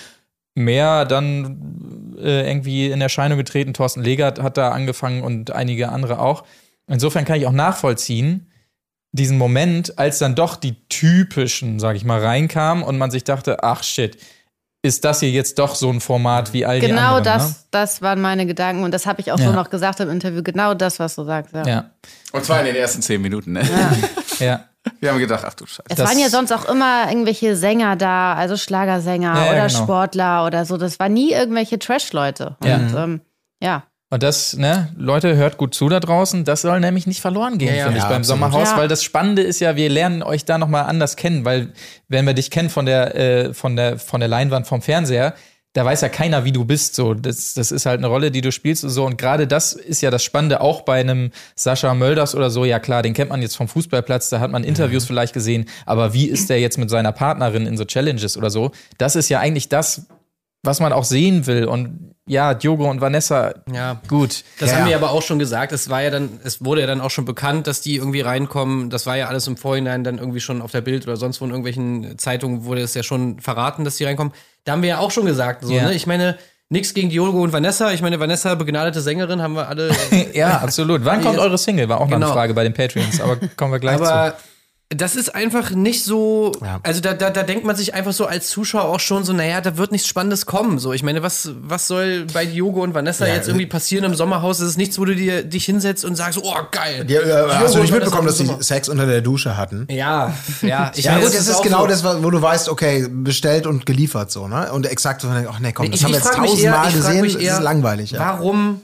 mehr dann äh, irgendwie in Erscheinung getreten. Thorsten Legert hat da angefangen und einige andere auch. Insofern kann ich auch nachvollziehen, diesen Moment, als dann doch die typischen, sag ich mal, reinkamen und man sich dachte, ach shit, ist das hier jetzt doch so ein Format wie all die Genau anderen? das, Ne? das waren meine Gedanken und das habe ich auch so Ja. noch gesagt im Interview. Genau das, was du sagst. Ja. Ja, Und zwar in den ersten zehn Minuten, ne? ja. Wir haben gedacht, ach du Scheiße. Es Das- waren ja sonst auch immer irgendwelche Sänger da, also Schlagersänger Ja, ja, oder genau. Sportler oder so. Das war nie irgendwelche Trash-Leute. Ja. Und ähm, ja. Und das, ne, Leute, hört gut zu da draußen. Das soll nämlich nicht verloren gehen, Ja, ja. finde ich, Ja, beim absolut. Sommerhaus, Ja. weil das Spannende ist ja, wir lernen euch da nochmal anders kennen, weil wenn wir dich kennen von der, äh, von der, von der Leinwand vom Fernseher, da weiß ja keiner, wie du bist. So, das, das ist halt eine Rolle, die du spielst und so. Und gerade das ist ja das Spannende, auch bei einem Sascha Mölders oder so. Ja klar, den kennt man jetzt vom Fußballplatz, da hat man Interviews vielleicht gesehen. Aber wie ist der jetzt mit seiner Partnerin in so Challenges oder so? Das ist ja eigentlich das, was man auch sehen will. Und ja, Diogo und Vanessa, Ja. gut. Das Ja, haben wir aber auch schon gesagt. Es war ja dann, es wurde ja dann auch schon bekannt, dass die irgendwie reinkommen. Das war ja alles im Vorhinein dann irgendwie schon auf der Bild oder sonst wo in irgendwelchen Zeitungen wurde es ja schon verraten, dass die reinkommen. Da haben wir ja auch schon gesagt. So, Ja. ne? Ich meine, nichts gegen Diogo und Vanessa. Ich meine, Vanessa, begnadete Sängerin, haben wir alle. Ja, absolut. Wann kommt eure Single? War auch Genau. eine Frage bei den Patreons, aber kommen wir gleich aber zu. Das ist einfach nicht so. Ja. Also da, da, da denkt man sich einfach so als Zuschauer auch schon so, naja, da wird nichts Spannendes kommen. So, ich meine, was, was soll bei Diogo und Vanessa Ja, jetzt irgendwie passieren im Sommerhaus? Das ist nichts, wo du dir dich hinsetzt und sagst, oh geil. Ja, äh, hast du nicht mitbekommen, dass im die Sommer- Sex unter der Dusche hatten? Ja, ja. Ich Ja, meine, gut, das ist auch genau so. das, wo du weißt, okay, bestellt und geliefert so, ne? Und exakt so, ach nee, komm, das Ich- haben wir jetzt tausendmal eher- gesehen, mich das eher, ist langweilig, ja. Warum,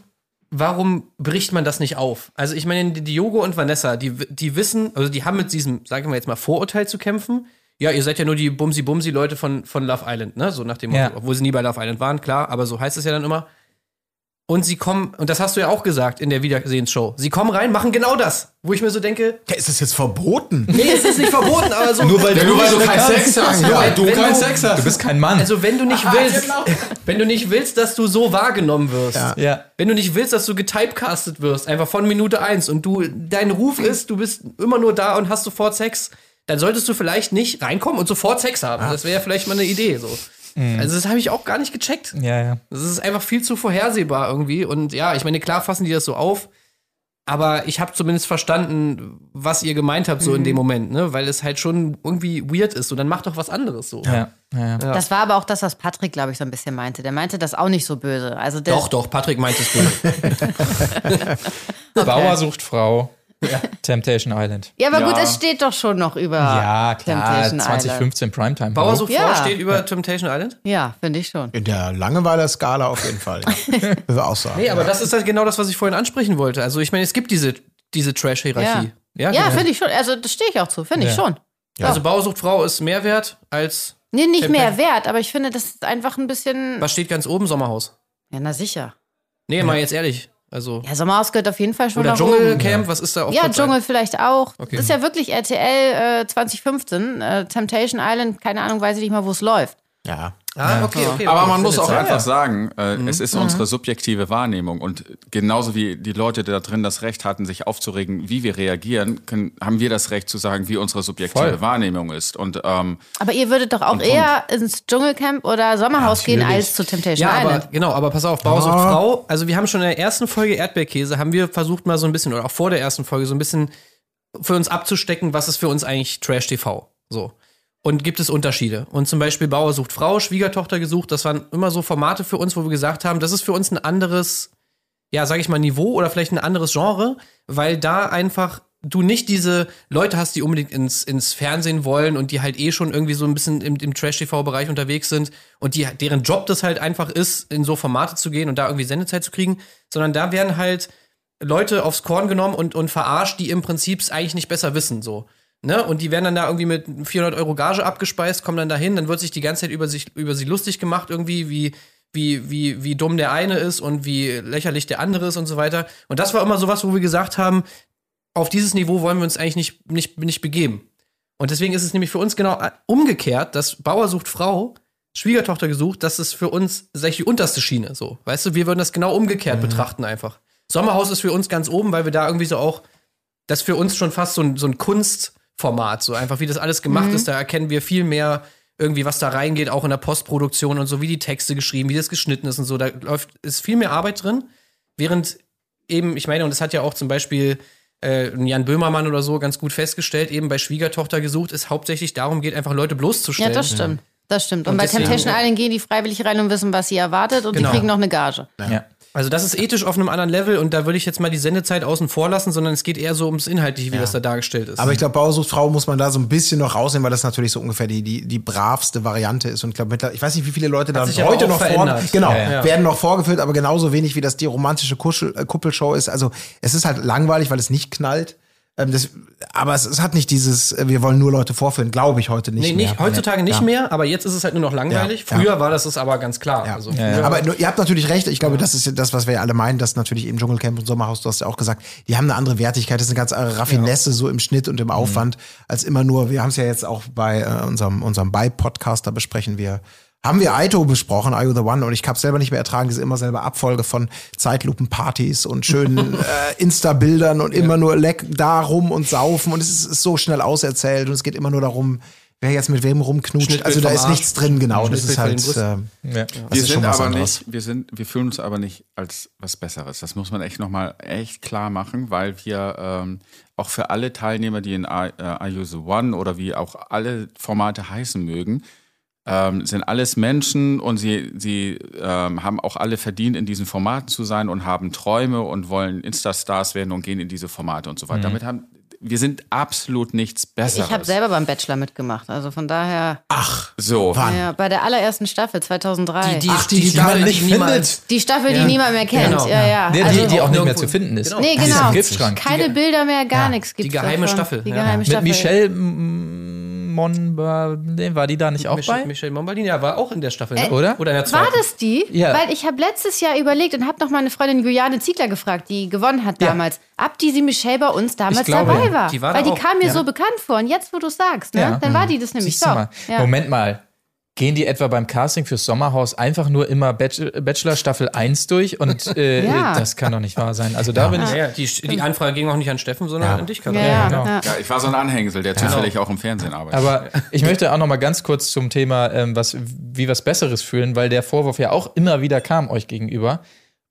warum bricht man das nicht auf? Also ich meine, die Diogo und Vanessa, die, die wissen, also die haben mit diesem, sagen wir jetzt mal, Vorurteil zu kämpfen. Ja, ihr seid ja nur die Bumsi-Bumsi-Leute von, von Love Island, ne? So nach dem Motto, Ja. obwohl sie nie bei Love Island waren, klar, aber so heißt es ja dann immer. Und sie kommen, und das hast du ja auch gesagt in der Wiedersehensshow, sie kommen rein, machen genau das, wo ich mir so denke, Ja, ist das jetzt verboten? nee, es ist nicht verboten, aber so. Nur weil Ja, du nur weil du keinen. Sex hast. Ja, Nur weil du keinen Sex hast. Du bist kein Mann. Also wenn du nicht willst, genau. wenn du nicht willst, dass du so wahrgenommen wirst, Ja. ja. wenn du nicht willst, dass du getypecastet wirst, einfach von Minute eins und du dein Ruf ist, du bist immer nur da und hast sofort Sex, dann solltest du vielleicht nicht reinkommen und sofort Sex haben. Das wäre vielleicht mal eine Idee so. Also das habe ich auch gar nicht gecheckt. Ja, ja. Das ist einfach viel zu vorhersehbar irgendwie und ja, ich meine, klar fassen die das so auf, aber ich habe zumindest verstanden, was ihr gemeint habt so in dem Moment, ne, weil es halt schon irgendwie weird ist, so dann mach doch was anderes so. Ja, ja, ja. Das war aber auch das, was Patrick, glaube ich, so ein bisschen meinte. Der meinte das auch nicht so böse. Also der, Doch, doch, Patrick meint es böse. Bauer sucht Frau. Temptation Island. Ja, aber Ja. gut, es steht doch schon noch über Ja, klar. Temptation Island. 2015 Primetime. Bauer sucht Ja. Frau steht über Temptation Island? Ja, finde ich schon. In der Langeweile-Skala auf jeden Fall. Ja. Würde ich auch sagen. Nee, aber ja. das ist halt genau das, was ich vorhin ansprechen wollte. Also ich meine, es gibt diese, diese Trash-Hierarchie. Ja, genau. finde ich schon. Also das stehe ich auch zu, finde ich Ja. schon. Also Bausuchtfrau ist mehr wert als. Nee, nicht Tempe- mehr wert, aber ich finde, das ist einfach ein bisschen. Was steht ganz oben? Sommerhaus. Ja, na sicher. Nee, mal jetzt ehrlich. Also. Ja, Sommerhaus gehört auf jeden Fall schon Oder nach oben. Dschungelcamp, was ist da auf Ja, Platz Dschungel vielleicht auch. Okay. Das ist ja wirklich RTL äh, 2015. Äh, Temptation Island, keine Ahnung, weiß ich nicht mal, wo es läuft. Ja. Ah, okay, okay. Aber okay, man muss auch Sendezeit. einfach sagen, äh, Mhm. es ist unsere subjektive Wahrnehmung. Und genauso wie die Leute da drin das Recht hatten, sich aufzuregen, wie wir reagieren, können, haben wir das Recht zu sagen, wie unsere subjektive Voll. Wahrnehmung ist. Und ähm, Aber ihr würdet doch auch eher ins Dschungelcamp oder Sommerhaus gehen natürlich. als zu Temptation Ja, Island. aber genau, aber pass auf, Bauer sucht Frau. Also wir haben schon in der ersten Folge Erdbeerkäse, haben wir versucht mal so ein bisschen, oder auch vor der ersten Folge, so ein bisschen für uns abzustecken, was ist für uns eigentlich Trash TV. So. Und gibt es Unterschiede? Und zum Beispiel Bauer sucht Frau, Schwiegertochter gesucht, das waren immer so Formate für uns, wo wir gesagt haben, das ist für uns ein anderes, ja, sag ich mal, Niveau oder vielleicht ein anderes Genre, weil da einfach du nicht diese Leute hast, die unbedingt ins, ins Fernsehen wollen und die halt eh schon irgendwie so ein bisschen im, im Trash-TV-Bereich unterwegs sind und die, deren Job das halt einfach ist, in so Formate zu gehen und da irgendwie Sendezeit zu kriegen, sondern da werden halt Leute aufs Korn genommen und, und verarscht, die im Prinzip es eigentlich nicht besser wissen, so. Ne? Und die werden dann da irgendwie mit 400 Euro Gage abgespeist, kommen dann dahin, dann wird sich die ganze Zeit über, sich, über sie lustig gemacht, irgendwie, wie, wie, wie, wie dumm der eine ist und wie lächerlich der andere ist und so weiter. Und das war immer sowas, wo wir gesagt haben, auf dieses Niveau wollen wir uns eigentlich nicht, nicht, nicht begeben. Und deswegen ist es nämlich für uns genau umgekehrt, dass Bauer sucht Frau, Schwiegertochter gesucht, das ist für uns, sag ich, die unterste Schiene, so. Weißt du, wir würden das genau umgekehrt betrachten einfach. Sommerhaus ist für uns ganz oben, weil wir da irgendwie so auch, das für uns schon fast so ein, so ein Kunstformat, so einfach wie das alles gemacht ist, da erkennen wir viel mehr irgendwie, was da reingeht, auch in der Postproduktion und so, wie die Texte geschrieben, wie das geschnitten ist und so, da läuft, ist viel mehr Arbeit drin, während eben, ich meine, und das hat ja auch zum Beispiel äh, Jan Böhmermann oder so ganz gut festgestellt, eben bei Schwiegertochter gesucht, es hauptsächlich darum geht, einfach Leute Ja, bloßzustellen. das stimmt. Das stimmt. Und, Und bei deswegen- Temptation Island gehen die freiwillig rein und wissen, was sie erwartet und Genau. die kriegen noch eine Gage. Ja. Also das ist ethisch auf einem anderen Level und da würde ich jetzt mal die Sendezeit außen vor lassen, sondern es geht eher so ums Inhaltliche, wie das da dargestellt ist. Aber ich glaube, Bauersuchtfrau muss man da so ein bisschen noch rausnehmen, weil das natürlich so ungefähr die, die, die bravste Variante ist. Und ich glaube, ich weiß nicht, wie viele Leute da heute noch vor, genau, Ja, ja. werden noch vorgeführt, aber genauso wenig wie das die romantische Kuschel, äh, Kuppelshow ist. Also es ist halt langweilig, weil es nicht knallt. Ähm, das, aber es, es hat nicht dieses, äh, wir wollen nur Leute vorführen, glaube ich heute nicht nee, mehr. nicht, heutzutage nicht Ja. mehr, aber jetzt ist es halt nur noch langweilig. Ja. Früher war das es aber ganz klar. Ja. Also Ja, Aber nur, ihr habt natürlich recht. Ich glaube, das ist ja das, was wir ja alle meinen, dass natürlich eben Dschungelcamp und Sommerhaus, du hast ja auch gesagt, die haben eine andere Wertigkeit. Das ist eine ganz andere Raffinesse so im Schnitt und im Aufwand als immer nur. Wir haben es ja jetzt auch bei äh, unserem unserem Bei-Podcast, da besprechen wir. Haben wir Aito besprochen, Are You the One? Und ich habe selber nicht mehr ertragen, diese immer selber Abfolge von Zeitlupenpartys und schönen äh, Insta-Bildern und immer nur leck da rum und saufen. Und es ist, ist so schnell auserzählt und es geht immer nur darum, wer jetzt mit wem rumknutscht. Also da ist nichts drin, genau. Das ist halt. Äh, Ja. wir ist sind aber anderes. nicht, wir sind, wir fühlen uns aber nicht als was Besseres. Das muss man echt nochmal echt klar machen, weil wir ähm, auch für alle Teilnehmer, die in I, äh, Are You the One oder wie auch alle Formate heißen mögen, ähm, sind alles Menschen und sie, sie ähm, haben auch alle verdient, in diesen Formaten zu sein und haben Träume und wollen Insta-Stars werden und gehen in diese Formate und so weiter. Damit haben wir sind absolut nichts Besseres. Ich habe selber beim Bachelor mitgemacht. Also von daher, so. Wann? ja, bei der allerersten Staffel 2003. Die, Ach, die, die Staffel, man nicht die niemals- findet. Staffel, die Ja. niemand mehr kennt. Genau. Ja, ja. Die, also, die, die auch nicht mehr zu finden ist. Genau. Nee, ist genau. ein Giftschrank. Keine Bilder mehr, gar Ja. nichts gibt Die geheime Staffel, Die ja. geheime Mit Staffel. Michelle Monba, nee, war die da nicht auch Michel, bei? Michel Mombaldini, ja, war auch in der Staffel, ne? Oder? Oder in der War zweiten. das die? Ja. Weil ich habe letztes Jahr überlegt und habe noch meine Freundin Juliane Ziegler gefragt, die gewonnen hat Ja. damals, ob die sie Michelle bei uns damals glaube, dabei ja. war. Die war da Weil die auch, kam mir ja. so bekannt vor. Und jetzt, wo du sagst, ne, Ja. dann war die das nämlich Siehst doch. mal. Ja. Moment mal. Gehen die etwa beim Casting fürs Sommerhaus einfach nur immer Bachelor, Staffel 1 durch? Und äh, Ja. das kann doch nicht wahr sein. Also da bin ich. Ja, ja, die, die Anfrage ging auch nicht an Steffen, sondern an dich, Ja, Katrin. ja, genau. ja. Ja, ich war so ein Anhängsel, der zufällig auch im Fernsehen arbeitet. Aber ich möchte auch noch mal ganz kurz zum Thema, ähm, was, wie was Besseres fühlen, weil der Vorwurf ja auch immer wieder kam euch gegenüber.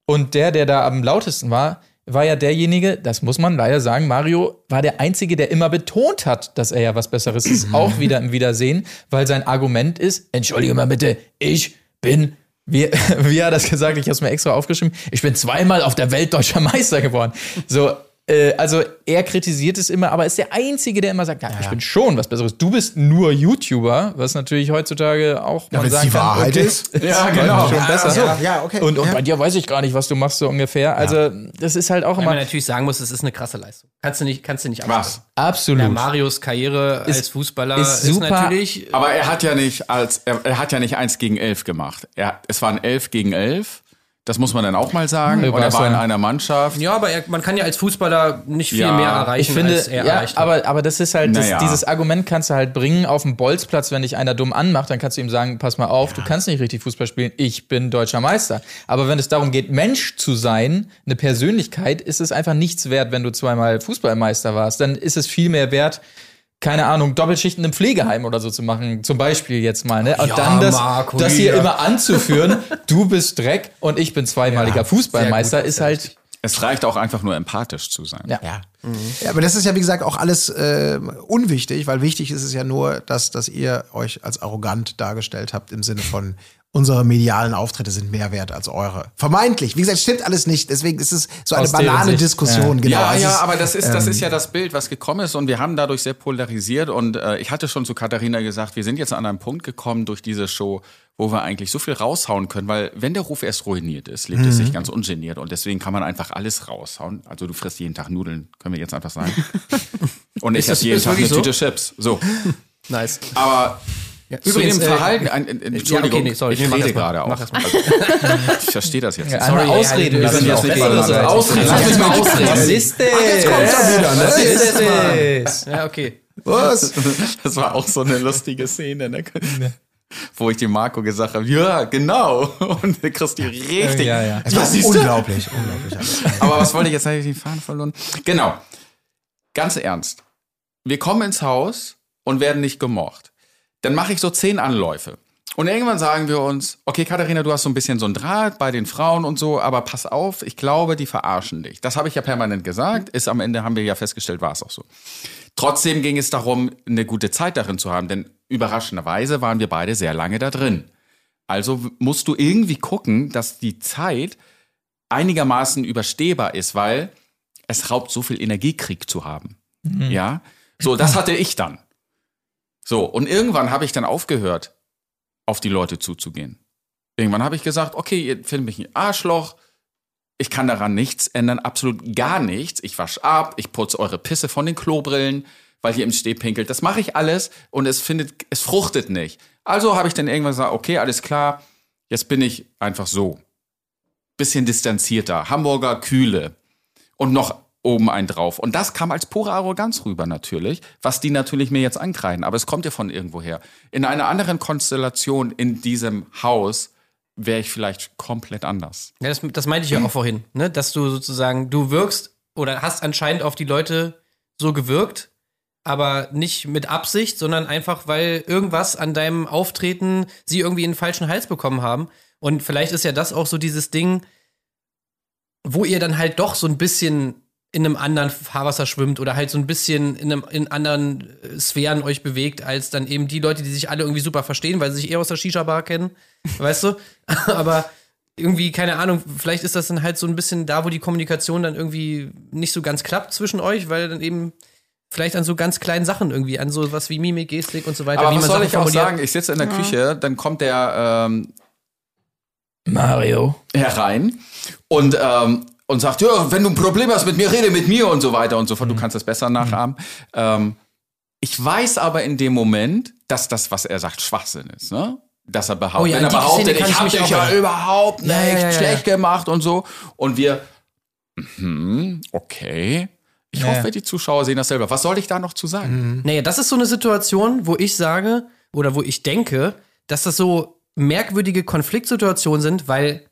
Und der, der da am lautesten war, war ja derjenige, das muss man leider sagen, Mario war der Einzige, der immer betont hat, dass er ja was Besseres ist, auch wieder im Wiedersehen, weil sein Argument ist, entschuldige mal bitte, ich bin, wie, wie hat er das gesagt, ich habe es mir extra aufgeschrieben, ich bin zweimal auf der Welt deutscher Meister geworden. So, äh, also er kritisiert es immer, aber ist der Einzige, der immer sagt, ja, ich bin schon was Besseres. Du bist nur YouTuber, was natürlich heutzutage auch Ja, man sagen die kann, Wahrheit okay, ist. Ja, genau. Schon besser. So, ja, okay. Und, und Ja. bei dir weiß ich gar nicht, was du machst, so ungefähr. Also, das ist halt auch Weil man immer natürlich sagen muss, es ist eine krasse Leistung. Kannst du nicht, kannst du nicht. Was? absolut. Ja, Marios Karriere Ist- als Fußballer ist ist, super. natürlich. Aber er hat ja nicht als er, er hat ja nicht eins gegen elf gemacht. Er, es waren elf gegen elf. Das muss man dann auch mal sagen. Ja, Und er war in einer Mannschaft. Ja, aber er, man kann ja als Fußballer nicht viel Ja, mehr Ich erreichen, finde, als er ja, erreicht hat. aber, aber das ist halt, das, Naja. dieses Argument kannst du halt bringen auf dem Bolzplatz, wenn dich einer dumm anmacht, dann kannst du ihm sagen, pass mal auf, du kannst nicht richtig Fußball spielen, ich bin deutscher Meister. Aber wenn es darum geht, Mensch zu sein, eine Persönlichkeit, ist es einfach nichts wert, wenn du zweimal Fußballmeister warst. Dann ist es viel mehr wert, keine Ahnung, Doppelschichten im Pflegeheim oder so zu machen, zum Beispiel jetzt mal, ne? Und Ja, dann das, Marco, das hier ja. immer anzuführen, du bist Dreck und ich bin zweimaliger Fußballmeister, sehr gut, ist halt, Es reicht auch einfach nur empathisch zu sein. ja. Ja. ja. Aber das ist ja, wie gesagt, auch alles äh, unwichtig, weil wichtig ist es ja nur, dass, dass ihr euch als arrogant dargestellt habt im Sinne von unsere medialen Auftritte sind mehr wert als eure. Vermeintlich. Wie gesagt, stimmt alles nicht. Deswegen ist es so eine Aus banale Diskussion. Genau. ja, ja, ist, aber das ist, das ähm, ist ja das Bild, was gekommen ist und wir haben dadurch sehr polarisiert und äh, ich hatte schon zu Katharina gesagt, wir sind jetzt an einen Punkt gekommen durch diese Show, wo wir eigentlich so viel raushauen können, weil wenn der Ruf erst ruiniert ist, lebt es sich Mhm. ganz ungeniert und deswegen kann man einfach alles raushauen. Also du frisst jeden Tag Nudeln, können wir jetzt einfach sagen. Und ich Ist das- esse jeden ist Tag eine so? Tüte Chips. So. nice. Aber zu Übrigens, dem äh, Verhalten, ein, ein, Entschuldigung, okay, nee, sorry. ich rede mal. gerade auch. mal. Also, ich verstehe das jetzt. nicht. Einmal Sorry, ausreden ja, lassen. ja, ja, bessere ja, Seite. Ausreden. Lass mich mal ausreden. Was ist denn? Jetzt kommt's doch wieder, ne? Was ist Jetzt das? Ja, okay. Was? Das war auch so eine lustige Szene, ne? wo ich dem Marco gesagt habe, ja, genau. Und der Christi richtig. Ja, ja. Es war unglaublich, unglaublich. Aber was wollte ich jetzt? Habe ich den Faden verloren? Genau. Ganz ernst. Wir kommen ins Haus und werden nicht gemocht. Dann mache ich so zehn Anläufe. Und irgendwann sagen wir uns, okay, Katharina, du hast so ein bisschen so ein Draht bei den Frauen und so, aber pass auf, ich glaube, die verarschen dich. Das habe ich ja permanent gesagt. Ist am Ende, haben wir ja festgestellt, war es auch so. Trotzdem ging es darum, eine gute Zeit darin zu haben, denn überraschenderweise waren wir beide sehr lange da drin. Also musst du irgendwie gucken, dass die Zeit einigermaßen überstehbar ist, weil es raubt so viel Energiekrieg zu haben. Ja, so das hatte ich dann. So und irgendwann habe ich dann aufgehört, auf die Leute zuzugehen. Irgendwann habe ich gesagt, okay, ihr findet mich ein Arschloch. Ich kann daran nichts ändern, absolut gar nichts. Ich wasch ab, ich putze eure Pisse von den Klobrillen, weil ihr im Steh pinkelt. Das mache ich alles und es findet, es fruchtet nicht. Also habe ich dann irgendwann gesagt, okay, alles klar, jetzt bin ich einfach so. Bisschen distanzierter, Hamburger Kühle und noch oben ein drauf. Und das kam als pure Arroganz rüber natürlich, was die natürlich mir jetzt ankreiden. Aber es kommt ja von irgendwoher. In einer anderen Konstellation in diesem Haus wäre ich vielleicht komplett anders. Ja, das, das meinte ich ja auch vorhin, ne? dass du sozusagen, du wirkst oder hast anscheinend auf die Leute so gewirkt, aber nicht mit Absicht, sondern einfach, weil irgendwas an deinem Auftreten sie irgendwie in den falschen Hals bekommen haben. Und vielleicht ist ja das auch so dieses Ding, wo ihr dann halt doch so ein bisschen in einem anderen Fahrwasser schwimmt oder halt so ein bisschen in, einem, in anderen äh, Sphären euch bewegt, als dann eben die Leute, die sich alle irgendwie super verstehen, weil sie sich eher aus der Shisha-Bar kennen, weißt du? Aber irgendwie, keine Ahnung, vielleicht ist das dann halt so ein bisschen da, wo die Kommunikation dann irgendwie nicht so ganz klappt zwischen euch, weil dann eben vielleicht an so ganz kleinen Sachen irgendwie, an so was wie Mimik, Gestik und so weiter, Aber wie was man soll Sachen ich auch sagen? Ich sitze in der Küche, dann kommt der ähm, Mario. herein und, ähm, und sagt, ja, wenn du ein Problem hast mit mir, rede mit mir und so weiter und so fort. Mhm. Du kannst das besser nachahmen. Ähm, ich weiß aber in dem Moment, dass das, was er sagt, Schwachsinn ist. Ne? Dass er behauptet, Oh ja, wenn er behauptet, Szene ich habe mich dich ja überhaupt nicht Ja, ja, ja, ja. schlecht gemacht und so. Und wir, mhm, okay. Ich Ja. hoffe, die Zuschauer sehen das selber. Was soll ich da noch zu sagen? Naja, das ist so eine Situation, wo ich sage, oder wo ich denke, dass das so merkwürdige Konfliktsituationen sind, weil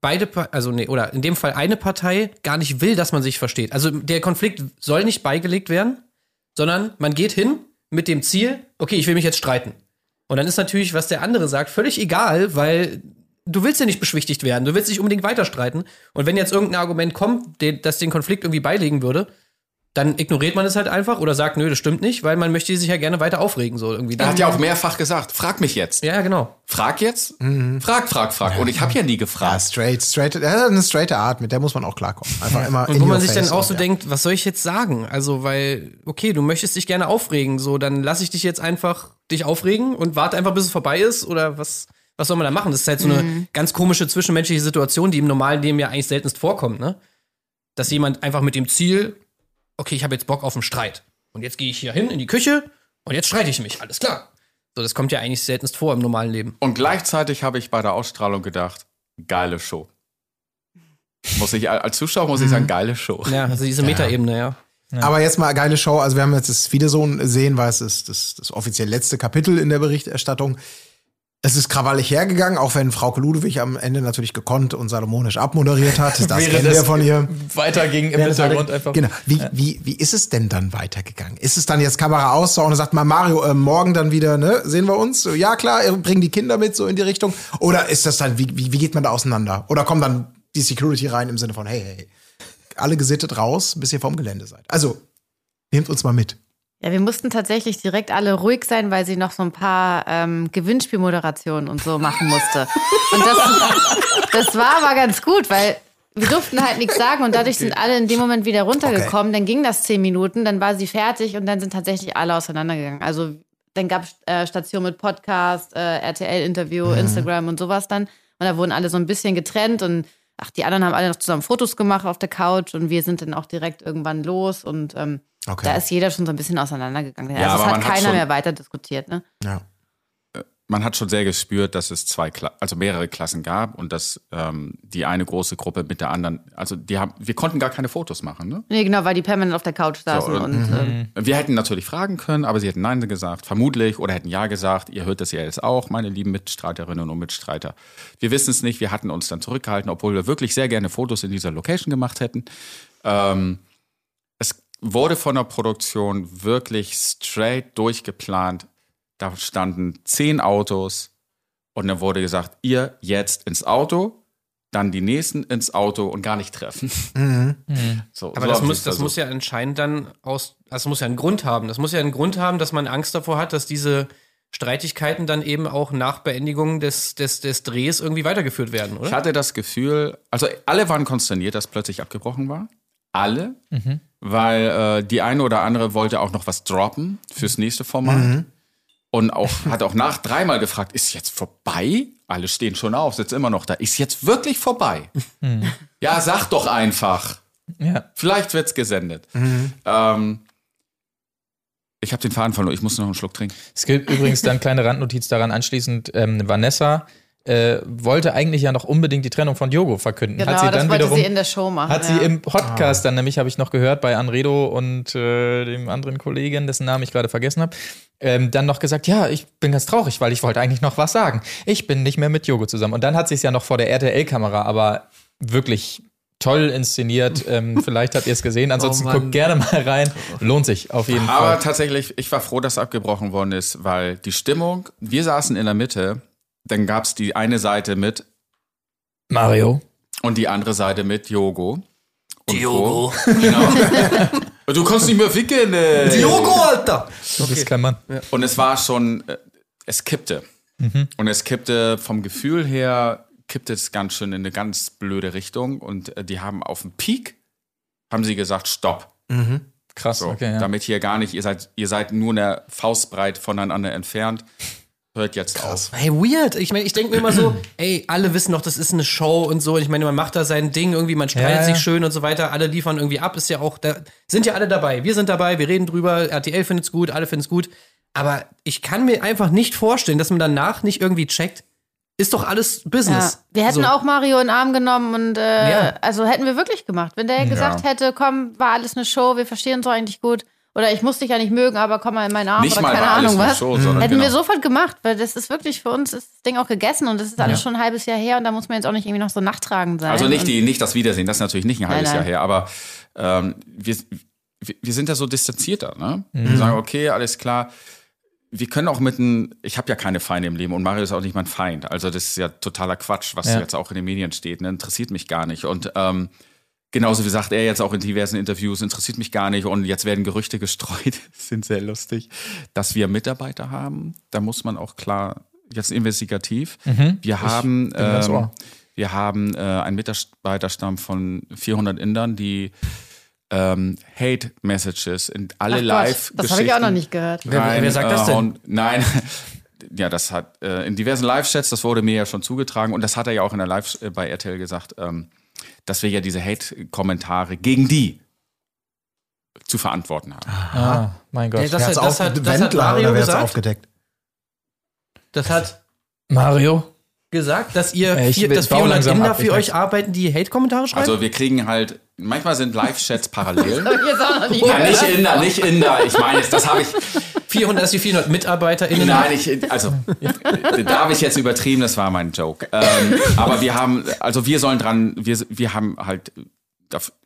beide, also nee, oder in dem Fall eine Partei gar nicht will, dass man sich versteht. Also der Konflikt soll nicht beigelegt werden, sondern man geht hin mit dem Ziel, okay, ich will mich jetzt streiten. Und dann ist natürlich, was der andere sagt, völlig egal, weil du willst ja nicht beschwichtigt werden, du willst nicht unbedingt weiter streiten. Und wenn jetzt irgendein Argument kommt, das den Konflikt irgendwie beilegen würde, dann ignoriert man es halt einfach oder sagt, nö, das stimmt nicht, weil man möchte sich ja gerne weiter aufregen, so irgendwie. Er hat ja auch mehrfach gesagt, frag mich jetzt. ja, genau. Frag jetzt? Frag, frag, frag. Und ich habe ja nie Ja, gefragt. straight, straight. Er hat eine straighte Art, mit der muss man auch klarkommen. Einfach immer in Und wo man sich dann auch so ja. denkt, was soll ich jetzt sagen? Also, weil, okay, du möchtest dich gerne aufregen, so, dann lass ich dich jetzt einfach dich aufregen und warte einfach, bis es vorbei ist oder was, was soll man da machen? Das ist halt so eine ganz komische zwischenmenschliche Situation, die im normalen Leben ja eigentlich seltenst vorkommt, ne? Dass jemand einfach mit dem Ziel, okay, ich habe jetzt Bock auf einen Streit. Und jetzt gehe ich hier hin in die Küche und jetzt streite ich mich, alles klar. So, das kommt ja eigentlich seltenst vor im normalen Leben. Und gleichzeitig habe ich bei der Ausstrahlung gedacht, geile Show. Muss ich, als Zuschauer muss ich sagen, geile Show. Ja, also diese Metaebene, ja. Aber jetzt mal eine geile Show. Also wir haben jetzt das Wiedersohn sehen, weil es ist das, das offiziell letzte Kapitel in der Berichterstattung. Es ist krawallig hergegangen, auch wenn Frau Ludwig am Ende natürlich gekonnt und salomonisch abmoderiert hat. Das Wäre kennen das wir von ihr. Weiterging im Hintergrund einfach. Genau. Wie, wie, wie ist es denn dann weitergegangen? Ist es dann jetzt Kamera aus und sagt man Mario, äh, morgen dann wieder, ne, sehen wir uns? So, ja, klar, bringen die Kinder mit so in die Richtung. Oder ist das dann, wie, wie, wie geht man da auseinander? Oder kommt dann die Security rein im Sinne von, hey, hey, alle gesittet raus, bis ihr vom Gelände seid. Also, nehmt uns mal mit. Ja, wir mussten tatsächlich direkt alle ruhig sein, weil sie noch so ein paar ähm, Gewinnspielmoderationen und so machen musste. Und das, das war aber ganz gut, weil wir durften halt nichts sagen und dadurch sind alle in dem Moment wieder runtergekommen. Dann ging das zehn Minuten, dann war sie fertig und dann sind tatsächlich alle auseinandergegangen. Also dann gab es äh, Stationen mit Podcast, äh, RTL-Interview, Instagram und sowas dann. Und da wurden alle so ein bisschen getrennt und ach, die anderen haben alle noch zusammen Fotos gemacht auf der Couch und wir sind dann auch direkt irgendwann los und ähm, Okay. da ist jeder schon so ein bisschen auseinandergegangen. Ja, also es hat hat keiner schon- mehr weiter diskutiert, ne? Ja. Man hat schon sehr gespürt, dass es zwei, Kla also mehrere Klassen gab und dass ähm, die eine große Gruppe mit der anderen, also die haben, wir konnten gar keine Fotos machen, ne? Nee, genau, weil die permanent auf der Couch saßen und- und ähm, Wir hätten natürlich fragen können, aber sie hätten Nein gesagt, vermutlich, oder hätten Ja gesagt. Ihr hört das ja jetzt auch, meine lieben Mitstreiterinnen und Mitstreiter. Wir wissen es nicht, wir hatten uns dann zurückgehalten, obwohl wir wirklich sehr gerne Fotos in dieser Location gemacht hätten. Ähm, wurde von der Produktion wirklich straight durchgeplant. Da standen zehn Autos und dann wurde gesagt, ihr jetzt ins Auto, dann die nächsten ins Auto und gar nicht treffen. So, Aber so das, muss, das muss ja anscheinend dann aus, das muss ja einen Grund haben. Das muss ja einen Grund haben, dass man Angst davor hat, dass diese Streitigkeiten dann eben auch nach Beendigung des, des, des Drehs irgendwie weitergeführt werden, Ich oder? hatte das Gefühl, also alle waren konsterniert, dass plötzlich abgebrochen war. Alle. Weil äh, die eine oder andere wollte auch noch was droppen fürs nächste Format. Und auch, hat auch nach dreimal gefragt, ist jetzt vorbei? Alle stehen schon auf, sitzen immer noch da. Ist jetzt wirklich vorbei? Ja, sag doch einfach. Ja. Vielleicht wird's gesendet. Ähm, ich habe den Faden verloren, ich muss noch einen Schluck trinken. Es gibt übrigens dann kleine Randnotiz daran anschließend. Ähm, Vanessa äh, wollte eigentlich ja noch unbedingt die Trennung von Diogo verkünden. genau, hat sie das dann wollte wiederum sie in der Show machen. hat ja. sie im Podcast dann nämlich, habe ich noch gehört, bei Anredo und äh, dem anderen Kollegen, dessen Namen ich gerade vergessen habe, ähm, dann noch gesagt, ja, ich bin ganz traurig, weil ich wollte eigentlich noch was sagen. Ich bin nicht mehr mit Diogo zusammen. Und dann hat sie es ja noch vor der RTL-Kamera, aber wirklich toll inszeniert. Ähm, vielleicht habt ihr es gesehen. Ansonsten Oh guckt gerne mal rein. Lohnt sich auf jeden Aber Fall. tatsächlich, ich war froh, dass abgebrochen worden ist, weil die Stimmung, wir saßen in der Mitte, dann gab es die eine Seite mit Mario. und die andere Seite mit Yogo. Diogo. Genau. du konntest nicht mehr ficken. Äh. Diogo, Alter! Du bist kein Mann. Und es war schon, äh, es kippte. Und es kippte vom Gefühl her, kippte es ganz schön in eine ganz blöde Richtung. Und äh, die haben auf dem Peak, haben sie gesagt, stopp. Krass, So, okay, ja. Damit hier gar nicht, ihr seid, ihr seid nur eine Faustbreit voneinander entfernt. Hört jetzt auf. Hey, weird. Ich meine, ich denke mir immer so, ey, alle wissen doch, das ist eine Show und so. Und ich meine, man macht da sein Ding, irgendwie, man streitet Ja, ja. sich schön und so weiter. Alle liefern irgendwie ab, ist ja auch, da sind ja alle dabei. Wir sind dabei, wir reden drüber, RTL findet's gut, alle finden's gut. Aber ich kann mir einfach nicht vorstellen, dass man danach nicht irgendwie checkt, ist doch alles Ja. Business. Wir hätten so. auch Mario in den Arm genommen und äh, Ja. also hätten wir wirklich gemacht. Wenn der gesagt hätte, komm, war alles eine Show, wir verstehen uns doch eigentlich gut. Oder ich muss dich ja nicht mögen, aber komm mal in meinen Arm Nicht oder mal keine Ahnung was. Show, sondern Hätten genau. wir sofort gemacht, weil das ist wirklich für uns ist das Ding auch gegessen und das ist alles schon ein halbes Jahr her und da muss man jetzt auch nicht irgendwie noch so nachtragend sein. Also nicht, die, nicht das Wiedersehen, das ist natürlich nicht ein halbes nein. Jahr her, aber ähm, wir, wir, sind da so distanzierter. Ne? Wir sagen, okay, alles klar. Wir können auch mit einem, ich habe ja keine Feinde im Leben und Mario ist auch nicht mein Feind. Also das ist ja totaler Quatsch, was Ja. jetzt auch in den Medien steht. Ne? Interessiert mich gar nicht. Und ähm, Genauso wie sagt er jetzt auch in diversen Interviews, interessiert mich gar nicht. Und jetzt werden Gerüchte gestreut, sind sehr lustig, dass wir Mitarbeiter haben. Da muss man auch klar, jetzt investigativ. Wir haben, ähm, wir haben äh, einen Mitarbeiterstamm von 400 Indern, die ähm, Hate Messages in alle Ach Gott, live Das habe ich auch noch nicht gehört. Wer- wer sagt das denn? hauen. Nein. Ja, das hat äh, in diversen Live-Chats, das wurde mir ja schon zugetragen und das hat er ja auch in der Live äh, bei RTL gesagt, ähm, dass wir ja diese Hate-Kommentare gegen die zu verantworten haben. Ah, mein Gott. Ja, das- hat- auf, hat- das hat Wendler Mario gesagt? aufgedeckt? Das hat Mario? gesagt, dass ihr Äh, ich vier, dass bau 400 langsam Inder für euch arbeiten, die Hate-Kommentare schreiben? Also wir kriegen halt, manchmal sind Live-Chats parallel. Ja, nicht. Inder, nicht Inder. Ich meine, jetzt, das habe ich, 400, dass die 400 MitarbeiterInnen Nein, ich, also, da habe ich jetzt übertrieben, das war mein Joke. Ähm, aber wir haben, also wir sollen dran, wir, wir haben halt,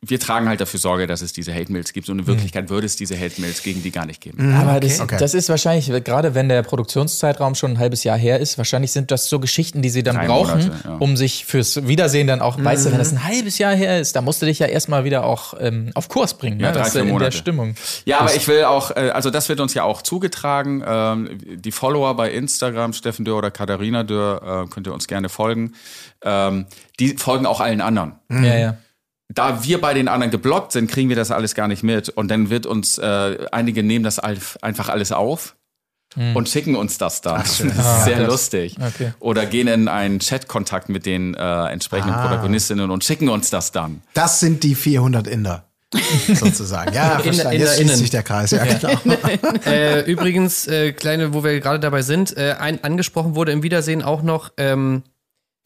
wir tragen halt dafür Sorge, dass es diese Hate-Mails gibt. Und in Wirklichkeit würde es diese Hate-Mails gegen die gar nicht geben. Aber das, okay. das ist wahrscheinlich, gerade wenn der Produktionszeitraum schon ein halbes Jahr her ist, wahrscheinlich sind das so Geschichten, die sie dann Drei brauchen, Monate, ja. um sich fürs Wiedersehen dann auch, weißt du, wenn das ein halbes Jahr her ist, da musst du dich ja erstmal wieder auch ähm, auf Kurs bringen, Ja, ne? drei, dass du vier in der. Stimmung. Ja, aber ich will auch, äh, also das wird uns ja auch zugetragen. Ähm, die Follower bei Instagram, Steffen Dürr oder Katharina Dürr, äh, könnt ihr uns gerne folgen. Ähm, die folgen auch allen anderen. Ja, ja. Da wir bei den anderen geblockt sind, kriegen wir das alles gar nicht mit. Und dann wird uns, äh, einige nehmen das alf- einfach alles auf und schicken uns das dann. das ist sehr lustig. Okay. Oder gehen in einen Chat-Kontakt mit den äh, entsprechenden Protagonistinnen und schicken uns das dann. Das sind die 400 Inder. sozusagen. Ja, verstanden. Jetzt InderInnen. schließt sich der Kreis. Ja, genau. Äh, übrigens, äh, kleine, wo wir gerade dabei sind, äh, ein, angesprochen wurde im Wiedersehen auch noch, ähm,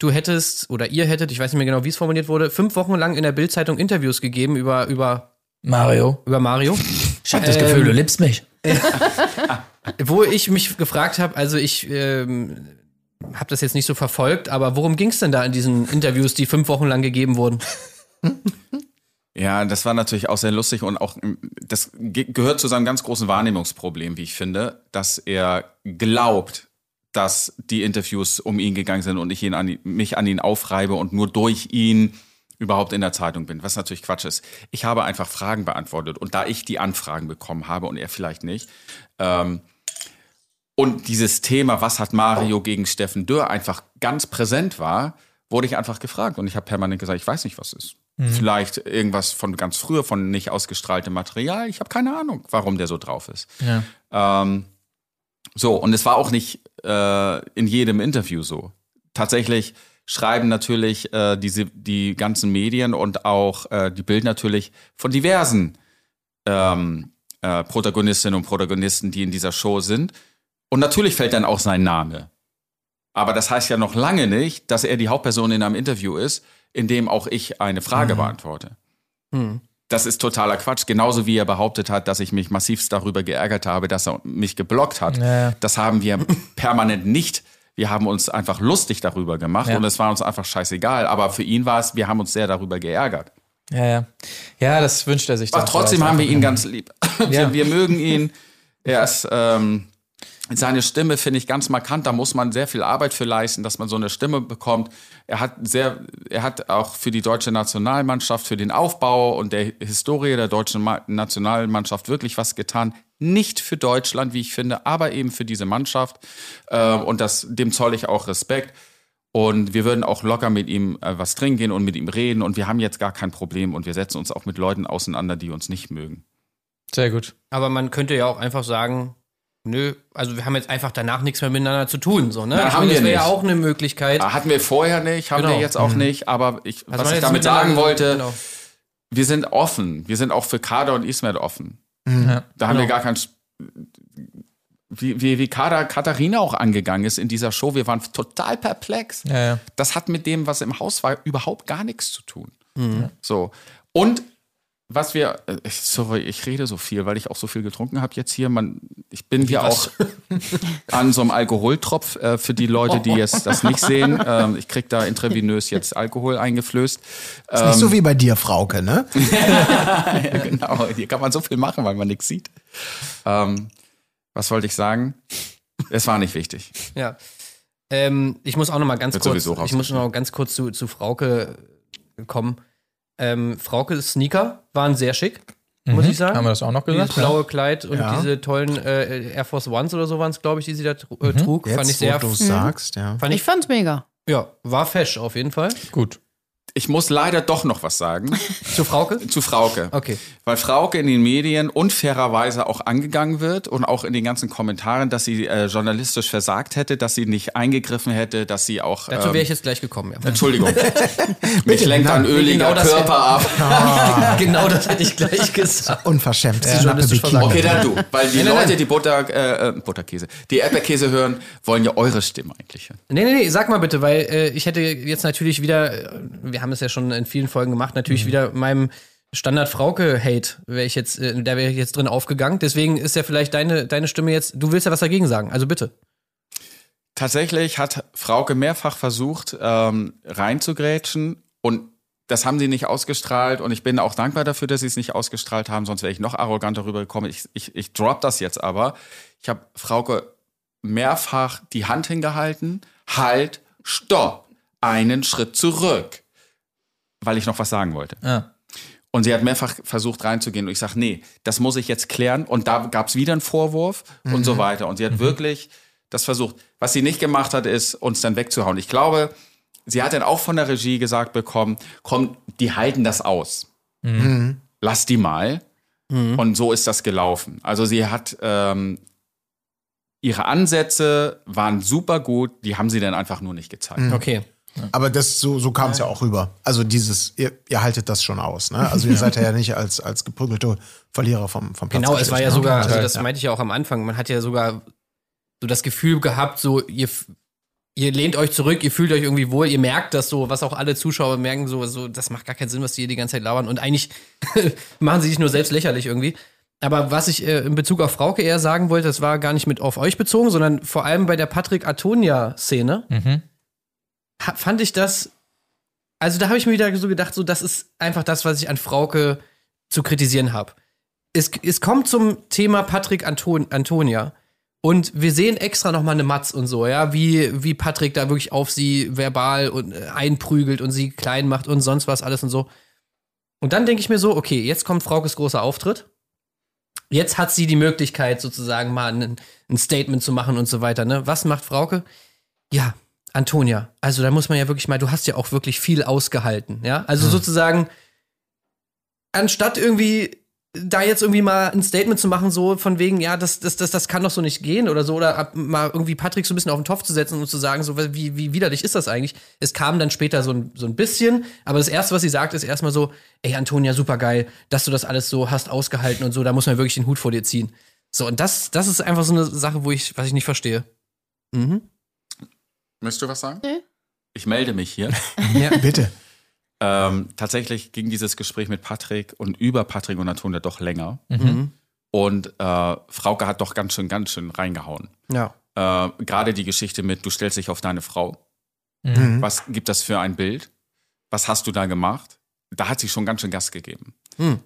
du hättest oder ihr hättet, ich weiß nicht mehr genau, wie es formuliert wurde, fünf Wochen lang in der Bildzeitung Interviews gegeben über, über, Mario, über Mario. ich hab das Gefühl, du liebst mich. Wo ich mich gefragt habe, also ich ähm, habe das jetzt nicht so verfolgt, aber worum ging es denn da in diesen Interviews, die fünf Wochen lang gegeben wurden? Ja, das war natürlich auch sehr lustig und auch, ähm, das ge gehört zu seinem ganz großen Wahrnehmungsproblem, wie ich finde, dass er glaubt, dass die Interviews um ihn gegangen sind und ich ihn an, mich an ihn aufreibe und nur durch ihn überhaupt in der Zeitung bin, was natürlich Quatsch ist. Ich habe einfach Fragen beantwortet und da ich die Anfragen bekommen habe und er vielleicht nicht, ähm, und dieses Thema, was hat Mario gegen Steffen Dürr, einfach ganz präsent war, wurde ich einfach gefragt. Und ich habe permanent gesagt, ich weiß nicht, was es ist. Vielleicht irgendwas von ganz früher, von nicht ausgestrahltem Material. Ich habe keine Ahnung, warum der so drauf ist. Ja. Ähm, so, und es war auch nicht äh, in jedem Interview so. Tatsächlich schreiben natürlich äh, diese, die ganzen Medien und auch äh, die Bild natürlich von diversen ähm, äh, Protagonistinnen und Protagonisten, die in dieser Show sind. Und natürlich fällt dann auch sein Name. Aber das heißt ja noch lange nicht, dass er die Hauptperson in einem Interview ist, in dem auch ich eine Frage beantworte. Das ist totaler Quatsch. Genauso wie er behauptet hat, dass ich mich massivst darüber geärgert habe, dass er mich geblockt hat. Ja. Das haben wir permanent nicht. Wir haben uns einfach lustig darüber gemacht Ja. und es war uns einfach scheißegal. Aber für ihn war es, wir haben uns sehr darüber geärgert. Ja, ja. Ja, das wünscht er sich. Aber trotzdem haben wir ihn ganz lieb. Wir, wir mögen ihn. Er ist, ähm, seine Stimme finde ich ganz markant. Da muss man sehr viel Arbeit für leisten, dass man so eine Stimme bekommt. Er hat sehr, er hat auch für die deutsche Nationalmannschaft, für den Aufbau und der Historie der deutschen Ma Nationalmannschaft wirklich was getan. Nicht für Deutschland, wie ich finde, aber eben für diese Mannschaft. Äh, und das, dem zoll ich auch Respekt. Und wir würden auch locker mit ihm äh, was trinken gehen und mit ihm reden. Und wir haben jetzt gar kein Problem. Und wir setzen uns auch mit Leuten auseinander, die uns nicht mögen. Sehr gut. Aber man könnte ja auch einfach sagen, nö, also wir haben jetzt einfach danach nichts mehr miteinander zu tun, so, ne? Ich haben meine, das wir wäre ja auch eine Möglichkeit. Hatten wir vorher nicht, haben Genau. wir jetzt auch nicht. Aber ich, Also was ich damit sagen wollte, genau. wir sind offen. Wir sind auch für Kader und Ismet offen. Ja. Da haben wir Genau. gar kein. Wie, wie, wie Kader Katharina auch angegangen ist in dieser Show, wir waren total perplex. Ja, ja. Das hat mit dem, was im Haus war, überhaupt gar nichts zu tun. So. Und was wir, äh, ich- sorry, ich rede so viel, weil ich auch so viel getrunken habe jetzt hier. Man, ich bin hier auch an so einem Alkoholtropf äh, für die Leute, die jetzt das nicht sehen. Ähm, ich krieg da intravenös jetzt Alkohol eingeflößt. Ist nicht so wie bei dir, Frauke, ne? Ja, genau, hier kann man so viel machen, weil man nichts sieht. Ähm, was wollte ich sagen? Es war nicht wichtig. Ja. Ähm, ich muss auch noch mal ganz Wird kurz, ich muss noch ganz kurz zu, zu Frauke kommen. Ähm, Frauke Sneaker waren sehr schick, muss ich sagen. Haben wir das auch noch Dieses gesagt? blaue Kleid und Ja. diese tollen äh, Air Force Ones oder so waren es, glaube ich, die sie da äh, trug. Jetzt, fand ich sehr. wo du sagst, ja. Fand Ich ich, fand's mega. ja, war fesch auf jeden Fall. Gut. Ich muss leider doch noch was sagen Zu Frauke? zu Frauke. Okay. Weil Frauke in den Medien unfairerweise auch angegangen wird und auch in den ganzen Kommentaren, dass sie äh, journalistisch versagt hätte, dass sie nicht eingegriffen hätte, dass sie auch. Dazu ähm, wäre ich jetzt gleich gekommen. Ja. Entschuldigung. Mich lenkt ein nein, öliger genau das- Körper ab. genau das hätte ich gleich gesagt. Unverschämt. Ja, journalistisch. Okay, dann du. Weil die Nein, nein, Leute, nein. die Butter, äh, äh, Butterkäse, die Erdbeerkäse hören, wollen ja eure Stimme eigentlich hören. Nee, nee, nee, sag mal bitte, weil äh, ich hätte jetzt natürlich wieder, äh, wir haben es ja schon in vielen Folgen gemacht, natürlich wieder meinem Standard-Frauke-Hate, wäre ich jetzt, äh, da wäre ich jetzt drin aufgegangen. Deswegen ist ja vielleicht deine, deine Stimme jetzt, du willst ja was dagegen sagen, also bitte. Tatsächlich hat Frauke mehrfach versucht, ähm, reinzugrätschen und das haben sie nicht ausgestrahlt und ich bin auch dankbar dafür, dass sie es nicht ausgestrahlt haben, sonst wäre ich noch arroganter rübergekommen. Ich, ich, ich drop das jetzt aber. Ich habe Frauke mehrfach die Hand hingehalten. Halt, stopp, einen Schritt zurück. Weil ich noch was sagen wollte. Ja. Und sie hat mehrfach versucht reinzugehen und ich sage, nee, das muss ich jetzt klären. Und da gab es wieder einen Vorwurf und so weiter. Und sie hat wirklich das versucht. Was sie nicht gemacht hat, ist, uns dann wegzuhauen. Ich glaube, sie hat dann auch von der Regie gesagt bekommen, komm, die halten das aus. Lass die mal. Und so ist das gelaufen. Also sie hat ähm, ihre Ansätze waren super gut, die haben sie dann einfach nur nicht gezeigt. Okay. Aber das, so, so kam es ja auch rüber. Also dieses, ihr, ihr haltet das schon aus. Ne? Also ihr seid ja nicht als, als geprügelte Verlierer vom, vom Platz Genau, es war ja ne? sogar, also Ja. das meinte ich ja auch am Anfang, man hat ja sogar so das Gefühl gehabt, so ihr, ihr lehnt euch zurück, ihr fühlt euch irgendwie wohl, ihr merkt das so, was auch alle Zuschauer merken, so, so das macht gar keinen Sinn, was die hier die ganze Zeit labern und eigentlich machen sie sich nur selbst lächerlich irgendwie. Aber was ich äh, in Bezug auf Frauke eher sagen wollte, das war gar nicht mit auf euch bezogen, sondern vor allem bei der Patrick Antonia-Szene, Mhm. Fand ich das, also da habe ich mir wieder so gedacht, so das ist einfach das, was ich an Frauke zu kritisieren habe. Es, es kommt zum Thema Patrick Anton, Antonia und wir sehen extra noch mal eine Matz und so, ja, wie, wie Patrick da wirklich auf sie verbal und äh, einprügelt und sie klein macht und sonst was alles und so. Und dann denke ich mir so, okay, jetzt kommt Fraukes großer Auftritt. Jetzt hat sie die Möglichkeit, sozusagen mal ein, ein Statement zu machen und so weiter. Ne? Was macht Frauke? Ja, Antonia. Also da muss man ja wirklich mal, du hast ja auch wirklich viel ausgehalten, ja. Also sozusagen, anstatt irgendwie da jetzt irgendwie mal ein Statement zu machen, so von wegen, ja, das, das, das, das kann doch so nicht gehen oder so, oder ab- mal irgendwie Patrick so ein bisschen auf den Topf zu setzen und zu sagen, so wie, wie widerlich ist das eigentlich? Es kam dann später so ein, so ein bisschen, aber das erste, was sie sagt, ist erstmal so, ey, Antonia, super geil, dass du das alles so hast ausgehalten und so, da muss man wirklich den Hut vor dir ziehen. So, und das, das ist einfach so eine Sache, wo ich, was ich nicht verstehe. Mhm. Möchtest du was sagen? Nee. Ich melde mich hier. Bitte. ähm, tatsächlich ging dieses Gespräch mit Patrick und über Patrick und Antonia doch länger. Mhm. Und äh, Frauke hat doch ganz schön, ganz schön reingehauen. Ja. Äh, Gerade die Geschichte mit, du stellst dich auf deine Frau. Mhm. Was gibt das für ein Bild? Was hast du da gemacht? Da hat sie schon ganz schön Gas gegeben. Hm.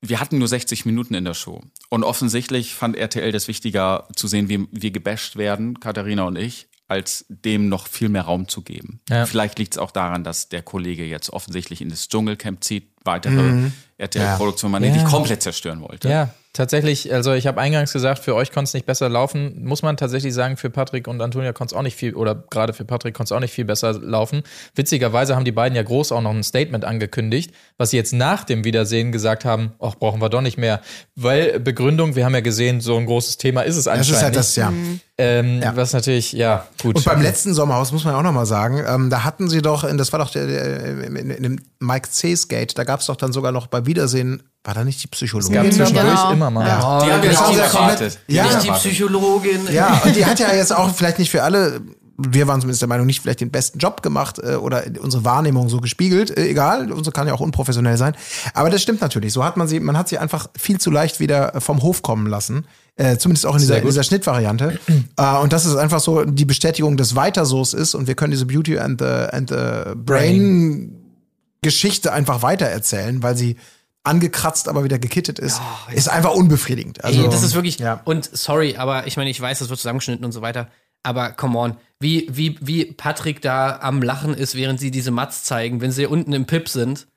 Wir hatten nur 60 Minuten in der Show. Und offensichtlich fand RTL das wichtiger zu sehen, wie wir gebasht werden, Katharina und ich, als dem noch viel mehr Raum zu geben. Ja. Vielleicht liegt es auch daran, dass der Kollege jetzt offensichtlich in das Dschungelcamp zieht, weitere RTL-Produktion, man Ja. nicht komplett zerstören wollte. Ja, tatsächlich, also ich habe eingangs gesagt, für euch konnte es nicht besser laufen. Muss man tatsächlich sagen, für Patrick und Antonia konnte es auch nicht viel, oder gerade für Patrick konnte es auch nicht viel besser laufen. Witzigerweise haben die beiden ja groß auch noch ein Statement angekündigt, was sie jetzt nach dem Wiedersehen gesagt haben, ach, brauchen wir doch nicht mehr. Weil Begründung, wir haben ja gesehen, so ein großes Thema ist es Das anscheinend ist halt das, nicht. Ja. Ähm, Ja. Was natürlich, ja, gut. Und beim letzten Sommerhaus muss man auch noch mal sagen, ähm, da hatten sie doch, das war doch der, der, in, in dem Mike C's Gate, da gab es doch dann sogar noch bei Wiedersehen, war da nicht die Psychologin? gab zwischendurch Genau. immer mal. Ja. Die haben wir Das nicht haben ja komplett- erwartet. Ja. Nicht die Psychologin. Ja, und die hat ja jetzt auch vielleicht nicht für alle, wir waren zumindest der Meinung, nicht vielleicht den besten Job gemacht äh, oder unsere Wahrnehmung so gespiegelt. Äh, egal, unsere kann ja auch unprofessionell sein. Aber das stimmt natürlich. So hat man sie, man hat sie einfach viel zu leicht wieder vom Hof kommen lassen. Äh, zumindest auch in dieser, in dieser Schnittvariante. äh, und das ist einfach so die Bestätigung des Weiterso's ist und wir können diese Beauty and the, and the Brain Geschichte einfach weitererzählen, weil sie angekratzt, aber wieder gekittet ist, ist einfach unbefriedigend. Also, Ey, das ist wirklich. Ja. Und sorry, aber ich meine, ich weiß, das wird zusammengeschnitten und so weiter. Aber come on, wie, wie, wie Patrick da am Lachen ist, während sie diese Mats zeigen, wenn sie unten im Pip sind.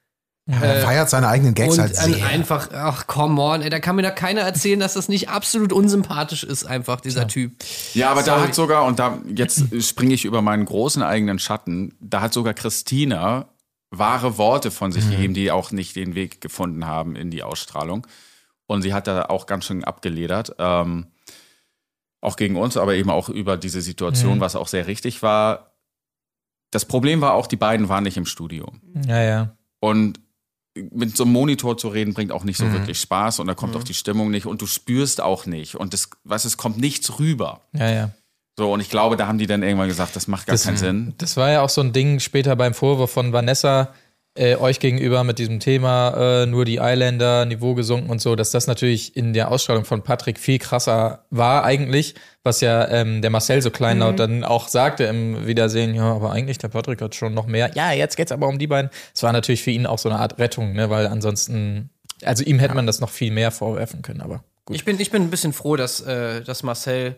Er feiert seine eigenen Gags Und halt sehr. einfach, ach come on, ey, da kann mir da keiner erzählen, dass das nicht absolut unsympathisch ist, einfach dieser Typ. Ja, aber da Sorry. hat sogar, und da jetzt springe ich über meinen großen eigenen Schatten, da hat sogar Christina wahre Worte von sich gegeben, die auch nicht den Weg gefunden haben in die Ausstrahlung. Und sie hat da auch ganz schön abgeledert. Ähm, auch gegen uns, aber eben auch über diese Situation, was auch sehr richtig war. Das Problem war auch, die beiden waren nicht im Studio. Ja, ja. Und mit so einem Monitor zu reden bringt auch nicht so wirklich Spaß und da kommt auch die Stimmung nicht und du spürst auch nicht und das, du, es kommt nichts rüber. Ja, ja. So, und ich glaube, da haben die dann irgendwann gesagt, das macht gar keinen Sinn. Das war ja auch so ein Ding später beim Vorwurf von Vanessa äh, euch gegenüber mit diesem Thema, äh, nur die Eiländer, Niveau gesunken und so, dass das natürlich in der Ausstrahlung von Patrick viel krasser war eigentlich, was ja ähm, der Marcel so kleinlaut dann auch sagte im Wiedersehen, ja, aber eigentlich der Patrick hat schon noch mehr. Ja, jetzt geht's aber um die beiden. Es war natürlich für ihn auch so eine Art Rettung, ne, weil ansonsten, also ihm hätte man das noch viel mehr vorwerfen können, aber gut. Ich bin, ich bin ein bisschen froh, dass, äh, dass Marcel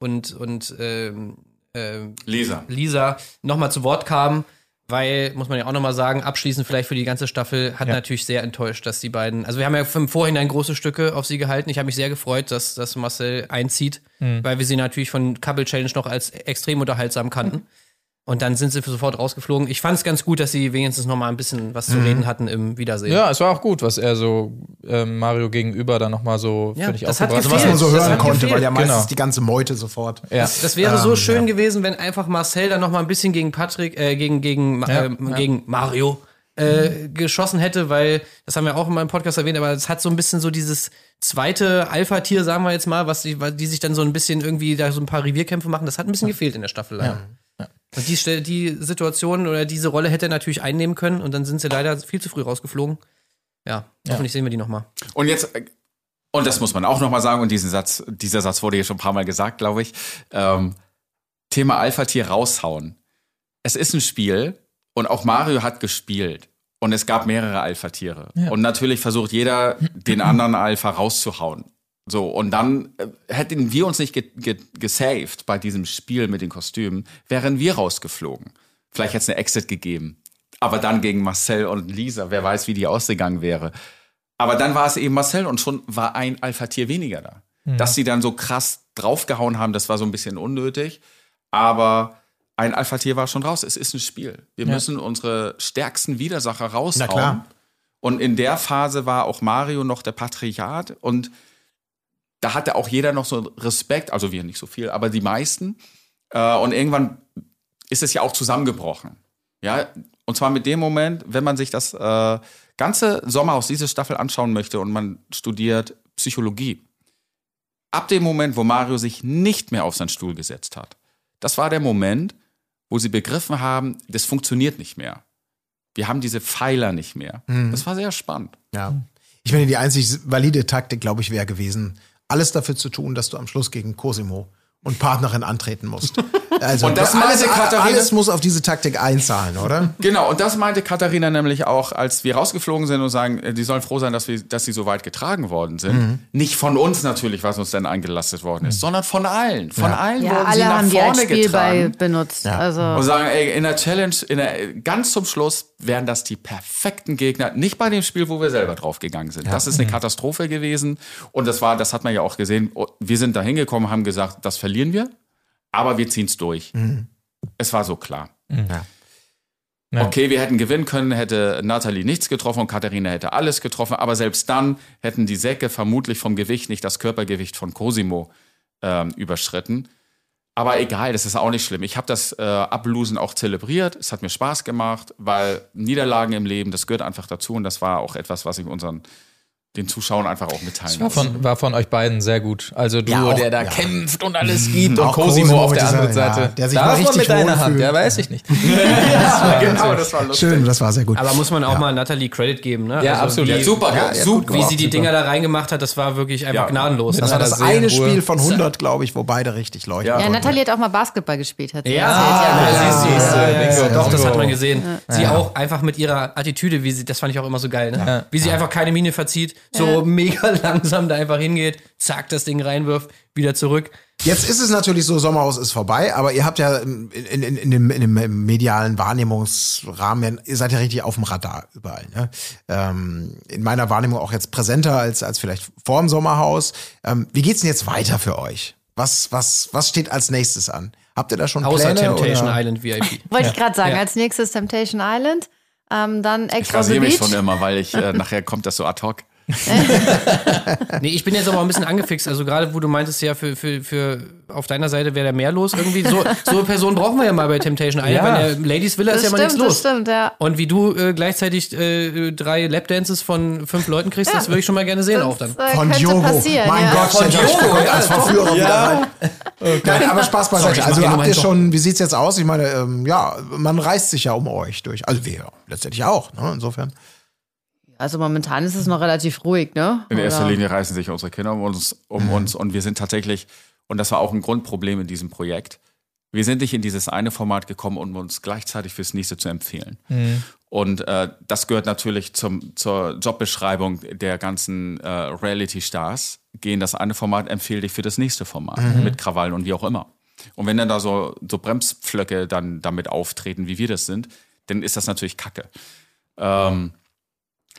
und, und ähm, ähm, Lisa. Lisa nochmal zu Wort kamen, weil, muss man ja auch nochmal sagen, abschließend vielleicht für die ganze Staffel hat Ja. natürlich sehr enttäuscht, dass die beiden, also wir haben ja im Vorhinein große Stücke auf sie gehalten. Ich habe mich sehr gefreut, dass, dass Marcel einzieht, weil wir sie natürlich von Couple Challenge noch als extrem unterhaltsam kannten. Und dann sind sie sofort rausgeflogen. Ich fand es ganz gut, dass sie wenigstens noch mal ein bisschen was zu reden hatten im Wiedersehen. Ja, es war auch gut, was er so ähm, Mario gegenüber dann nochmal so, Ja, finde ich, das hat aufgebracht was gefehlt. man so Das hören konnte, gefehlt. weil ja meistens Genau. die ganze Meute sofort. Ja. Das, das wäre so schön gewesen, wenn einfach Marcel dann noch mal ein bisschen gegen Patrick, äh, gegen, gegen, Ja, äh, ja. gegen Mario äh, geschossen hätte, weil, das haben wir auch in meinem Podcast erwähnt, aber es hat so ein bisschen so dieses zweite Alpha-Tier, sagen wir jetzt mal, was die, die sich dann so ein bisschen irgendwie da so ein paar Revierkämpfe machen, das hat ein bisschen gefehlt in der Staffel leider. Und die, die Situation oder diese Rolle hätte er natürlich einnehmen können und dann sind sie leider viel zu früh rausgeflogen. Ja, hoffentlich sehen wir die noch mal. Und jetzt, und das muss man auch nochmal sagen, und diesen Satz, dieser Satz wurde hier schon ein paar Mal gesagt, glaube ich. Ähm, Thema Alpha-Tier raushauen. Es ist ein Spiel und auch Mario hat gespielt. Und es gab mehrere Alpha-Tiere. Und natürlich versucht jeder, den anderen Alpha rauszuhauen. So, und dann äh, hätten wir uns nicht ge ge gesaved bei diesem Spiel mit den Kostümen, wären wir rausgeflogen. Vielleicht hätte es eine Exit gegeben. Aber dann gegen Marcel und Lisa, wer weiß, wie die ausgegangen wäre. Aber dann war es eben Marcel und schon war ein Alpha-Tier weniger da. Dass sie dann so krass draufgehauen haben, das war so ein bisschen unnötig. Aber ein Alpha-Tier war schon raus. Es ist ein Spiel. Wir müssen unsere stärksten Widersacher raushauen. Na klar. Und in der Phase war auch Mario noch der Patriarchat und da hatte auch jeder noch so Respekt, also wir nicht so viel, aber die meisten. Äh, und irgendwann ist es ja auch zusammengebrochen. Ja, und zwar mit dem Moment, wenn man sich das äh, ganze Sommerhaus, diese Staffel anschauen möchte und man studiert Psychologie. Ab dem Moment, wo Mario sich nicht mehr auf seinen Stuhl gesetzt hat, das war der Moment, wo sie begriffen haben, das funktioniert nicht mehr. Wir haben diese Pfeiler nicht mehr. Das war sehr spannend. Ja. Ich meine, die einzig valide Taktik, glaube ich, wäre gewesen, alles dafür zu tun, dass du am Schluss gegen Cosimo und Partnerin antreten musst. Also Und das alles, meinte Katharina- alles muss auf diese Taktik einzahlen, oder? Genau, und das meinte Katharina nämlich auch, als wir rausgeflogen sind und sagen, äh, die sollen froh sein, dass, wir, dass sie so weit getragen worden sind. Nicht von uns natürlich, was uns denn eingelastet worden ist, sondern von allen. Von allen Ja, wurden sie alle nach haben die als vorne Spielball getragen. benutzt. Also Und sagen, ey, in der Challenge, in der, ganz zum Schluss wären das die perfekten Gegner. Nicht bei dem Spiel, wo wir selber draufgegangen sind. Das ist eine Katastrophe gewesen. Und das war, das hat man ja auch gesehen. Oh, Wir sind da hingekommen, haben gesagt, das verlieren wir, aber wir ziehen es durch. Es war so klar. Ja. Ja. Okay, wir hätten gewinnen können, hätte Nathalie nichts getroffen und Katharina hätte alles getroffen, aber selbst dann hätten die Säcke vermutlich vom Gewicht nicht das Körpergewicht von Cosimo ähm, überschritten. Aber egal, das ist auch nicht schlimm. Ich habe das äh, Ablosen auch zelebriert. Es hat mir Spaß gemacht, weil Niederlagen im Leben, das gehört einfach dazu und das war auch etwas, was ich unseren den Zuschauern einfach auch mitteilen War muss. von, war von euch beiden sehr gut. Also du, Ja, auch- der da ja. kämpft und alles gibt und Cosimo auf der anderen Seite. ja, der sich Darf mal mit deiner Hand, ja, weiß ich nicht. genau, das war lustig. Schön, das war sehr gut. Aber muss man auch mal Natalie Credit geben, ne? Ja, absolut. Ja, super, Ja, ja, super. Wie sie die Dinger da reingemacht hat, das war wirklich einfach Ja. gnadenlos. das war einer das eine. Spiel von 100, glaube ich, wo beide richtig leuchten. Ja. ja. Nathalie hat auch mal Basketball gespielt, hat sie Ja, ja, ja, ja, ja, Doch, das hat man gesehen. Sie auch einfach mit ihrer Attitüde, wie sie, das fand ich auch immer so geil, ne? Wie sie einfach keine Miene verzieht. So mega langsam da einfach hingeht, zack, das Ding reinwirft, wieder zurück. Jetzt ist es natürlich so, Sommerhaus ist vorbei, aber ihr habt ja in, in, in, dem, in dem medialen Wahrnehmungsrahmen, ihr seid ja richtig auf dem Radar überall. Ne? Ähm, in meiner Wahrnehmung auch jetzt präsenter als, als vielleicht vor dem Sommerhaus. Ähm, wie geht's denn jetzt weiter für euch? Was, was, was steht als nächstes an? Habt ihr da schon Außer Pläne? Temptation oder? Island VIP. Wollte ich gerade sagen, Ja. als nächstes Temptation Island, ähm, dann Ich Extra the rasiere mich schon immer, weil ich äh, nachher kommt das so ad hoc. Nee, ich bin jetzt aber ein bisschen angefixt. Also gerade, wo du meintest, ja, für, für, für auf deiner Seite wäre da mehr los irgendwie. So, so eine Person brauchen wir ja mal bei Temptation Island, Ja. der Ladies Villa ist Das ja mal nichts stimmt, das los. stimmt, ja. Und wie du äh, gleichzeitig äh, drei Lapdances von fünf Leuten kriegst, das würde ich schon mal gerne sehen auch dann. Das, äh, Von Diogo. passieren. mein ja. Gott, Von Diogo, ja, als. Verführer wieder rein. Nein, aber Spaß beiseite. Also habt ihr schon, wie sieht's jetzt aus? Ich meine, ähm, ja, man reißt sich ja um euch durch. Also wir letztendlich auch, ne? Insofern. Also momentan ist es noch relativ ruhig, ne? In erster Oder- Linie reißen sich unsere Kinder um uns, um Mhm. uns und wir sind tatsächlich, und das war auch ein Grundproblem in diesem Projekt, wir sind nicht in dieses eine Format gekommen, um uns gleichzeitig fürs nächste zu empfehlen. Und äh, das gehört natürlich zum, zur Jobbeschreibung der ganzen äh, Reality-Stars. Gehen das eine Format, empfehle dich für das nächste Format mit Krawallen und wie auch immer. Und wenn dann da so, so Bremspflöcke dann damit auftreten, wie wir das sind, dann ist das natürlich Kacke. Ähm,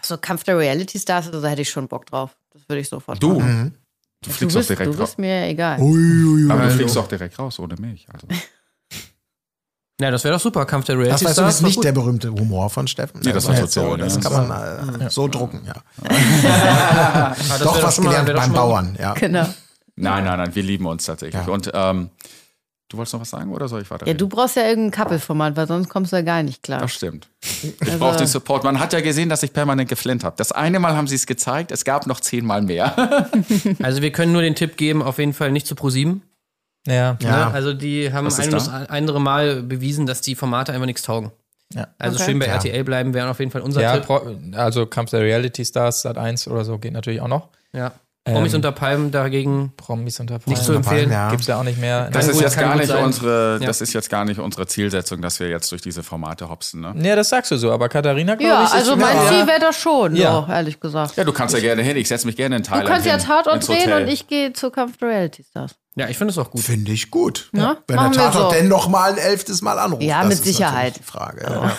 So Kampf der Reality Stars, also da hätte ich schon Bock drauf. Das würde ich sofort du, machen. du Du fliegst doch bist, direkt du raus. bist mir egal. Aber du fliegst doch direkt raus ohne mich. Also. Ja, das wäre doch super. Kampf der Das Reality war Stars. übrigens nicht gut. der berühmte Humor von Steffen. Nee, das war war jetzt so, das ja. kann man äh, so drucken, ja. Das Doch was gelernt beim Bauern, ja. Genau. Nein, nein, nein, wir lieben uns tatsächlich. Ja. Und ähm, du wolltest noch was sagen oder soll ich weiter? Ja, du brauchst ja irgendein Couple-Format, weil sonst kommst du ja gar nicht klar. Das stimmt. Ich Also- brauche den Support. Man hat ja gesehen, dass ich permanent geflennt habe. Das eine Mal haben sie es gezeigt, es gab noch zehnmal mehr. Also wir können nur den Tipp geben, auf jeden Fall nicht zu ProSieben. Ja. Ja. Ne? Also die haben ein das da? andere Mal bewiesen, dass die Formate einfach nichts taugen. Ja. Also Okay. schön bei Ja. RTL bleiben wäre auf jeden Fall unser Ja, Tipp. Pro- also Kampf der Reality Stars, Sat 1 oder so geht natürlich auch noch. Ja. Promis Ähm, unter Palmen dagegen Promis unter nicht zu Palmen. empfehlen. Ja. Gibt's ja auch nicht mehr. Das Kann ist gut- jetzt gar nicht sein. unsere, Ja. das ist jetzt gar nicht unsere Zielsetzung, dass wir jetzt durch diese Formate hopsen. Ne? Ja, das sagst du so, aber Katharina, glaube Ja, ich, ist also mein ja. Ziel wäre das schon, Ja. so, ehrlich gesagt. Ja, du kannst ja gerne hin. Ich setze mich gerne in Du Thailand kannst ja hin, Tatort ins drehen und ich gehe zu Kampf der Reality Stars. Ja, ich finde es auch gut. Finde ich gut. Ja, Wenn der machen wir Tatort so. denn noch mal ein elftes Mal anruft. Ja, das mit ist Sicherheit. Die Frage. Ja.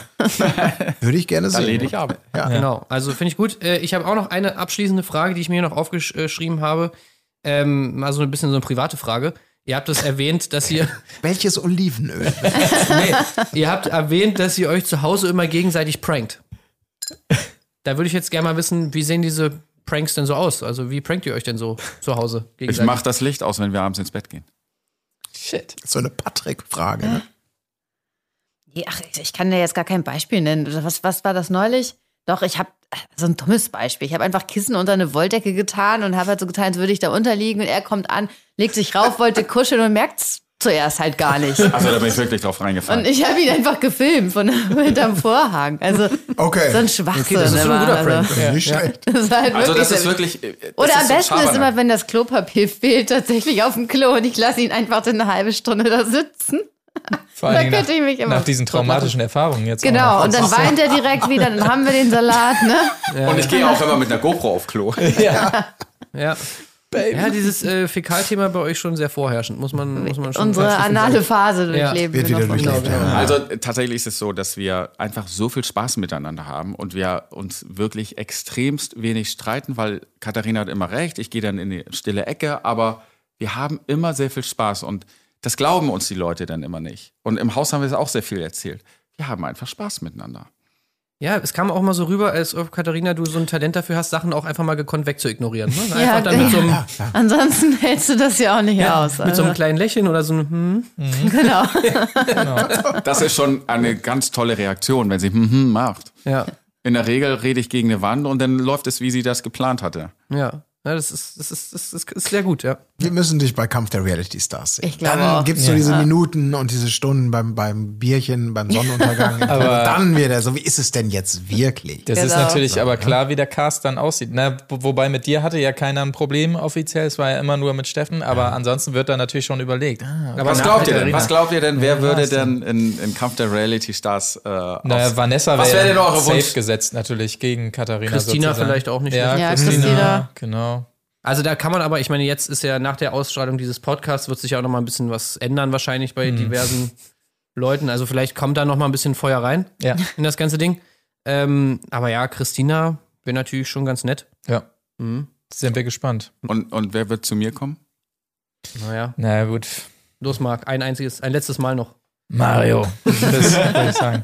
Würde ich gerne sehen. Erledigt Arbeit. Genau, also finde ich gut. Äh, Ich habe auch noch eine abschließende Frage, die ich mir hier noch aufgeschrieben habe. Ähm, mal so ein bisschen so eine private Frage. Ihr habt es erwähnt, dass ihr, Welches Olivenöl? nee, ihr habt erwähnt, dass ihr euch zu Hause immer gegenseitig prankt. Da würde ich jetzt gerne mal wissen, wie sehen diese Pranks denn so aus? Also wie prankt ihr euch denn so zu Hause Ich mache das Licht aus, wenn wir abends ins Bett gehen. Shit. so eine Patrick-Frage. Ne? Ja, Ach, ich- kann dir jetzt gar kein Beispiel nennen. Oder Was, was war das neulich? Doch, ich habe so ein dummes Beispiel. Ich habe einfach Kissen unter eine Wolldecke getan und habe halt so getan, als würde ich da unterliegen und er kommt an, legt sich rauf, wollte kuscheln und merkt's zuerst halt gar nicht. Also da bin ich wirklich drauf Und reingefallen. ich habe ihn einfach gefilmt von hinterm Vorhang. Also Okay. so ein Schwachsinn. Okay, das ist ein guter Prank. Also, Das ist nicht schlecht. das ist halt Also wirklich das ist wirklich. es Oder ist am so besten ist Schabernack. immer, wenn das Klopapier fehlt, tatsächlich auf dem Klo und ich lasse ihn einfach dann eine halbe Stunde da sitzen. Vor Da allen Dingen könnte ich mich nach, immer nach diesen traumatischen Erfahrungen jetzt. Genau, und dann weint er direkt wieder, dann haben wir den Salat, ne? Und ich gehe auch immer mit einer GoPro auf Klo. Ja. Ja, dieses äh, Fäkalthema bei euch schon sehr vorherrschend, muss man, muss man schon Unsere anale sagen. Phase Ja. durchleben. Wird wir wieder durchlebt. Genau. Ja. Also äh, tatsächlich ist es so, dass wir einfach so viel Spaß miteinander haben und wir uns wirklich extremst wenig streiten, weil Katharina hat immer recht, ich gehe dann in die stille Ecke, aber wir haben immer sehr viel Spaß und das glauben uns die Leute dann immer nicht. Und im Haus haben wir es auch sehr viel erzählt. Wir haben einfach Spaß miteinander. Ja, es kam auch mal so rüber, als ob Katharina, du so ein Talent dafür hast, Sachen auch einfach mal gekonnt wegzuignorieren. Ne? Ja, dann mit so, einem, Ansonsten hältst du das ja auch nicht aus. mit so einem Also. kleinen Lächeln oder so einem hm. Genau. Das ist schon eine ganz tolle Reaktion, wenn sie hm, hm macht. Ja, In der Regel rede ich gegen eine Wand und dann läuft es, wie sie das geplant hatte. ja. Ja, das ist, das ist, das ist, ist sehr gut, ja. Wir müssen dich bei Kampf der Reality Stars sehen. Ich glaube dann auch. gibt's so diese Minuten und diese Stunden beim, beim Bierchen, beim Sonnenuntergang. aber dann wieder so, wie ist es denn jetzt wirklich? Das ist Genau. natürlich aber klar, wie der Cast dann aussieht. Na, wo- wobei mit dir hatte ja keiner ein Problem offiziell. Es war ja immer nur mit Steffen, aber ansonsten wird da natürlich schon überlegt. Ah, okay. Was Na, glaubt ihr denn? Was glaubt ihr denn? Wer Ja, würde denn in, in Kampf der Reality Stars äh, Naja, aufs- Vanessa Was wäre eure safe Wunsch? gesetzt natürlich gegen Katharina. Christina sozusagen. vielleicht auch nicht Ja. Ja, Christina, Christina. genau. Also da kann man aber, ich meine, jetzt ist ja nach der Ausstrahlung dieses Podcasts wird sich ja auch noch mal ein bisschen was ändern wahrscheinlich bei diversen Leuten. Also vielleicht kommt da noch mal ein bisschen Feuer rein Ja, in das ganze Ding. Ähm, aber ja, Christina wäre natürlich schon ganz nett. ja. Mhm. Sind wir gespannt. Und, und wer wird zu mir kommen? Naja, Na gut. los Marc, ein einziges, ein letztes Mal noch. Mario. Das würde ich sagen.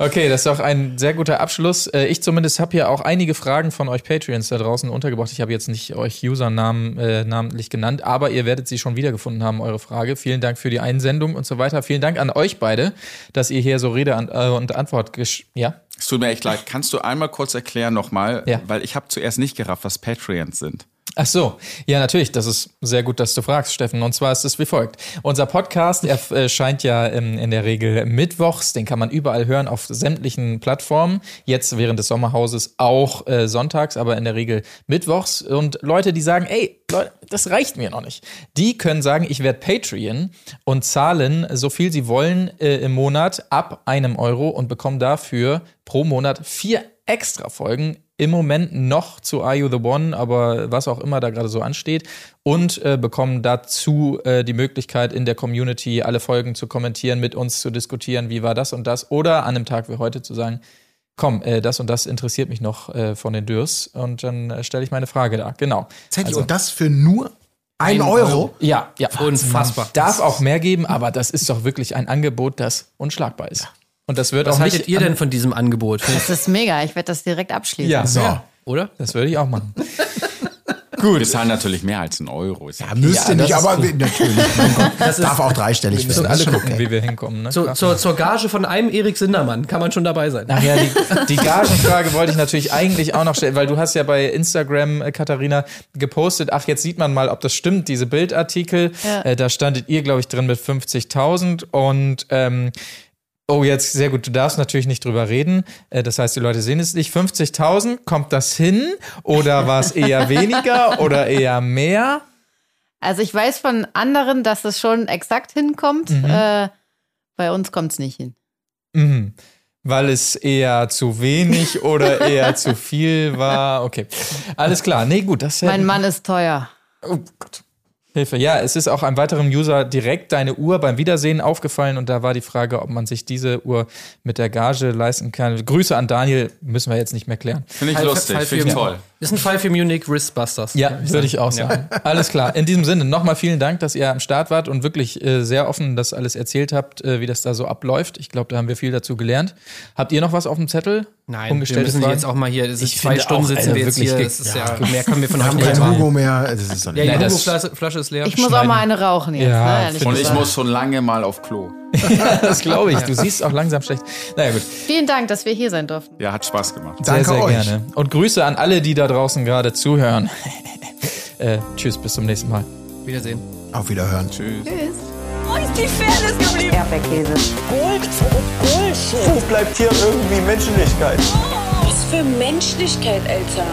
Okay, das ist auch ein sehr guter Abschluss. Äh, Ich zumindest habe hier auch einige Fragen von euch Patreons da draußen untergebracht. Ich habe jetzt nicht euch Usernamen äh, namentlich genannt, aber ihr werdet sie schon wiedergefunden haben, eure Frage. Vielen Dank für die Einsendung und so weiter. Vielen Dank an euch beide, dass ihr hier so Rede an, äh, und Antwort gesch ja. Es tut mir echt leid. Kannst du einmal kurz erklären nochmal? Ja. Weil ich habe zuerst nicht gerafft, was Patreons sind. Ach so, ja natürlich, das ist sehr gut, dass du fragst, Steffen. Und zwar ist es wie folgt. Unser Podcast erscheint ja ähm, in der Regel mittwochs, den kann man überall hören auf sämtlichen Plattformen. Jetzt während des Sommerhauses auch äh, sonntags, aber in der Regel mittwochs. Und Leute, die sagen, ey, Leute, das reicht mir noch nicht. Die können sagen, ich werde Patreon und zahlen so viel sie wollen äh, im Monat ab einem Euro und bekommen dafür pro Monat vier extra Folgen im Moment noch zu Are You the One, aber was auch immer da gerade so ansteht. Und äh, bekommen dazu äh, die Möglichkeit, in der Community alle Folgen zu kommentieren, mit uns zu diskutieren, wie war das und das. Oder an einem Tag wie heute zu sagen, komm, äh, das und das interessiert mich noch äh, von den Dürrs. Und dann äh, stelle ich meine Frage da. Genau. Tatsächlich, und das für nur ein Ein Euro? Euro. Ja, ja. Unfassbar. Darf auch mehr geben, aber das ist doch wirklich ein Angebot, das unschlagbar ist. Und das wird Was auch haltet nicht ihr denn von diesem Angebot? Das ist mega. Ich werde das direkt abschließen. Ja, So. Oder? das würde ich auch machen. Wir zahlen natürlich mehr als ein Euro. Ist ja Ja, müsste Ja, das nicht, aber gut. wir- natürlich. Das darf auch dreistellig Wir müssen werden. alle gucken, okay. wie wir hinkommen. Ne? Zu, zur, zur Gage von einem Erik Sindermann kann man schon dabei sein. Ach ja, die, die Gagenfrage wollte ich natürlich eigentlich auch noch stellen, weil du hast ja bei Instagram, äh, Katharina, gepostet, ach, jetzt sieht man mal, ob das stimmt, diese Bildartikel. Ja. Äh, da standet ihr, glaube ich, drin mit 50.000 und ähm, Oh, jetzt sehr gut. Du darfst natürlich nicht drüber reden. Äh, Das heißt, die Leute sehen es nicht. 50.000, kommt das hin? Oder war es eher weniger oder eher mehr? Also ich weiß von anderen, dass es schon exakt hinkommt. Äh, bei uns kommt es nicht hin. Mhm. Weil es eher zu wenig oder eher zu viel war. Okay. Alles klar. Nee, gut. Das Mein Mann ist teuer. Oh Gott. Hilfe. Ja, es ist auch einem weiteren User direkt deine Uhr beim Wiedersehen aufgefallen und da war die Frage, ob man sich diese Uhr mit der Gage leisten kann. Grüße an Daniel, müssen wir jetzt nicht mehr klären. Finde ich Fall- lustig, finde ich toll. Ist ein Fall für Munich Wristbusters. Ja, würde ich auch sagen. Alles klar. In diesem Sinne, nochmal vielen Dank, dass ihr am Start wart und wirklich äh, sehr offen das alles erzählt habt, äh, wie das da so abläuft. Ich glaube, da haben wir viel dazu gelernt. Habt ihr noch was auf dem Zettel? Nein, wir müssen jetzt auch mal hier, das ist Ich zwei Stunden auch, sitzen Alter, wir jetzt wirklich hier. ist ja, mehr können wir von haben nicht kein machen. Hugo mehr. Das ist doch Ja, nicht. die Ja, Hugo-Flasche Flasche ist leer. Ich muss auch mal eine rauchen jetzt. Ja, ne, Und ich muss schon lange mal auf Klo. Das glaube ich. Du siehst auch langsam schlecht. Naja, gut. Vielen Dank, dass wir hier sein durften. Ja, hat Spaß gemacht. Danke sehr, sehr euch. gerne. Und Grüße an alle, die da draußen gerade zuhören. äh, tschüss, bis zum nächsten Mal. Wiedersehen. Auf Wiederhören. Tschüss. Wo ist die Fairness geblieben? Erdbeerkäse. Gold, Bullshit. Wo bleibt hier irgendwie Menschlichkeit? Was für Menschlichkeit, Alter.